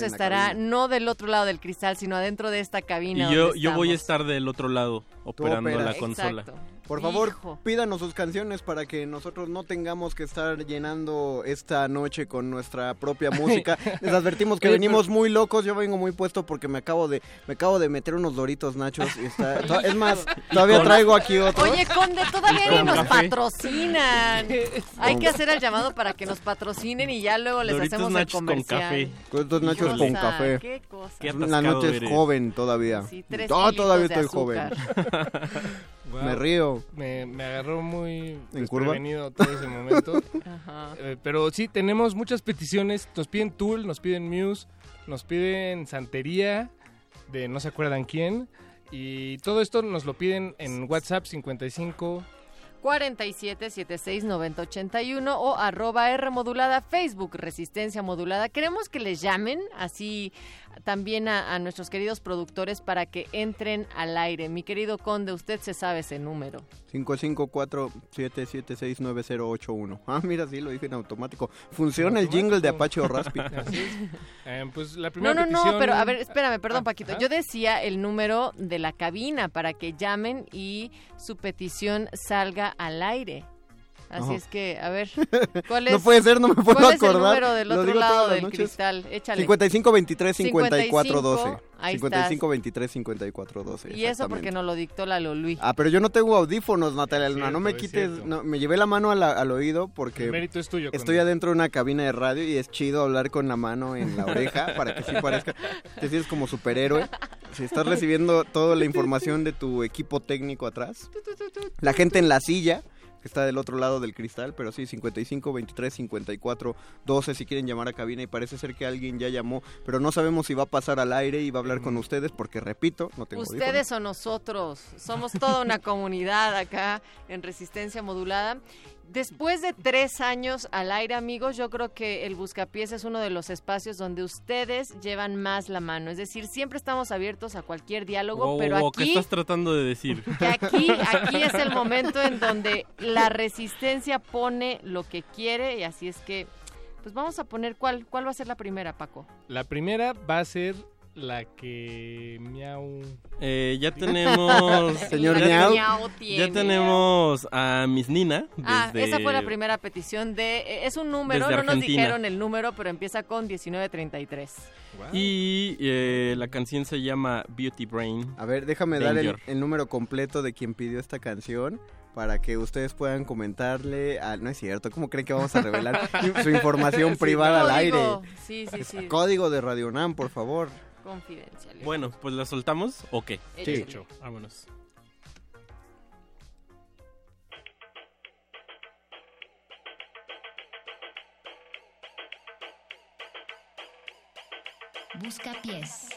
Don estará no del otro lado del cristal, sino adentro de esta cabina. Y yo, yo voy a estar del otro lado, operando la consola. Exacto. Por favor, Hijo. pídanos sus canciones para que nosotros no tengamos que estar llenando esta noche con nuestra propia música. Les advertimos que venimos muy locos. Yo vengo muy puesto porque me acabo de me acabo de meter unos doritos nachos. Y está, to- es más, todavía traigo aquí otro. Oye, Conde, todavía ni con nos café. patrocinan. Hay que hacer el llamado para que nos patrocinen y ya luego les Doritos hacemos el nachos con comercial. café. Con estos nachos con café. qué cosa. Qué la noche es joven todavía. Sí, tres no, todavía estoy joven. Wow. Me río. Me, me agarró muy desprevenido todo ese momento. Ajá. Eh, pero sí, tenemos muchas peticiones. Nos piden Tool, nos piden Muse, nos piden Santería, de no se acuerdan quién. Y todo esto nos lo piden en WhatsApp 55 47 76 90 81 o arroba R modulada, Facebook Resistencia Modulada. Queremos que les llamen así también a, a nuestros queridos productores para que entren al aire. Mi querido Conde, usted se sabe ese número. 554-776-9081. Ah, mira, sí, lo dije en automático. Funciona el jingle de Apache o Raspi. Eh, pues la No, primera no, no, petición- pero a ver, espérame, perdón, Ah, Paquito. ajá. Yo decía el número de la cabina para que llamen y su petición salga al aire. Así Ajá. es que, a ver, ¿cuál es? No puede ser, no me puedo ¿cuál acordar. es el número del otro lado del noches. cristal? Échale. 55 23 54 55, 12. ahí 55 23 54 12. Y eso porque nos lo dictó la Lolui. Ah, pero yo no tengo audífonos, Natalia Luna. no me es quites. no, me llevé la mano a la- al oído porque. El mérito es tuyo, Estoy adentro de una cabina de radio y es chido hablar con la mano en la oreja para que sí parezca. Te sientes como superhéroe. Si estás recibiendo toda la información de tu equipo técnico atrás. La gente en la silla. Que está del otro lado del cristal, pero sí, 55 23 54 12 si quieren llamar a cabina y parece ser que alguien ya llamó, pero no sabemos si va a pasar al aire y va a hablar con ustedes porque repito, no tengo. Ustedes o nosotros, somos toda una comunidad acá en Resistencia Modulada. Después de tres años al aire, amigos, yo creo que el Buscapiés es uno de los espacios donde ustedes llevan más la mano. Es decir, siempre estamos abiertos a cualquier diálogo, Wow, pero wow, ¿Qué aquí, estás tratando de decir? que aquí, aquí es el momento en donde la resistencia pone lo que quiere y así es que, pues vamos a poner cuál, cuál va a ser la primera, Paco. La primera va a ser la que miau. Eh, ya tenemos... Señor ya, Miau. Miau ya tenemos a Miss Nina. Ah, esa fue la primera petición de... eh, Es un número, Desde no nos dijeron el número, pero empieza con 1933. Y eh, la canción se llama Beauty Brain. A ver, déjame dar el, número completo de quien pidió esta canción para que ustedes puedan comentarle. a- no es cierto, ¿cómo creen que vamos a revelar su información Sí, privada al aire? Sí, sí, Es sí. Código de Radio Nam, por favor. Confidencial. Bueno, pues la soltamos o qué? Sí. Hecho. Vámonos. Busca pies.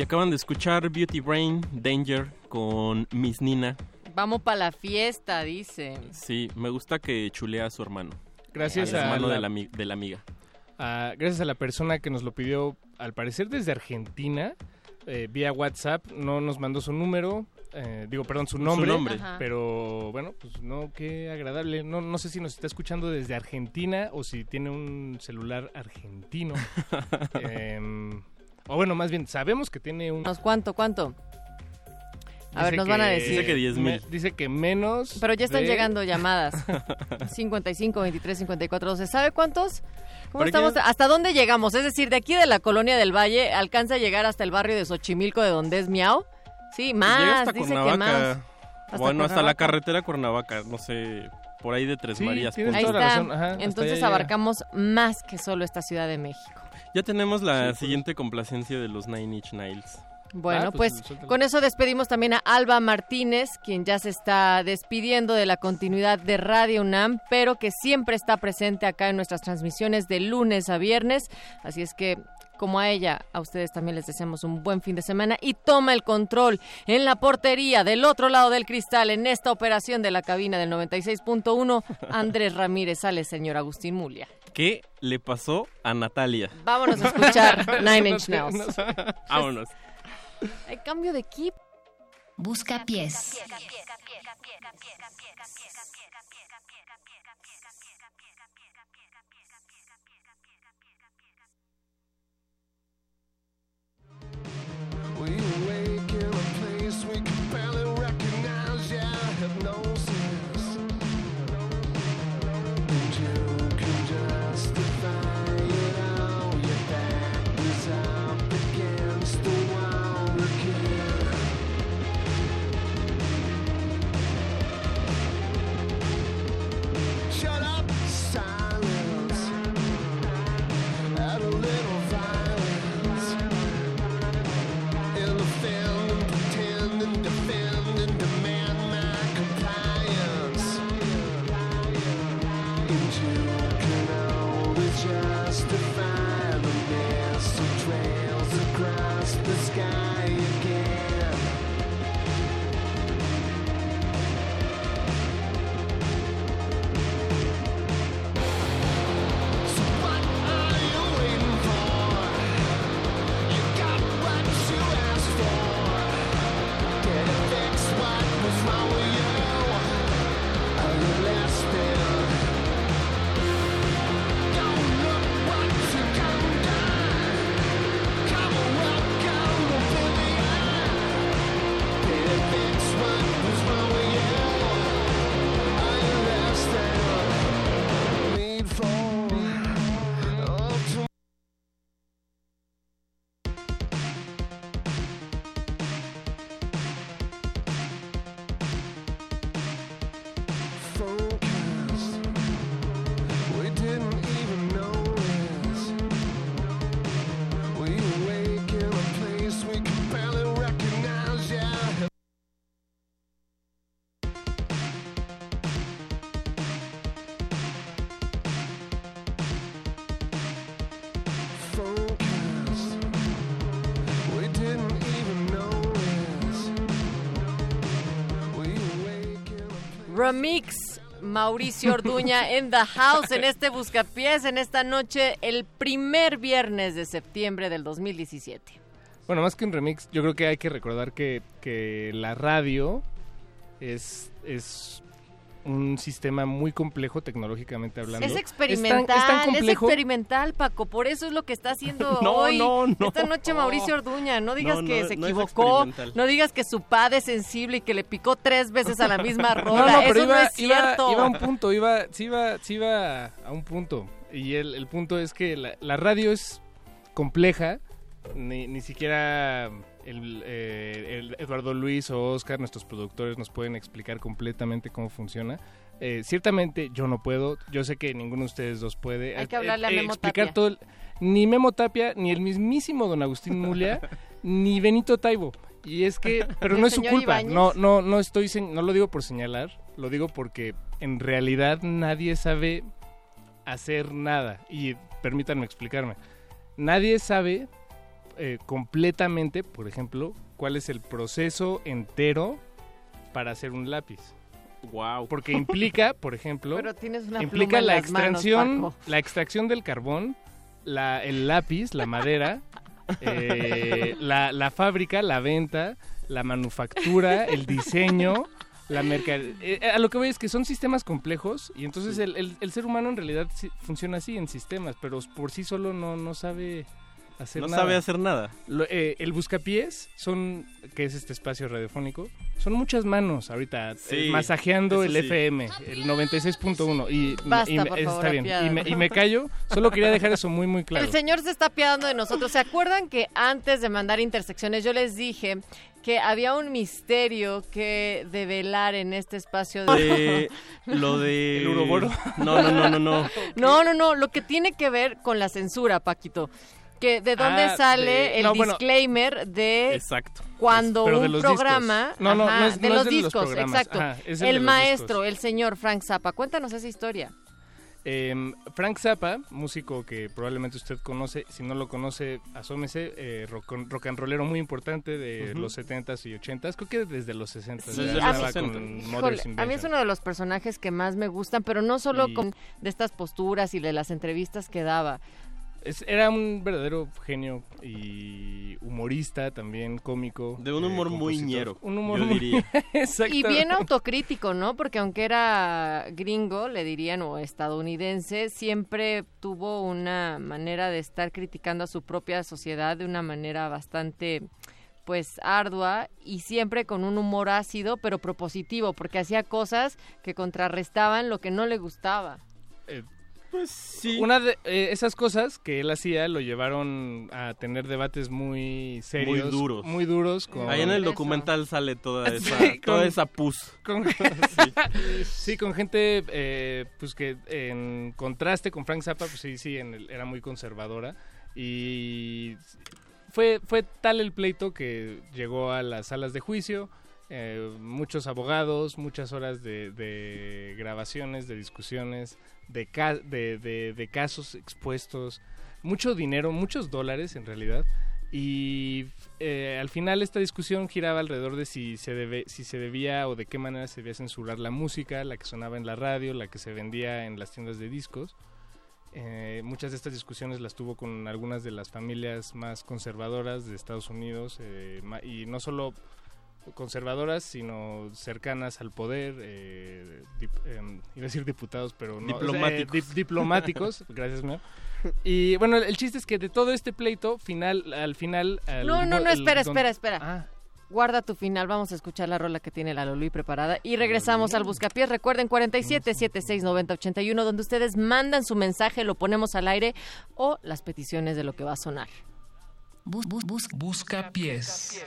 Y acaban de escuchar Beauty Brain Danger con Miss Nina. Vamos para la fiesta, dice. Sí, me gusta que chulea a su hermano. Gracias Al a hermano la- de, la, ami- de la amiga. Ah, gracias a la persona que nos lo pidió, al parecer desde Argentina, eh, vía WhatsApp, no nos mandó su número, eh, digo, perdón, su Su nombre, nombre. Ajá. pero bueno, pues no, qué agradable. No, no sé si nos está escuchando desde Argentina o si tiene un celular argentino. Em, o bueno, más bien, sabemos que tiene un... ¿Cuánto, cuánto? A ver, nos van a decir. Dice que 10 mil. dice que menos. Pero ya están de- llegando llamadas. 55, 23, 54, 12. ¿Sabe cuántos? ¿Cómo estamos? ¿Hasta dónde llegamos? Es decir, de aquí de la colonia del Valle alcanza a llegar hasta el barrio de Xochimilco de donde es Miau. Sí, Llega más, hasta dice que Cuernavaca. más. bueno, hasta la carretera Cuernavaca, no sé, por ahí de Tres Sí, Marías. Ahí está. razón, ajá, Entonces llega. abarcamos más que solo esta Ciudad de México. Ya tenemos la siguiente complacencia de los Nine Inch Nails. Bueno, Ah, pues, pues, con eso despedimos también a Alba Martínez, quien ya se está despidiendo de la continuidad de Radio UNAM, pero que siempre está presente acá en nuestras transmisiones de lunes a viernes. Así es que, como a ella, a ustedes también les deseamos un buen fin de semana y toma el control en la portería del otro lado del cristal en esta operación de la cabina del 96.1. Andrés Ramírez sale, señor Agustín Mulia. ¿Qué le pasó a Natalia? Vámonos a escuchar Nine Inch Nails. Vámonos. Hay cambio de equipo. Buscapiés. We Remix Mauricio Orduña en The House en este Buscapiés en esta noche el primer viernes de septiembre del 2017. Bueno, más que un remix, yo creo que hay que recordar que, que la radio es, es un sistema muy complejo tecnológicamente hablando. Es experimental, es tan es, complejo. experimental, Paco, por eso es lo que está haciendo No, hoy. no, no. Esta noche Mauricio Orduña, no digas No, que se equivocó, no digas que su padre es sensible y que le picó tres veces a la misma rola, no, pero eso iba, no es iba- cierto. iba a un punto, iba, sí iba, sí iba a un punto. Y el, el punto es que la, la radio es compleja, ni, ni siquiera el, eh, el Eduardo Luis o Oscar, nuestros productores, nos pueden explicar completamente cómo funciona. Eh, ciertamente yo no puedo, yo sé que ninguno de ustedes dos puede. Hay que Eh, hablarle a Memo explicar Tapia. todo el- ni Memo Tapia, ni el mismísimo don Agustín Mulia, ni Benito Taibo. Y es que, pero ¿El no es su culpa, no, no, no estoy, no lo digo por señalar, lo digo porque en realidad nadie sabe hacer nada y permítanme explicarme. Nadie sabe eh, completamente, por ejemplo, cuál es el proceso entero para hacer un lápiz. Wow. Porque implica, por ejemplo, Pero tienes una implica la manos, extracción, la extracción del carbón, la, el lápiz, la madera, eh, la, la fábrica, la venta, la manufactura, el diseño, la mercadería. a lo que voy es que son sistemas complejos y entonces el, el- el ser humano en realidad funciona así en sistemas, pero por sí solo no, no sabe hacer No nada. sabe hacer nada. Lo- eh, el buscapiés son, que es este espacio radiofónico, son muchas manos ahorita Sí, eh, masajeando el sí. FM, el 96.1 y, Basta, y por está favor, bien. apiádate. Y me, y me callo, solo quería dejar eso muy muy claro. El señor se está apiadando de nosotros. ¿Se acuerdan que antes de mandar intersecciones yo les dije que había un misterio que develar en este espacio De, lo de... ¿El uroboro? No, no, no, no, no. No, no, no, lo que tiene que ver con la censura, Paquito. Que de dónde Ah, sale de- el no, bueno. disclaimer de Exacto. cuando de un los programa discos. No, no, ajá, no es- de no es los de los discos, programas. exacto. Ajá, es el el de los maestro, el señor Frank Zappa, cuéntanos esa historia. Eh, Frank Zappa, músico que probablemente usted conoce, si no lo conoce, asómese, eh, rock, rock and rollero muy importante de Ujú. los 70s y 80s, creo que desde los 60s. Sí, ya a mí- con Híjole, Mother's a mí es uno de los personajes que más me gustan, pero no solo Y- con de estas posturas y de las entrevistas que daba. Es- era un verdadero genio y humorista también, cómico. De un eh, humor muy compositor. ñero, Un humor yo muy- diría. Exacto. Y bien autocrítico, ¿no? Porque aunque era gringo, le dirían, o estadounidense, siempre tuvo una manera de estar criticando a su propia sociedad de una manera bastante pues ardua y siempre con un humor ácido pero propositivo porque hacía cosas que contrarrestaban lo que no le gustaba. Eh, Pues sí. Una de eh, esas cosas que él hacía lo llevaron a tener debates muy serios. Muy duros. Muy duros. Con, Ahí en el documental sale toda Sí, esa, con- toda esa pus. con, sí. con gente eh, pues que en contraste con Frank Zappa, pues sí, sí, en el- era muy conservadora. Y fue, fue tal el pleito que llegó a las salas de juicio. eh, muchos abogados, muchas horas de, de grabaciones, de discusiones, de, ca- de, de- casos expuestos, mucho dinero, muchos dólares en realidad. Y eh, al final esta discusión giraba alrededor de si se, debe, si se debía o de qué manera se debía censurar la música, la que sonaba en la radio, la que se vendía en las tiendas de discos. Eh, muchas de estas discusiones las tuvo con algunas de las familias más conservadoras de Estados Unidos eh, y no solo conservadoras, sino cercanas al poder, eh, dip- em, iba a decir diputados, pero no, o sea, eh, Diplomáticos. dip- diplomáticos, gracias mío. Y bueno, el chiste es que de todo este pleito, final, al final... al- No, no, no, el- espera, don- espera, espera. Ah. Guarda tu final, vamos a escuchar la rola que tiene la Lolui preparada y regresamos al Buscapiés. Recuerden 47 76 90 81 donde ustedes mandan su mensaje, lo ponemos al aire o las peticiones de lo que va a sonar. Bus, bus, bus, busca pies.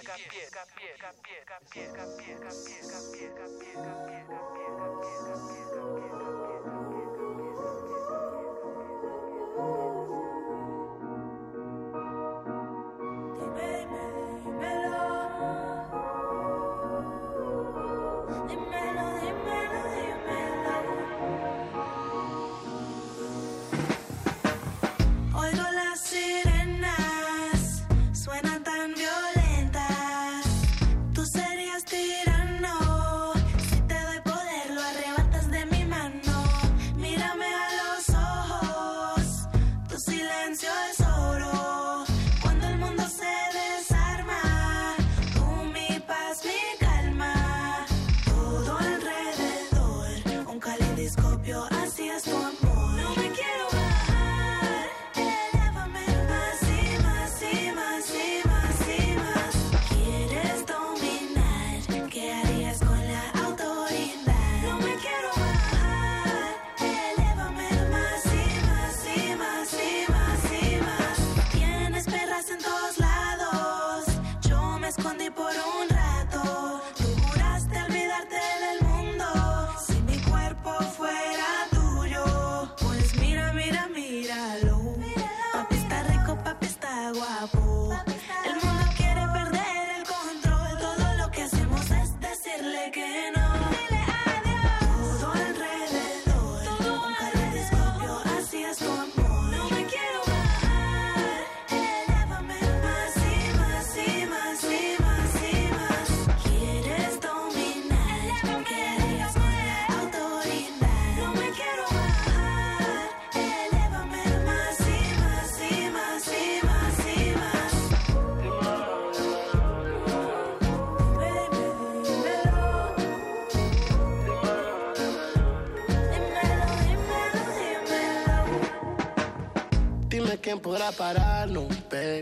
¿Quién podrá pararnos, baby?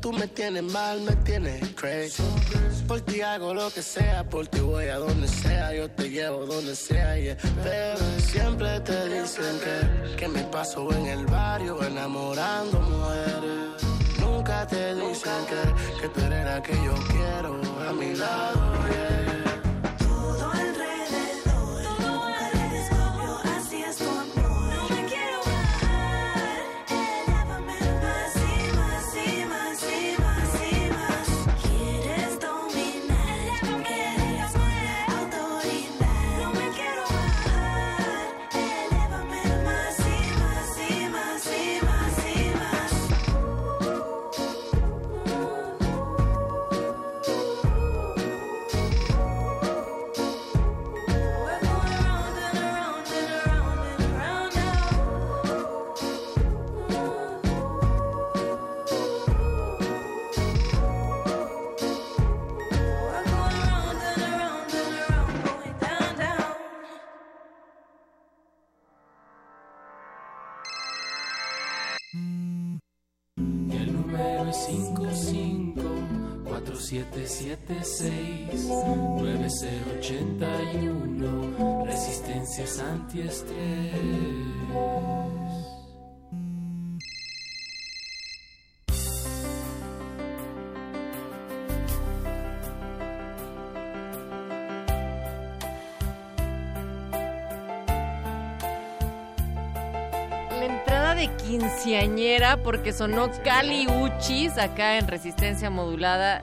Tú me tienes mal, me tienes crazy. Por ti hago lo que sea, por ti voy a donde sea, yo te llevo donde sea, yeah. Baby, siempre te dicen que, que me paso en el barrio enamorando mujeres. Nunca te dicen que, que tú eres la que yo quiero a mi lado, yeah. Resistencias antiestrés. La entrada de quinceañera porque sonó Cali Uchis acá en Resistencia Modulada,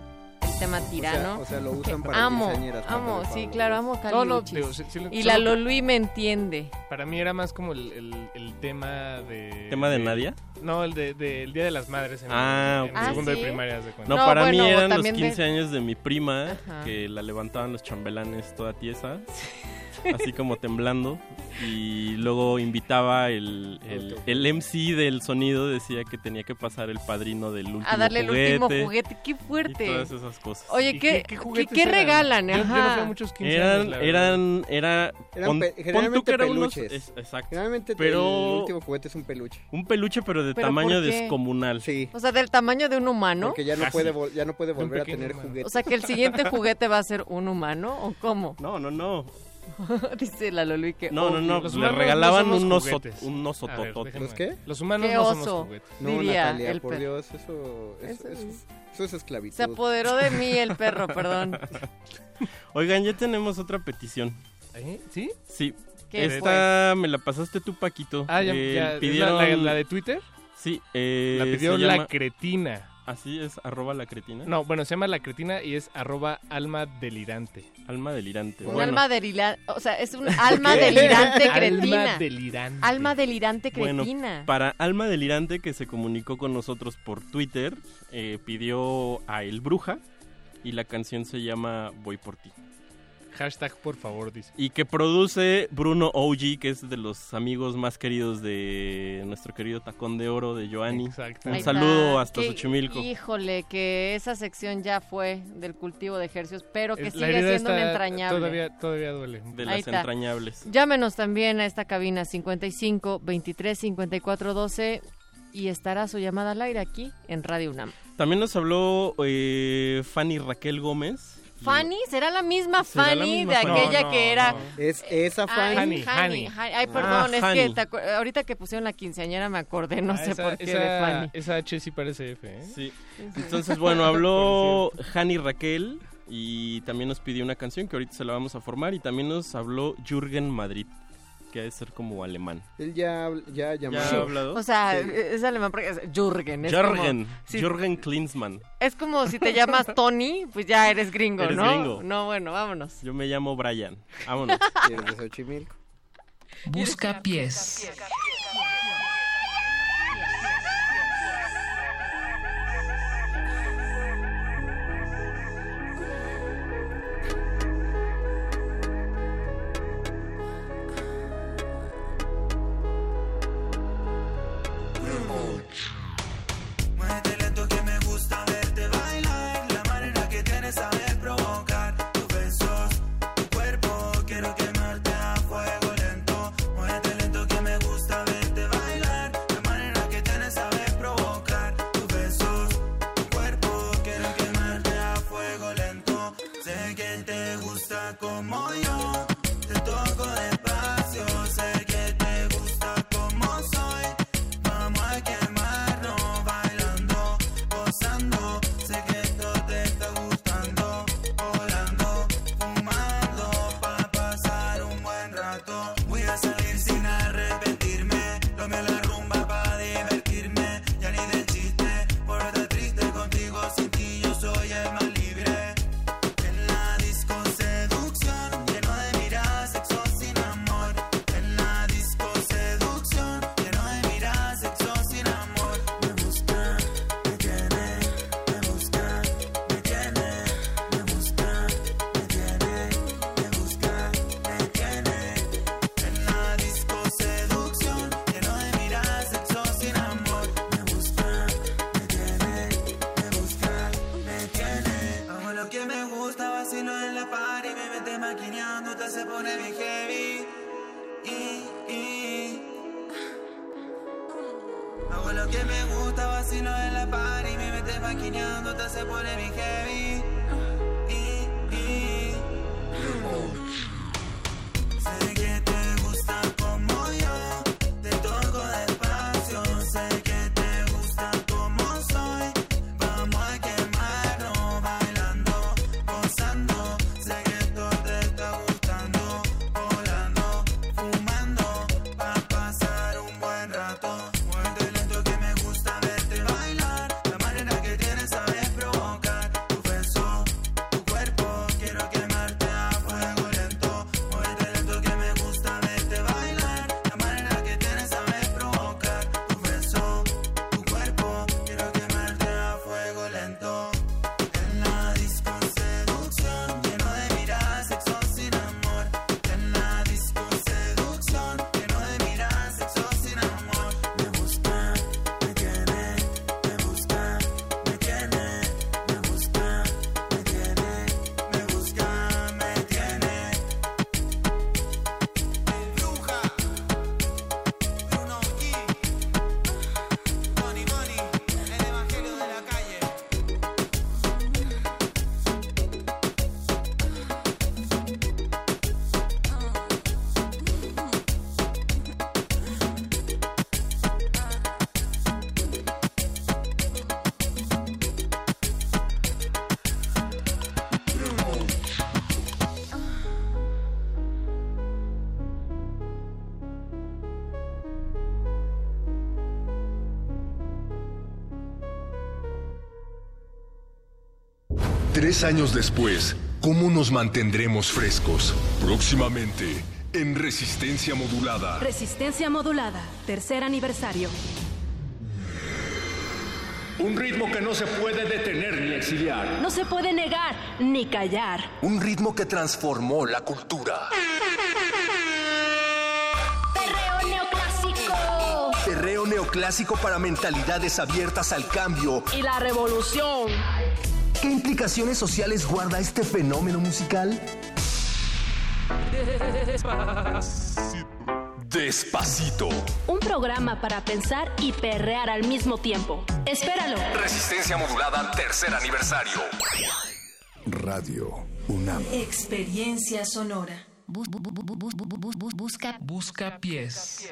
el tema tirano. o sea, lo usan para amo, amo, sí, claro, amo Cali No, no, Uchis. digo, sí- sí lo- y la Lolui me entiende. Para mí era más como el, el- el tema de... ¿Tema de Nadia? No, el de, de- el Día de las Madres en, Ah, en segundo ¿Ah, de sí? primaria, de cuenta. No, No, para mí bueno, eran los también de- 15 años de mi prima, Ajá. que la levantaban los chambelanes toda tiesa, así como temblando, y luego invitaba el, el, el MC del sonido, decía que tenía que pasar el padrino del último A darle juguete. el último juguete, qué Y fuerte. todas esas cosas. Oye, ¿Y ¿qué, qué- qué qué, eran? regalan? Yo- yo no fui a muchos 15 Eran, años, eran, era... Eran pon- pe- pon tú generalmente que era unos- peluches. es- exacto. Generalmente Pero- el último juguete es un peluche. Un peluche, pero de ¿Pero tamaño descomunal. Sí. O sea, del tamaño de un humano. Porque ya no Casi. puede, ya no puede volver a tener humano. juguetes. O sea, que el siguiente juguete va a ser un humano, ¿o cómo? No, no, no. Dice la Lolui que No, no, no. Le regalaban no unos A ver, otototes. déjenme- ¿Los qué? Los humanos Qué no oso. somos juguetes. No, diría Natalia, el por Dios, eso, eso, Eso eso, es- eso es esclavitud. Se apoderó de mí el perro, perdón. Oigan, ya tenemos otra petición. ¿Eh? ¿Sí? Sí. ¿Qué Esta me la pasaste tú, Paquito. Ah, ya, Eh, ya, ¿es la- pidieron... la, la de Twitter? Sí, eh, la pidió se La llama- Cretina. Así es, arroba la cretina. No, bueno, se llama La Cretina y es arroba alma delirante. Alma delirante. Un bueno, alma delirante, o sea, es un alma delirante cretina. Alma delirante. Alma delirante bueno, cretina. para Alma Delirante que se comunicó con nosotros por Twitter, eh, pidió a El Bruja y la canción se llama Voy por ti. Hashtag por favor, dice. Y que produce Bruno OG, que es de los amigos más queridos de nuestro querido Tacón de Oro de Joanny. Exacto. Un saludo hasta Que- Xochimilco. Híjole, que esa sección ya fue del cultivo de ejercicios, pero que Es- sigue siendo un está- entrañable. Todavía, todavía duele. De Ahí las está. entrañables. Llámenos también a esta cabina 55 23 54 12 y estará su llamada al aire aquí en Radio UNAM. También nos habló eh, Fanny Raquel Gómez. Fanny, ¿será la misma ¿Será la Fanny misma de Fanny? aquella No, no, que era... no. Es esa Ay, Fanny. Ay, perdón, Ah, es que te ahorita que pusieron la quinceañera me acordé, no Ah, sé esa, por qué esa, de Fanny. Esa H sí parece F, ¿eh? Sí. Entonces, bueno, habló Hani Raquel y también nos pidió una canción que ahorita se la vamos a formar y también nos habló Jürgen Madrid, que ha de ser como alemán. Él ya, ya llamó. ¿Ya ha hablado? O sea, Sí. es alemán porque es Jürgen. Es Jürgen, como, si, Jürgen Klinsmann. es como si te llamas Tony, pues ya eres gringo, Eres ¿no? gringo. No, bueno, vámonos. Yo me llamo Brian. Vámonos. Eres de Xochimilco. Busca pies. Party, me mete maquineando, te se pone bien heavy. Y, y. Hago lo que me gusta, vacilo en la party, me mete maquineando, te se pone bien heavy. Tres años después, ¿cómo nos mantendremos frescos? Próximamente, en Resistencia Modulada. Resistencia modulada, tercer aniversario. Un ritmo que no se puede detener ni exiliar. No se puede negar ni callar. Un ritmo que transformó la cultura. Perreo neoclásico. Terreo neoclásico para mentalidades abiertas al cambio. Y la revolución. ¿Qué implicaciones sociales guarda este fenómeno musical? Despacito. Un programa para pensar y perrear al mismo tiempo. Espéralo. Resistencia modulada, tercer aniversario. Radio UNAM. Experiencia sonora. Busca, busca pies.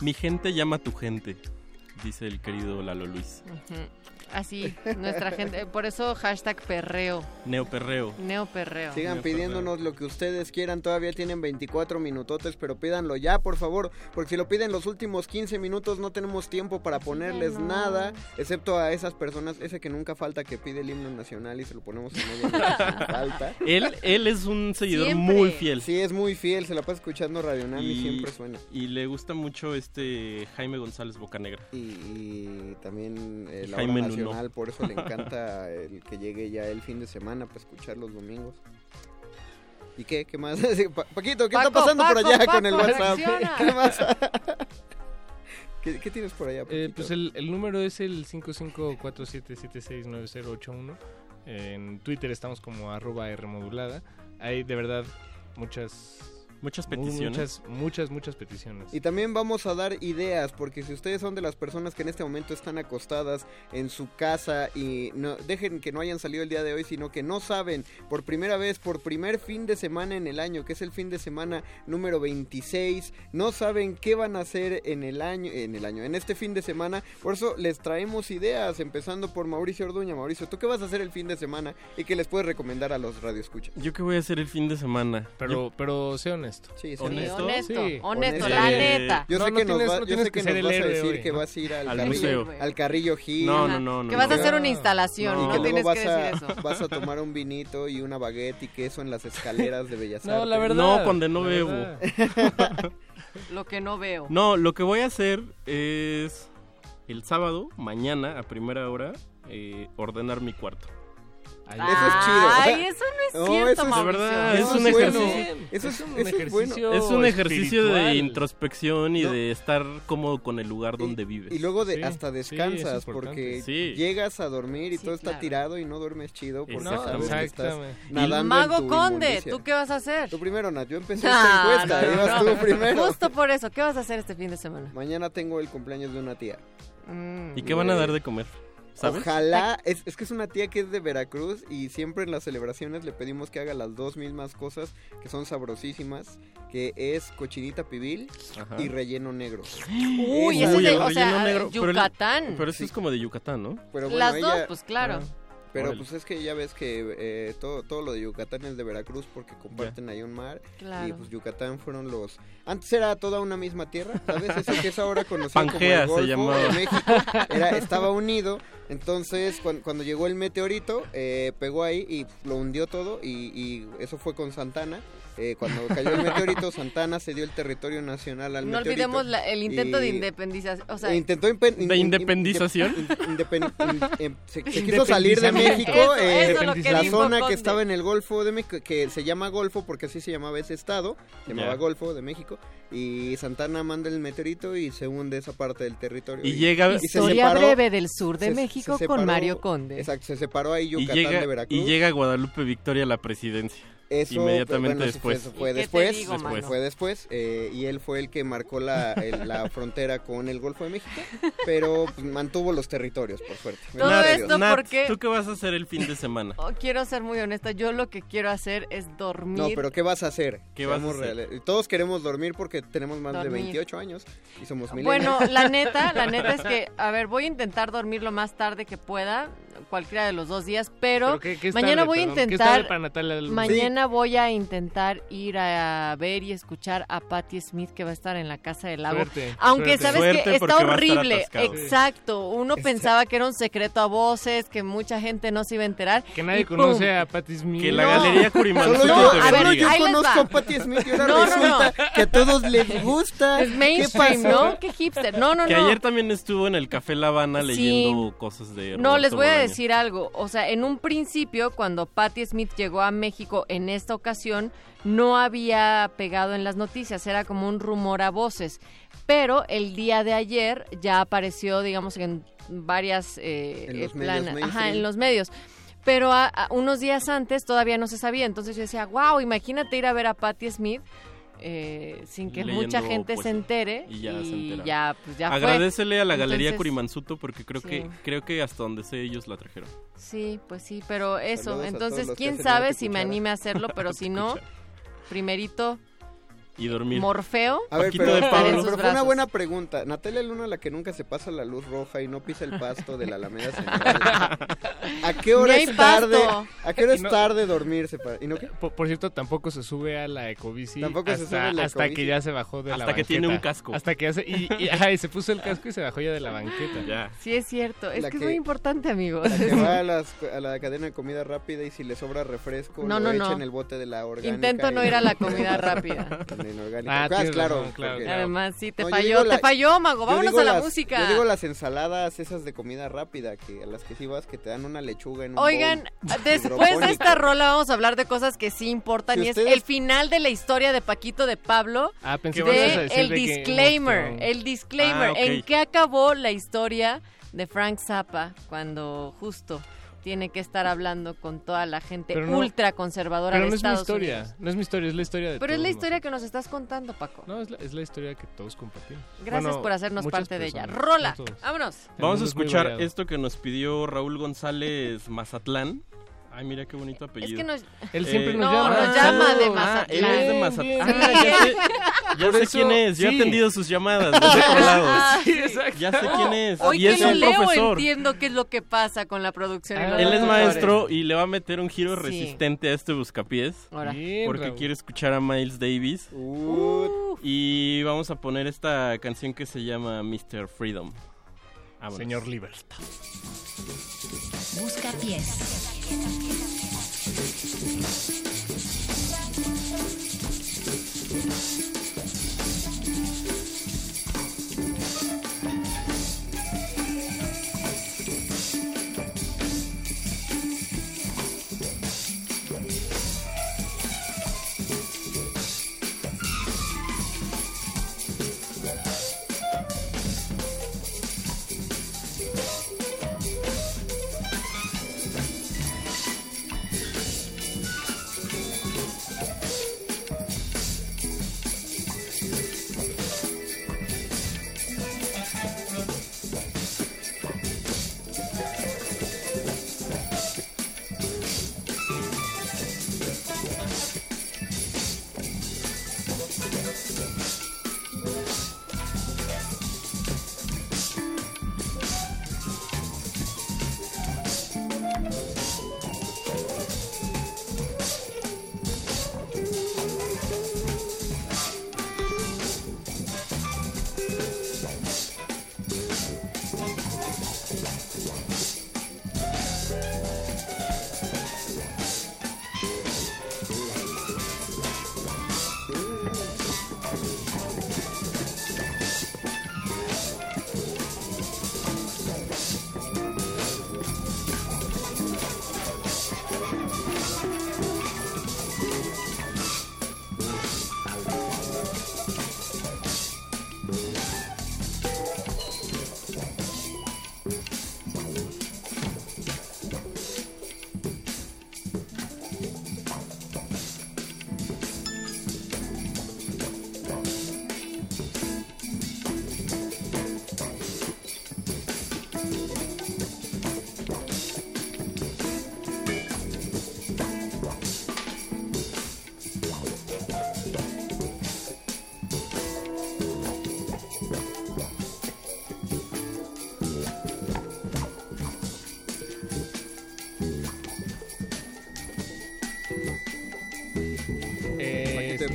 Mi gente llama a tu gente, dice el querido Lalo Luis. Así, nuestra gente. Por eso hashtag perreo. Neoperreo. Neoperreo. Sigan pidiéndonos lo que ustedes quieran, todavía tienen 24 minutotes, pero pídanlo ya, por favor, porque si lo piden los últimos 15 minutos no tenemos tiempo para ponerles no. nada, excepto a esas personas, ese que nunca falta que pide el himno nacional y se lo ponemos en medio falta. Él, él es un seguidor muy fiel. Sí, es muy fiel, se la pasa escuchando Radio Nam y, siempre suena. Y le gusta mucho este Jaime González Bocanegra. Y, y también eh, Jaime hora Por eso le encanta el que llegue ya el fin de semana para escuchar los domingos. ¿Y qué? ¿Qué más? Pa- Paquito, ¿qué está Paco, pasando por allá Paco, con el WhatsApp? reacciona. ¿Qué más? ¿Qué, qué tienes por allá? Eh, Paquito? pues el, el número es el 5547769081. En Twitter estamos como arroba Rmodulada. Hay de verdad muchas Muchas Mu- peticiones. Muchas, muchas, muchas peticiones. Y también vamos a dar ideas, porque si ustedes son de las personas que en este momento están acostadas en su casa y no dejen que no hayan salido el día de hoy, sino que no saben por primera vez, por primer fin de semana en el año, que es el fin de semana número 26, no saben qué van a hacer en el año, en el año, en este fin de semana. Por eso les traemos ideas, empezando por Mauricio Orduña. Mauricio, ¿tú qué vas a hacer el fin de semana y qué les puedes recomendar a los radioescuchas? ¿Yo qué voy a hacer el fin de semana? Pero, pero sé honesto. Sí, sé ¿Honesto? honesto, Sí. honesto, Eh, la neta. Yo No, sé no que tienes- nos, va- no yo sé que que ser nos el vas a decir hoy, que ¿no? vas a ir al, Al Carrillo, museo. al Carrillo Gil. No, no, no, no. Que vas a no. hacer una instalación, Y no que tienes luego que vas a, decir eso. vas a tomar un vinito y una baguette y queso en las escaleras de Bellas No, Artes. la verdad. No, cuando no bebo. Lo que no veo. No, lo que voy a hacer es el sábado, mañana, a primera hora, eh, ordenar mi cuarto. Eso es chido. o sea, Ay, eso no es no, cierto, eso es- verdad, Eso es un ejercicio. Eso es, Es un ejercicio Es un ejercicio de introspección y No. de estar cómodo con el lugar donde vives. Y luego de, Sí, hasta sí, eso es descansas porque Sí. llegas a dormir y Sí, todo está claro. tirado y no duermes chido porque No, sabes que estás nadando en Mago tu Conde, inmundicia. ¿tú qué vas a hacer? Tú primero, Nat. Yo empecé esta encuesta. no, ibas no. tú primero. Justo por eso, ¿qué vas a hacer este fin de semana? Mañana tengo el cumpleaños de una tía. Mm. ¿Y qué van a dar de comer? ¿Sabes? Ojalá, es, es que es una tía que es de Veracruz y siempre en las celebraciones le pedimos que haga las dos mismas cosas que son sabrosísimas, que es cochinita pibil Ajá. y relleno negro. Uy, ese es de, el o sea, relleno negro, pero el- Yucatán. Pero eso Sí. es como de Yucatán, ¿no? Pero bueno, Las ella- dos, pues claro. Ah. Pero Órale. pues es que ya ves que eh, todo, todo lo de Yucatán es de Veracruz porque comparten ahí un mar. Claro. Y pues Yucatán fueron los... Antes era toda una misma tierra, ¿sabes? Eso que es ahora conocido Pangea como el Golfo de México. Era, estaba unido. Entonces cuan- cuando, llegó el meteorito, eh, pegó ahí y lo hundió todo. Y, y eso fue con Santana. Eh, cuando cayó el meteorito, Santana cedió el territorio nacional al No meteorito. olvidemos la- el intento de y- independización. O sea, intentó in- ¿De in- independización? in- indepen- in- em- se, se quiso salir de México Eso, eh, eso la zona que estaba en el Golfo de México que se llama Golfo porque así se llamaba ese estado se llamaba. Golfo de México y Santana manda el meteorito y se hunde esa parte del territorio Y llega- se Historia separó- breve del sur de se- México se con Mario Conde. exacto se separó ahí Y Yucatán llega, de Veracruz y llega Guadalupe Victoria a la presidencia. Eso inmediatamente bueno, después. fue, eso fue ¿Y qué te después, digo, después, mano? fue después eh, y él fue el que marcó la, el- la frontera con el Golfo de México pero pues, mantuvo los territorios por suerte Todo a esto. Nat, porque- ¿tú qué vas a hacer el fin de semana? Oh, quiero ser muy honesta. Yo lo que quiero hacer es dormir. No, pero ¿qué vas a hacer? ¿Qué vas a hacer? reales. Todos queremos dormir porque tenemos más de Dormir. 28 años y somos millennials. Bueno, la neta, la neta es que, a ver, voy a intentar dormir lo más tarde que pueda, cualquiera de los dos días, pero, ¿Pero qué- qué es mañana tarde, voy a intentar, para Natalia mañana voy a intentar ir a ver y escuchar a Patti Smith que va a estar en la Casa del Lago. Suerte, Aunque suerte. sabes Suerte que está horrible, exacto. Uno pensaba que era un secreto a voces, que mucha gente no se iba a enterar. Que nadie conoce a Patti Smith. Que la No. Galería Solo Curimansuto yo, te a ver, yo ahí les conozco va. a Patti Smith y ahora No, no, resulta que a todos les gusta. Es ¿Qué mainstream? ¿no? Qué hipster. No, no, Que no. ayer también estuvo en el Café La Habana Sí. leyendo cosas de No, les voy a Bolaño. Decir algo. O sea, en un principio, cuando Patti Smith llegó a México en esta ocasión, no había pegado en las noticias, era como un rumor a voces. Pero el día de ayer ya apareció, digamos, en varias eh, En los eh, plana- Ajá, en los medios. Pero a- a unos días antes todavía no se sabía. Entonces yo decía, wow, imagínate ir a ver a Patti Smith. Eh, sin que Leyendo mucha gente se entere Y ya se enteraron. ya, pues ya fue. Agradecele a la Galería Entonces, Curimansuto porque creo sí. que creo que hasta donde sé ellos la trajeron. Sí, pues sí, pero eso. Saludos Entonces, quién sabe si me anime a hacerlo, pero si no, primerito Y dormir. Morfeo. A ver, pero, de fue una buena pregunta. Natalia Luna, la que nunca se pasa la luz roja y no pisa el pasto de la Alameda Central. ¿A qué hora es tarde? pasto. ¿A qué hora es no- tarde dormirse? para- ¿Y no qué? Por, por cierto, tampoco se sube a la ecobici Tampoco se hasta, sube a la hasta ecobici. que ya se bajó de la Hasta que tiene banqueta. un casco. Hasta que ya se, y, y- ajá, y se puso el casco y se bajó ya de la banqueta. Ya. Sí, es cierto. Es que, es muy importante, amigos. La que va a, las- a la cadena de comida rápida y si le sobra refresco, No, lo no, echa no. en el bote de la orgánica. Intento no ir a la comida rápida. En el orgánico. Ah, Ah, claro, razón, claro, porque- claro. Además, sí, te No, falló. la- te falló, Mago. Vámonos a la las- música. Yo digo las ensaladas esas de comida rápida, que a las que sí vas, que te dan una lechuga en un Oigan, bowl después de esta rola vamos a hablar de cosas que sí importan Si y es el final de la historia de Paquito de Pablo. Ah, pensé ¿Qué que vas a de el de disclaimer, el disclaimer, Ah, en qué acabó la historia de Frank Zappa cuando justo tiene que estar hablando con toda la gente Pero no- ultra conservadora Pero de no es mi historia, Unidos. no es mi historia, es la historia de Pero es la historia que nos estás contando, Paco. No, es la, es la historia que todos compartimos. Gracias Bueno, por hacernos parte de ella. Rola, vámonos. Vamos a escuchar esto que nos pidió Raúl González Mazatlán. Ay, mira qué bonito apellido. Es que nos... Él siempre nos no, llama. nos llama de Ah, Mazatlán. él es de Mazatlán. Ah, ya sé, ya quién es. Yo he atendido sus llamadas lado. Ah, Sí, exacto. Ya sé quién es. Hoy y que es lo un leo profesor. entiendo qué es lo que pasa con la producción. los Él es maestro y le va a meter un giro Sí. resistente a este buscapiés. Ahora. Bien, Porque Raúl. quiere escuchar a Miles Davis. Uh, Y vamos a poner esta canción que se llama Mr. Freedom. Vámonos. Señor Libertad. Busca pies.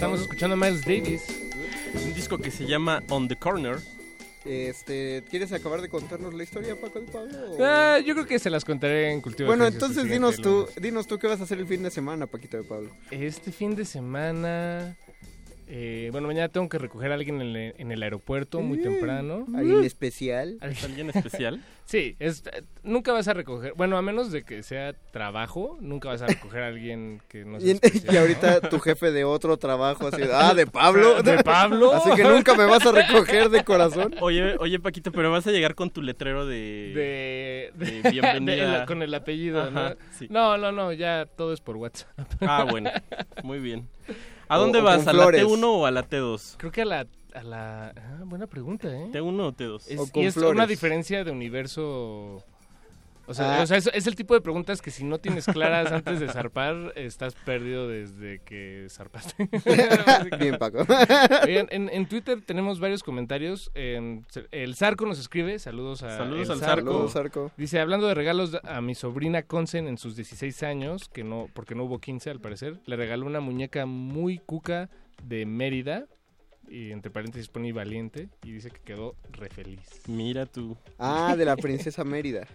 Estamos escuchando a Miles Davis. Un disco que se llama On the Corner. Este, ¿quieres acabar de contarnos la historia, Paco de Pablo? o- Ah, yo creo que se las contaré en Cultivo de Bueno, entonces dinos tú, dinos tú qué vas a hacer el fin de semana, Paquito de Pablo. Este fin de semana... bueno, mañana tengo que recoger a alguien en el, en el aeropuerto muy Mm. temprano. ¿Alguien especial? ¿Es alguien especial? Sí, es, eh, nunca vas a recoger, bueno, a menos de que sea trabajo, nunca vas a recoger a alguien que no sea Y, especial, y ahorita ¿no? tu jefe de otro trabajo así, ah, de Pablo. ¿De Pablo? Así que nunca me vas a recoger de corazón. Oye, oye Paquito, pero vas a llegar con tu letrero de... de, de bienvenida. de- con el apellido, Ajá, ¿no? sí. No, no, no, ya todo es por WhatsApp. Ah, bueno, muy bien. ¿A O- dónde o vas? con ¿A la flores. T1 o a la T2? Creo que a la a la ah, buena pregunta, ¿eh? ¿T1 o T2? Es, O con y es flores. una diferencia de universo o sea, Ah. o sea, es, es el tipo de preguntas que si no tienes claras antes de zarpar, estás perdido desde que zarpaste. Bien, Paco. Oigan, en, en Twitter tenemos varios comentarios. en- el Zarco nos escribe, saludos a Saludos el al Zarco. Saludos, Zarco. Dice, hablando de regalos a mi sobrina Consen en sus 16 años, que no, porque no hubo 15 al parecer, le regaló una muñeca muy cuca de Mérida, y entre paréntesis pone y valiente, y dice que quedó re feliz. Mira tú. Ah, de la princesa Mérida.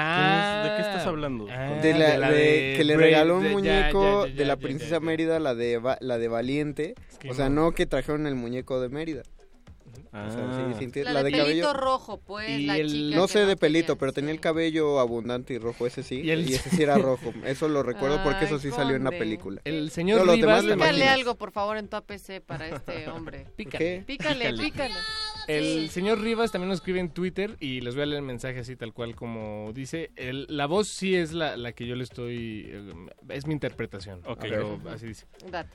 Ah, ¿De qué estás hablando? ah, De la, de- que le Brave- regaló un ya, muñeco ya, ya, de la princesa. Mérida, la de la de Valiente. que o sea, no. no que trajeron el muñeco de Mérida. O sea, Ah. sí, sí, enti- La, la de, de pelito cabello. rojo, pues, Y la el- chica No sé de pelito, pero sí. tenía el cabello abundante y rojo, ese sí. Y el- Y ese sí era rojo. Eso lo recuerdo porque eso Ay, sí salió en la película. El señor No, Rivas Pícale algo, por favor, en tu APC para este hombre. Pícale. Pícale, Pícale. pícale. El señor Rivas también nos escribe en Twitter y les voy a leer el mensaje así tal cual como dice. El- la voz sí es la, la que yo le estoy... eh, es mi interpretación. Ok. Pero así dice. Date.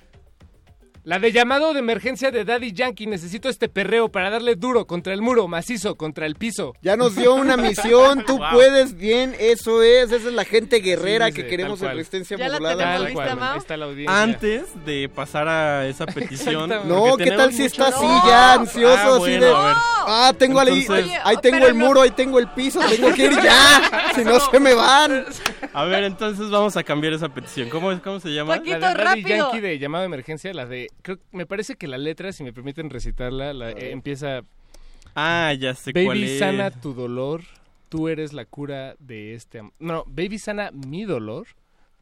La de llamado de emergencia de Daddy Yankee. Necesito este perreo para darle duro contra el muro, macizo, contra el piso. Ya nos dio una misión, tú Wow. puedes bien, eso es, esa es la gente guerrera Sí, que queremos en resistencia ¿Ya la modulada. tenemos Tal lista, cual, Mau? ahí está la audiencia. Antes de pasar a esa petición. No, ¿qué tal si está mucho- así No. ya, ansioso, Ah, así bueno, de... Ah, tengo ahí, Oye, ahí tengo el no- muro, ahí tengo el piso, tengo que ir ya, si no se me van. A ver, entonces vamos a cambiar esa petición. ¿Cómo, es- cómo se llama? Paquito, La de Daddy rápido. Yankee de llamado de emergencia, la de... Creo, me parece que la letra, si me permiten recitarla, la, eh, empieza... Ah, ya sé cuál Baby es. sana tu dolor, tú eres la cura de este amor. No, baby sana mi dolor,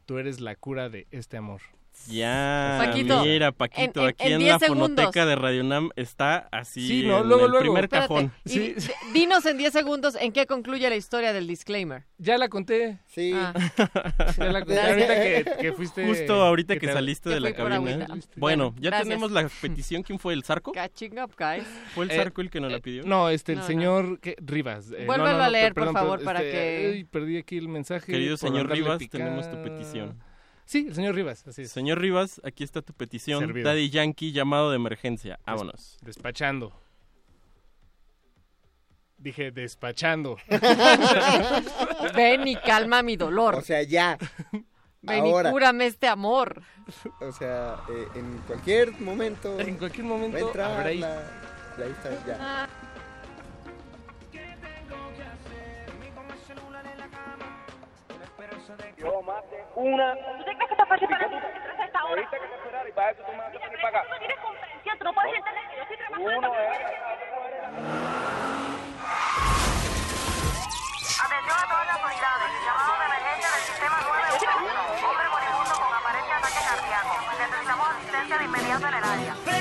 tú eres la cura de este amor. Ya, Paquito, mira, Paquito, en- en- aquí en en, 10 la segundos. fonoteca de Radio Nam está así Sí, no, en luego, el luego. primer Espérate, cajón. Sí. di- dinos en 10 segundos en qué concluye la historia del disclaimer. Ya la conté. Sí. Ah. Ya la conté. Ahorita que, que fuiste... Justo ahorita que te- saliste que de la cabina. Bueno, ya gracias. tenemos la petición. ¿Quién fue? ¿El Zarco? Catching up, guys. ¿Fue el Eh, Zarco el que nos la pidió? No, este, el No, no. señor ¿qué? Rivas. Eh, Vuélvelo no, no, a no, leer, per- por perdón, favor, para este, que- ay, perdí aquí el mensaje. Querido señor Rivas, tenemos tu petición. Sí, el señor Rivas, así es. Señor Rivas, aquí está tu petición. Servido. Daddy Yankee, llamado de emergencia. Vámonos. Despachando. Dije despachando. Ven y calma mi dolor. O sea, ya. Ven ahora. y cúrame este amor. O sea, eh, en cualquier momento En cualquier momento entrar habrá ahí. la... Ahí está, ya. Ah, Una. ¿Tú te crees que para esta hora? que te esperar y para eso tú me vas a venir para acá. Tú no tienes comprensión, tú no puedes entender que yo estoy trabajando. Uno Atención a todas las unidades. Llamado de emergencia del sistema 911. Hombre moribundo con aparente ataque cardíaco. Necesitamos asistencia de inmediato en el área.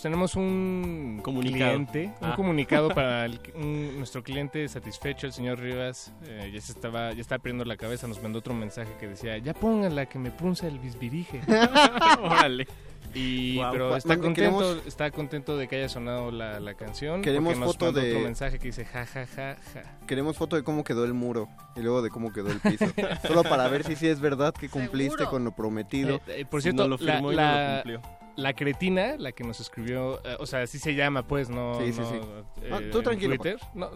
Pues tenemos un Comunicado. cliente, un Ah. comunicado para el- un- nuestro cliente satisfecho, el señor Rivas. eh, ya se estaba, ya estaba perdiendo la cabeza, nos mandó otro mensaje que decía, ya pónganla que me punza el bisbirige. Órale. Y, pero está contento, queremos- está contento de que haya sonado la, la canción. Queremos nos foto de- otro mensaje que dice ja ja ja ja. Queremos foto de cómo quedó el muro y luego de cómo quedó el piso. Solo para ver si sí es verdad que cumpliste Seguro. con lo prometido. Eh, eh, por cierto, no lo la, firmó y no lo la- cumplió. La cretina, la que nos escribió, eh, o sea, así se llama, pues, no. Sí, sí, no, sí. eh, tú tranquilo, Twitter. No,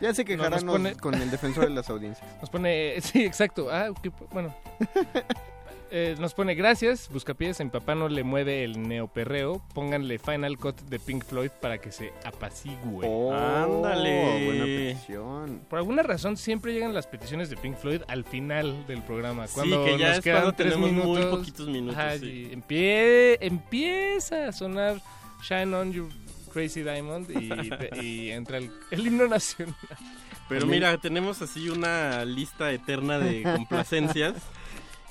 Ya no, quejarán pone- con el defensor de las audiencias. Nos pone, sí, exacto. Ah, bueno. Eh, nos pone gracias, Buscapiés. En papá no le mueve el neoperreo. Pónganle Final Cut de Pink Floyd para que se apacigüe. Oh, Ándale. Buena petición. Por alguna razón siempre llegan las peticiones de Pink Floyd al final del programa. Cuando que ya nos es quedan cuando tres tenemos muy minutos, poquitos minutos, ajá, sí. y empie- empieza a sonar Shine On You Crazy Diamond y, y entra el, el himno nacional. Pero mira, tenemos así una lista eterna de complacencias.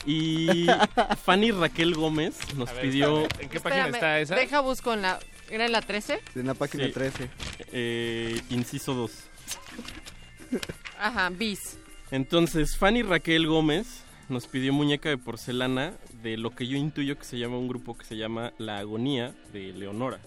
Y Fanny Raquel Gómez nos ver, pidió ¿En qué página Espérame, está esa? Deja busco en la... ¿Era en la 13? En la página Sí. 13. eh, inciso 2. Ajá, bis. Entonces, Fanny Raquel Gómez nos pidió muñeca de porcelana de lo que yo intuyo que se llama un grupo que se llama La Agonía de Leonora.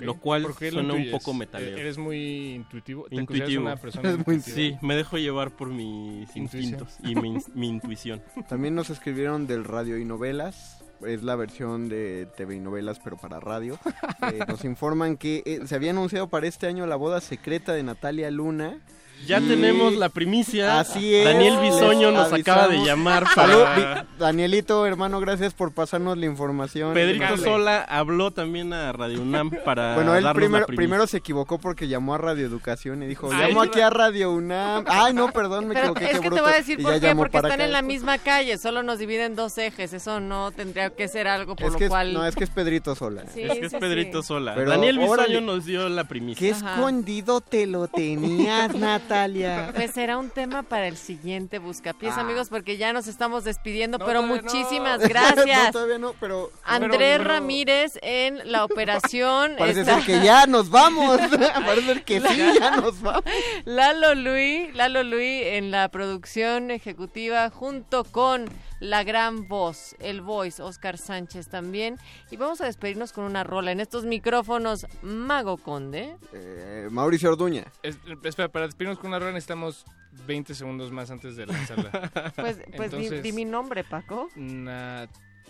Lo cual ¿Por qué lo suena un poco metalero. Eh, Eres muy intuitivo. ¿Te Intuitivo. una persona Es muy intuitiva? Sí, me dejo llevar por mis instintos y mi, mi intuición. También nos escribieron del radio y novelas. Es la versión de TV y novelas, pero para radio. Eh, nos informan que eh, se había anunciado para este año la boda secreta de Natalia Luna. Ya Y- tenemos la primicia. Así es. Daniel Bisoño nos acaba de llamar para... Danielito, hermano, gracias por pasarnos la información. Pedrito. Sola habló también a Radio UNAM para Bueno, él primero, primero se equivocó porque llamó a Radio Educación y dijo, Ay, llamo aquí a Radio UNAM. Ay, no, perdón, me Pero equivoqué, es que te voy a decir Y por qué, porque están acá. en la misma calle, solo nos dividen dos ejes, eso no tendría que ser algo por Es lo que es- cual... no, es que es Pedrito Sola. Sí, es que es sí, Pedrito sí. Sola. Pero, Daniel Bisoño órale. nos dio la primicia. Qué Ajá. escondido te lo tenías, Natalia. Pues será un tema para el siguiente Buscapiés, Ah. amigos, porque ya nos estamos despidiendo, No, pero no. muchísimas no, gracias. todavía no, pero... Andrés Pero- pero- Ramírez en la operación. Parece está- ser que ya nos vamos. Parece ser que sí, ya nos vamos. Lalo Luis, Lalo Luis en la producción ejecutiva junto con la gran voz, el voice, Oscar Sánchez también. Y vamos a despedirnos con una rola en estos micrófonos Mago Conde. Eh, Mauricio Orduña. Es- espera, para despedirnos con una rueda necesitamos 20 segundos más antes de lanzarla. Pues, pues di- Entonces- di, mi nombre, Paco.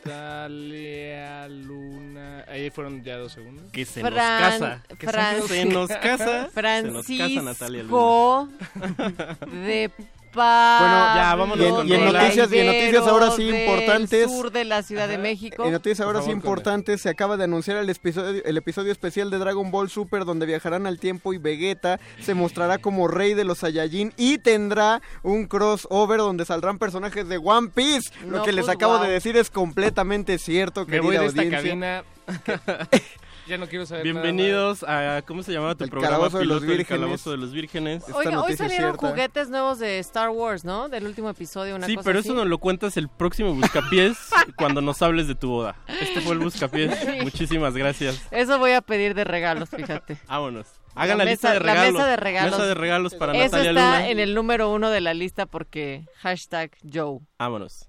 Natalia Luna. Ahí fueron ya dos segundos. Que se Fran- nos casa. Que Fran- se nos casa. Se nos casa Natalia Luna. Francisco de Bueno, ya, vámonos y en- con y en rola. noticias, y en noticias ahora sí importantes. sur de la Ciudad de México. En noticias ahora sí importantes, se acaba de anunciar el episodio, el episodio especial de Dragon Ball Super donde viajarán al tiempo y Vegeta se mostrará como rey de los Saiyajin y tendrá un crossover donde saldrán personajes de One Piece. Lo No, que les pues, acabo wow. de decir es completamente cierto, Me querida voy de esta audiencia. cabina. ya no quiero saber nada Bienvenidos a, ¿cómo se llamaba tu El programa? Calabozo de los piloto? El Vírgenes. Calabozo de los Vírgenes. Oiga, hoy salieron cierta. juguetes nuevos de Star Wars, ¿no? Del último episodio, una Sí, cosa pero así. eso nos lo cuentas el próximo Buscapiés cuando nos hables de tu boda. Este fue el Buscapiés. Sí. Muchísimas gracias. Eso voy a pedir de regalos, fíjate. Vámonos. Hagan la, La lista de la regalos. mesa de regalos. Mesa de regalos para Eso Natalia está Luna. en el número uno de la lista porque hashtag Joe. Vámonos.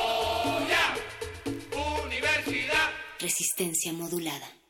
Resistencia modulada.